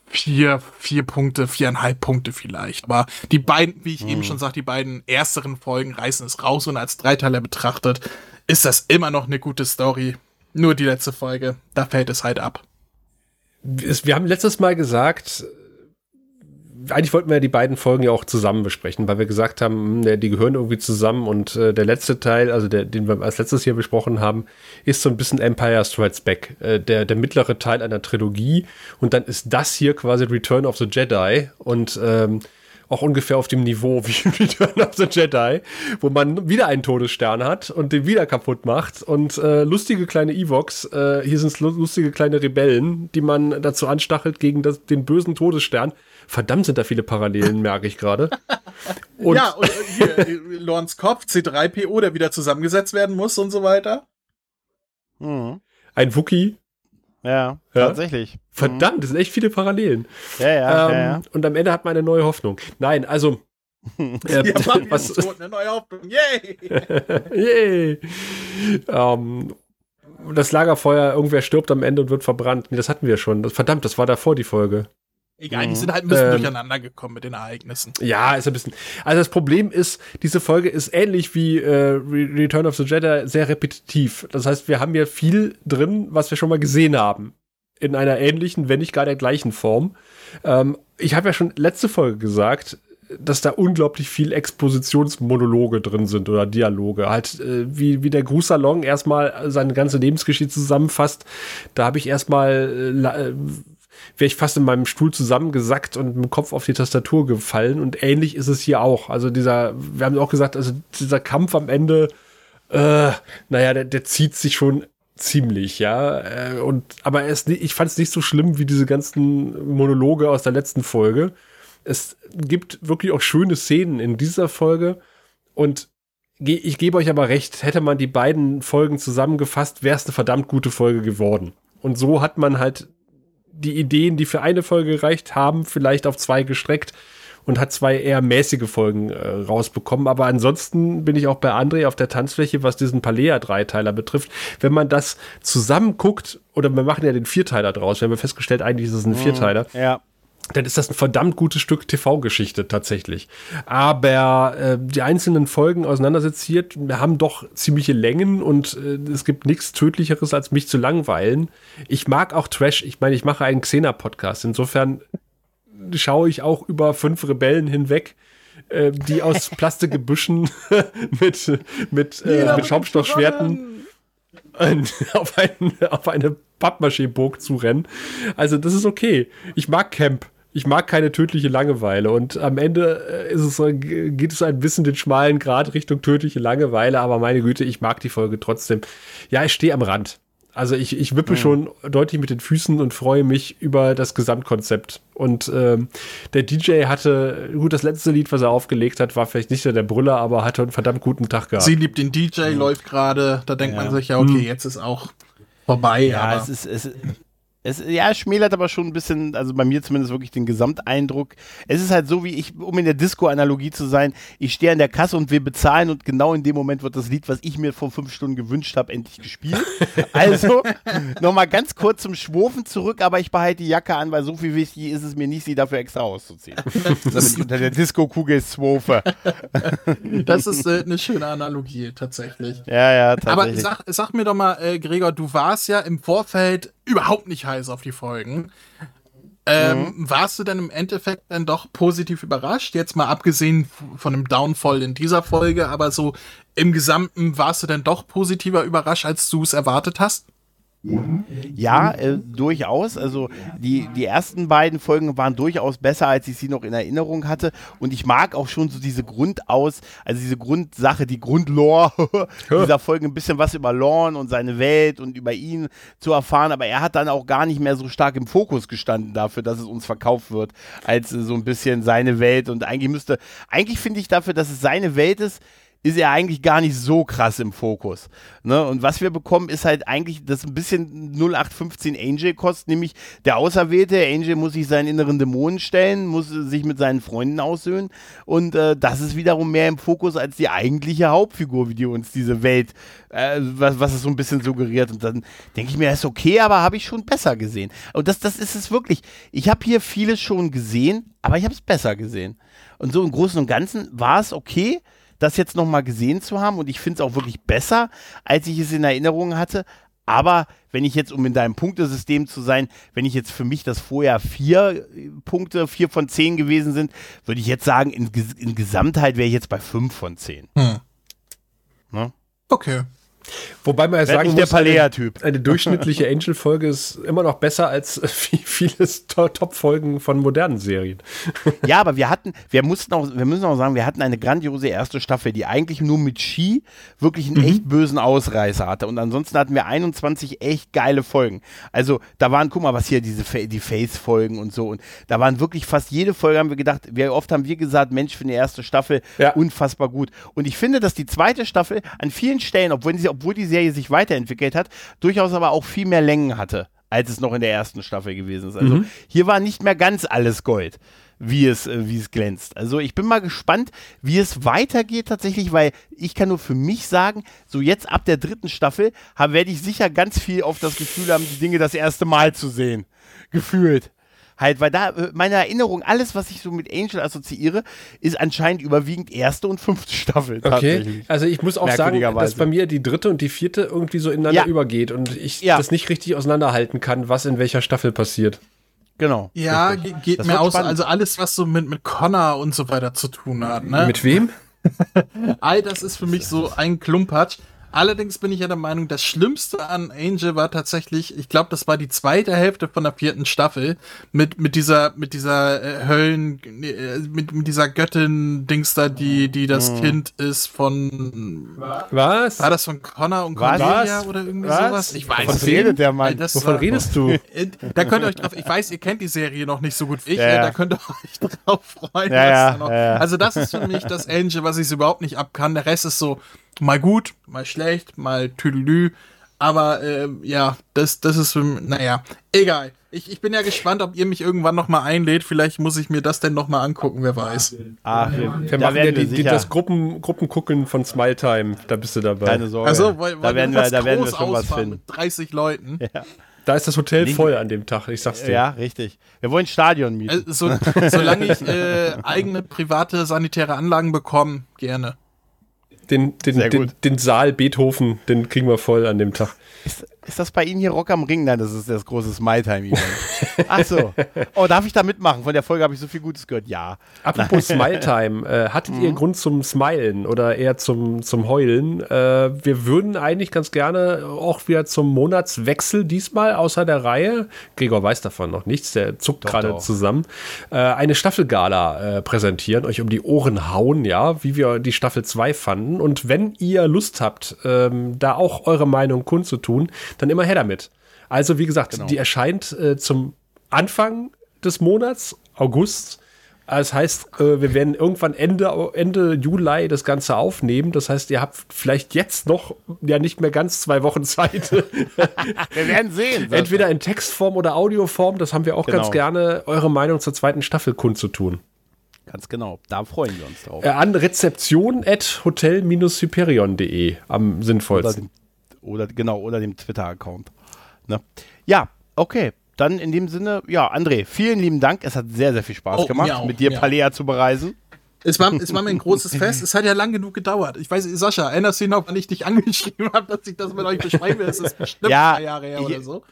vier, vier Punkte, viereinhalb Punkte vielleicht. Aber die beiden, wie ich hm. eben schon sagte, die beiden ersteren Folgen reißen es raus und als Dreiteiler betrachtet, ist das immer noch eine gute Story. Nur die letzte Folge, da fällt es halt ab. Wir haben letztes Mal gesagt, eigentlich wollten wir die beiden Folgen ja auch zusammen besprechen, weil wir gesagt haben, hm, die gehören irgendwie zusammen und äh, der letzte Teil, also der, den wir als letztes hier besprochen haben, ist so ein bisschen Empire Strikes Back, äh, der, der mittlere Teil einer Trilogie und dann ist das hier quasi Return of the Jedi und ähm, auch ungefähr auf dem Niveau wie Return of the Jedi, wo man wieder einen Todesstern hat und den wieder kaputt macht und äh, lustige kleine Evox, äh, hier sind lustige kleine Rebellen, die man dazu anstachelt gegen das, den bösen Todesstern Verdammt sind da viele Parallelen, merke ich gerade. ja, und hier, äh, Lorns Kopf, C3PO, der wieder zusammengesetzt werden muss und so weiter. Mhm. Ein Wookie. Ja, ja, tatsächlich. Verdammt, mhm. das sind echt viele Parallelen. Ja, ja, ähm, ja, ja. Und am Ende hat man eine neue Hoffnung. Nein, also. äh, ja, was, tot, eine neue Hoffnung. Yay! Yay! Ähm, das Lagerfeuer, irgendwer stirbt am Ende und wird verbrannt. Nee, das hatten wir schon. Verdammt, das war davor die Folge. Egal, die mhm. sind halt ein bisschen ähm, durcheinander gekommen mit den Ereignissen. Ja, ist ein bisschen. Also das Problem ist, diese Folge ist ähnlich wie äh, Return of the Jedi sehr repetitiv. Das heißt, wir haben ja viel drin, was wir schon mal gesehen haben. In einer ähnlichen, wenn nicht gar der gleichen Form. Ähm, ich habe ja schon letzte Folge gesagt, dass da unglaublich viel Expositionsmonologe drin sind oder Dialoge. Halt, äh, wie, wie der Grußsalon erstmal seine ganze Lebensgeschichte zusammenfasst. Da habe ich erstmal äh, wäre ich fast in meinem Stuhl zusammengesackt und mit dem Kopf auf die Tastatur gefallen. Und ähnlich ist es hier auch. Also dieser, wir haben auch gesagt, also dieser Kampf am Ende, äh, naja, der, der zieht sich schon ziemlich, ja. Äh, und aber es, ich fand es nicht so schlimm wie diese ganzen Monologe aus der letzten Folge. Es gibt wirklich auch schöne Szenen in dieser Folge. Und ich gebe euch aber recht, hätte man die beiden Folgen zusammengefasst, wäre es eine verdammt gute Folge geworden. Und so hat man halt die Ideen, die für eine Folge gereicht haben, vielleicht auf zwei gestreckt und hat zwei eher mäßige Folgen äh, rausbekommen. Aber ansonsten bin ich auch bei André auf der Tanzfläche, was diesen Palea-Dreiteiler betrifft. Wenn man das zusammen guckt, oder wir machen ja den Vierteiler draus, wir haben festgestellt, eigentlich ist es ein mhm, Vierteiler. Ja. Dann ist das ein verdammt gutes Stück TV-Geschichte tatsächlich. Aber äh, die einzelnen Folgen auseinandersetziert haben doch ziemliche Längen und äh, es gibt nichts Tödlicheres, als mich zu langweilen. Ich mag auch Trash. Ich meine, ich mache einen Xena-Podcast. Insofern schaue ich auch über fünf Rebellen hinweg, äh, die aus Plastikgebüschen mit, mit, äh, mit Schaumstoffschwerten auf, ein, auf eine Pappmaché-Burg zu rennen. Also das ist okay. Ich mag Camp. Ich mag keine tödliche Langeweile und am Ende äh, ist es, geht es ein bisschen den schmalen Grad Richtung tödliche Langeweile, aber meine Güte, ich mag die Folge trotzdem. Ja, ich stehe am Rand. Also ich, ich wippe mhm. schon deutlich mit den Füßen und freue mich über das Gesamtkonzept. Und ähm, der DJ hatte, gut, das letzte Lied, was er aufgelegt hat, war vielleicht nicht der Brüller, aber hatte einen verdammt guten Tag gehabt. Sie liebt den DJ, mhm. läuft gerade, da denkt ja. man sich ja, okay, mhm. jetzt ist auch vorbei. Ja, es ist, es, es, ja, es schmälert aber schon ein bisschen, also bei mir zumindest wirklich den Gesamteindruck. Es ist halt so, wie ich, um in der Disco-Analogie zu sein, ich stehe an der Kasse und wir bezahlen und genau in dem Moment wird das Lied, was ich mir vor fünf Stunden gewünscht habe, endlich gespielt. also, nochmal ganz kurz zum Schwurfen zurück, aber ich behalte die Jacke an, weil so viel wichtig ist es mir nicht, sie dafür extra auszuziehen. damit ich unter der Disco-Kugel swurfe. das ist äh, eine schöne Analogie, tatsächlich. Ja, ja, tatsächlich. Aber sag, sag mir doch mal, äh, Gregor, du warst ja im Vorfeld überhaupt nicht heiß auf die Folgen. Ähm, mhm. Warst du denn im Endeffekt dann doch positiv überrascht? Jetzt mal abgesehen von dem Downfall in dieser Folge, aber so im Gesamten warst du denn doch positiver überrascht, als du es erwartet hast? Ja, äh, durchaus. Also die, die ersten beiden Folgen waren durchaus besser, als ich sie noch in Erinnerung hatte. Und ich mag auch schon so diese Grundaus, also diese Grundsache, die Grundlore dieser Folge, ein bisschen was über Lorne und seine Welt und über ihn zu erfahren. Aber er hat dann auch gar nicht mehr so stark im Fokus gestanden dafür, dass es uns verkauft wird, als so ein bisschen seine Welt. Und eigentlich müsste, eigentlich finde ich dafür, dass es seine Welt ist, ist er eigentlich gar nicht so krass im Fokus. Ne? Und was wir bekommen, ist halt eigentlich das ein bisschen 0815 Angel kostet, nämlich der Auserwählte. Angel muss sich seinen inneren Dämonen stellen, muss sich mit seinen Freunden aussöhnen. Und äh, das ist wiederum mehr im Fokus als die eigentliche Hauptfigur, wie die uns diese Welt, äh, was, was es so ein bisschen suggeriert. Und dann denke ich mir, ist okay, aber habe ich schon besser gesehen. Und das, das ist es wirklich. Ich habe hier vieles schon gesehen, aber ich habe es besser gesehen. Und so im Großen und Ganzen war es okay das jetzt nochmal gesehen zu haben. Und ich finde es auch wirklich besser, als ich es in Erinnerung hatte. Aber wenn ich jetzt, um in deinem Punktesystem zu sein, wenn ich jetzt für mich das vorher vier äh, Punkte, vier von zehn gewesen sind, würde ich jetzt sagen, in, in Gesamtheit wäre ich jetzt bei fünf von zehn. Hm. Ne? Okay. Wobei man ja sagen muss, eine, eine, durchschnittliche Angel-Folge ist immer noch besser als viele Top-Folgen von modernen Serien. Ja, aber wir hatten, wir mussten auch, wir müssen auch sagen, wir hatten eine grandiose erste Staffel, die eigentlich nur mit Ski wirklich einen mhm. echt bösen Ausreißer hatte. Und ansonsten hatten wir 21 echt geile Folgen. Also da waren, guck mal, was hier diese die Face-Folgen und so. Und da waren wirklich fast jede Folge, haben wir gedacht, wie oft haben wir gesagt, Mensch, für eine erste Staffel ja. unfassbar gut. Und ich finde, dass die zweite Staffel an vielen Stellen, obwohl sie, obwohl die Serie sich weiterentwickelt hat, durchaus aber auch viel mehr Längen hatte, als es noch in der ersten Staffel gewesen ist. Also mhm. hier war nicht mehr ganz alles Gold wie es, äh, wie es glänzt. Also ich bin mal gespannt, wie es weitergeht tatsächlich, weil ich kann nur für mich sagen, so jetzt ab der dritten Staffel werde ich sicher ganz viel auf das Gefühl haben, die Dinge das erste Mal zu sehen. Gefühlt halt, weil da äh, meine Erinnerung, alles, was ich so mit Angel assoziiere, ist anscheinend überwiegend erste und fünfte Staffel. Okay, also ich muss auch sagen, dass bei mir die dritte und die vierte irgendwie so ineinander ja. übergeht und ich ja. das nicht richtig auseinanderhalten kann, was in welcher Staffel passiert. Genau. Ja, geht das mir aus. Spannend. Also alles, was so mit, mit Connor und so weiter zu tun hat. Ne? Mit wem? All das ist für mich so ein Klumpatsch. Allerdings bin ich ja der Meinung, das Schlimmste an Angel war tatsächlich, ich glaube, das war die zweite Hälfte von der vierten Staffel mit mit dieser mit dieser äh, Höllen äh, mit, mit dieser Göttin Dings da, die die das mhm. Kind ist von Was? War das von Connor und Cordelia oder irgendwie Was? sowas? Ich weiß. Wovon redet der Mann? Das Wovon war, redest du? Äh, da könnt ihr euch drauf, ich weiß, ihr kennt die Serie noch nicht so gut wie ich, ja, ja. da könnt ihr euch drauf freuen. Ja, da also das ist für mich das Angel, was ich überhaupt nicht abkann. Der Rest ist so mal gut, mal schlecht, mal tüdelü. Aber äh, ja, das, das ist, naja, egal. Ich, ich bin ja gespannt, ob ihr mich irgendwann noch mal einlädt. Vielleicht muss ich mir das denn noch mal angucken, wer weiß. Ach, wir, wir machen ja die, die, das Gruppen, Gruppengucken von Smile Time. Da bist du dabei. Keine Sorge. Also, weil, weil da werden wir, da werden wir schon was finden. Mit 30 Leuten. Ja. Da ist das Hotel Nee. voll an dem Tag, ich sag's dir. Ja, richtig. Wir wollen Stadion mieten. Äh, so, solange ich äh, eigene private sanitäre Anlagen bekomme, gerne. Den, den, den, den Saal Beethoven, den kriegen wir voll an dem Tag. Ist, ist das bei Ihnen hier Rock am Ring? Nein, das ist das große Smile-Time-Event. Ach so. Oh, darf ich da mitmachen? Von der Folge habe ich so viel Gutes gehört. Ja. Apropos Smile Time, äh, hattet ihr Grund zum Smilen oder eher zum, zum Heulen? Äh, wir würden eigentlich ganz gerne auch wieder zum Monatswechsel diesmal außer der Reihe, Gregor weiß davon noch nichts, der zuckt gerade zusammen, äh, eine Staffelgala äh, präsentieren, euch um die Ohren hauen, ja, wie wir die Staffel 2 fanden. Und wenn ihr Lust habt, ähm, da auch eure Meinung kundzutun, dann immer her damit. Also wie gesagt, Genau. die erscheint äh, zum Anfang des Monats, August. Das heißt, äh, wir werden irgendwann Ende, Ende Juli das Ganze aufnehmen. Das heißt, ihr habt vielleicht jetzt noch ja nicht mehr ganz zwei Wochen Zeit. Wir werden sehen. Entweder in Textform oder Audioform. Das haben wir auch ganz Genau. gerne, eure Meinung zur zweiten Staffel kundzutun. Ganz genau. Da freuen wir uns drauf. Äh, an rezeption at hotel-hyperion.de am sinnvollsten. Oder genau, oder dem Twitter-Account. Ne? Ja, okay. Dann in dem Sinne, ja, André, vielen lieben Dank. Es hat sehr, sehr viel Spaß Oh, gemacht, auch, mit dir auch. Palea zu bereisen. Es war, es war mir ein großes Fest. Es hat ja lang genug gedauert. Ich weiß, Sascha, erinnerst du dich noch, wann ich dich angeschrieben habe, dass ich das mit euch beschreiben will? Es ist bestimmt Ja, drei Jahre her oder so.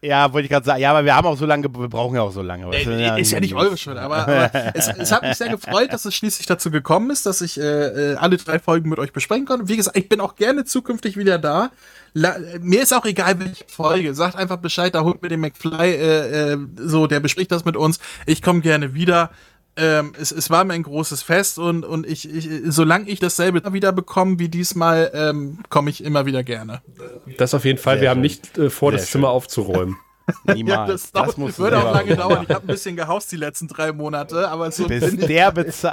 Ja, wollte ich gerade sagen. Ja, aber wir haben auch so lange, ge- wir brauchen ja auch so lange. Äh, ist ja nicht eure Schuld, aber, aber es, es hat mich sehr gefreut, dass es schließlich dazu gekommen ist, dass ich äh, äh, alle drei Folgen mit euch besprechen konnte. Wie gesagt, ich bin auch gerne zukünftig wieder da. La mir ist auch egal, welche Folge. Sagt einfach Bescheid, da holt mir den McFly, äh, äh, so, der bespricht das mit uns. Ich komme gerne wieder. Ähm, es, es war mir ein großes Fest und, und ich, ich, solange ich dasselbe wieder bekomme wie diesmal, ähm, komme ich immer wieder gerne. Das auf jeden Fall. Sehr wir haben schön. nicht äh, vor, Sehr das schön. Zimmer aufzuräumen. Niemals. das, dauert, musst du würde auch lange machen. dauern. Ich habe ein bisschen gehaust die letzten drei Monate, aber so Bis der,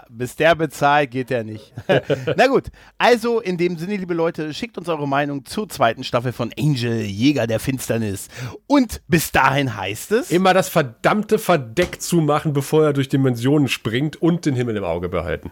bis der bezahlt, geht der nicht. Na gut, also in dem Sinne, liebe Leute, schickt uns eure Meinung zur zweiten Staffel von Angel, Jäger der Finsternis. Und bis dahin heißt es. Immer das verdammte Verdeck zumachen, bevor er durch Dimensionen springt und den Himmel im Auge behalten.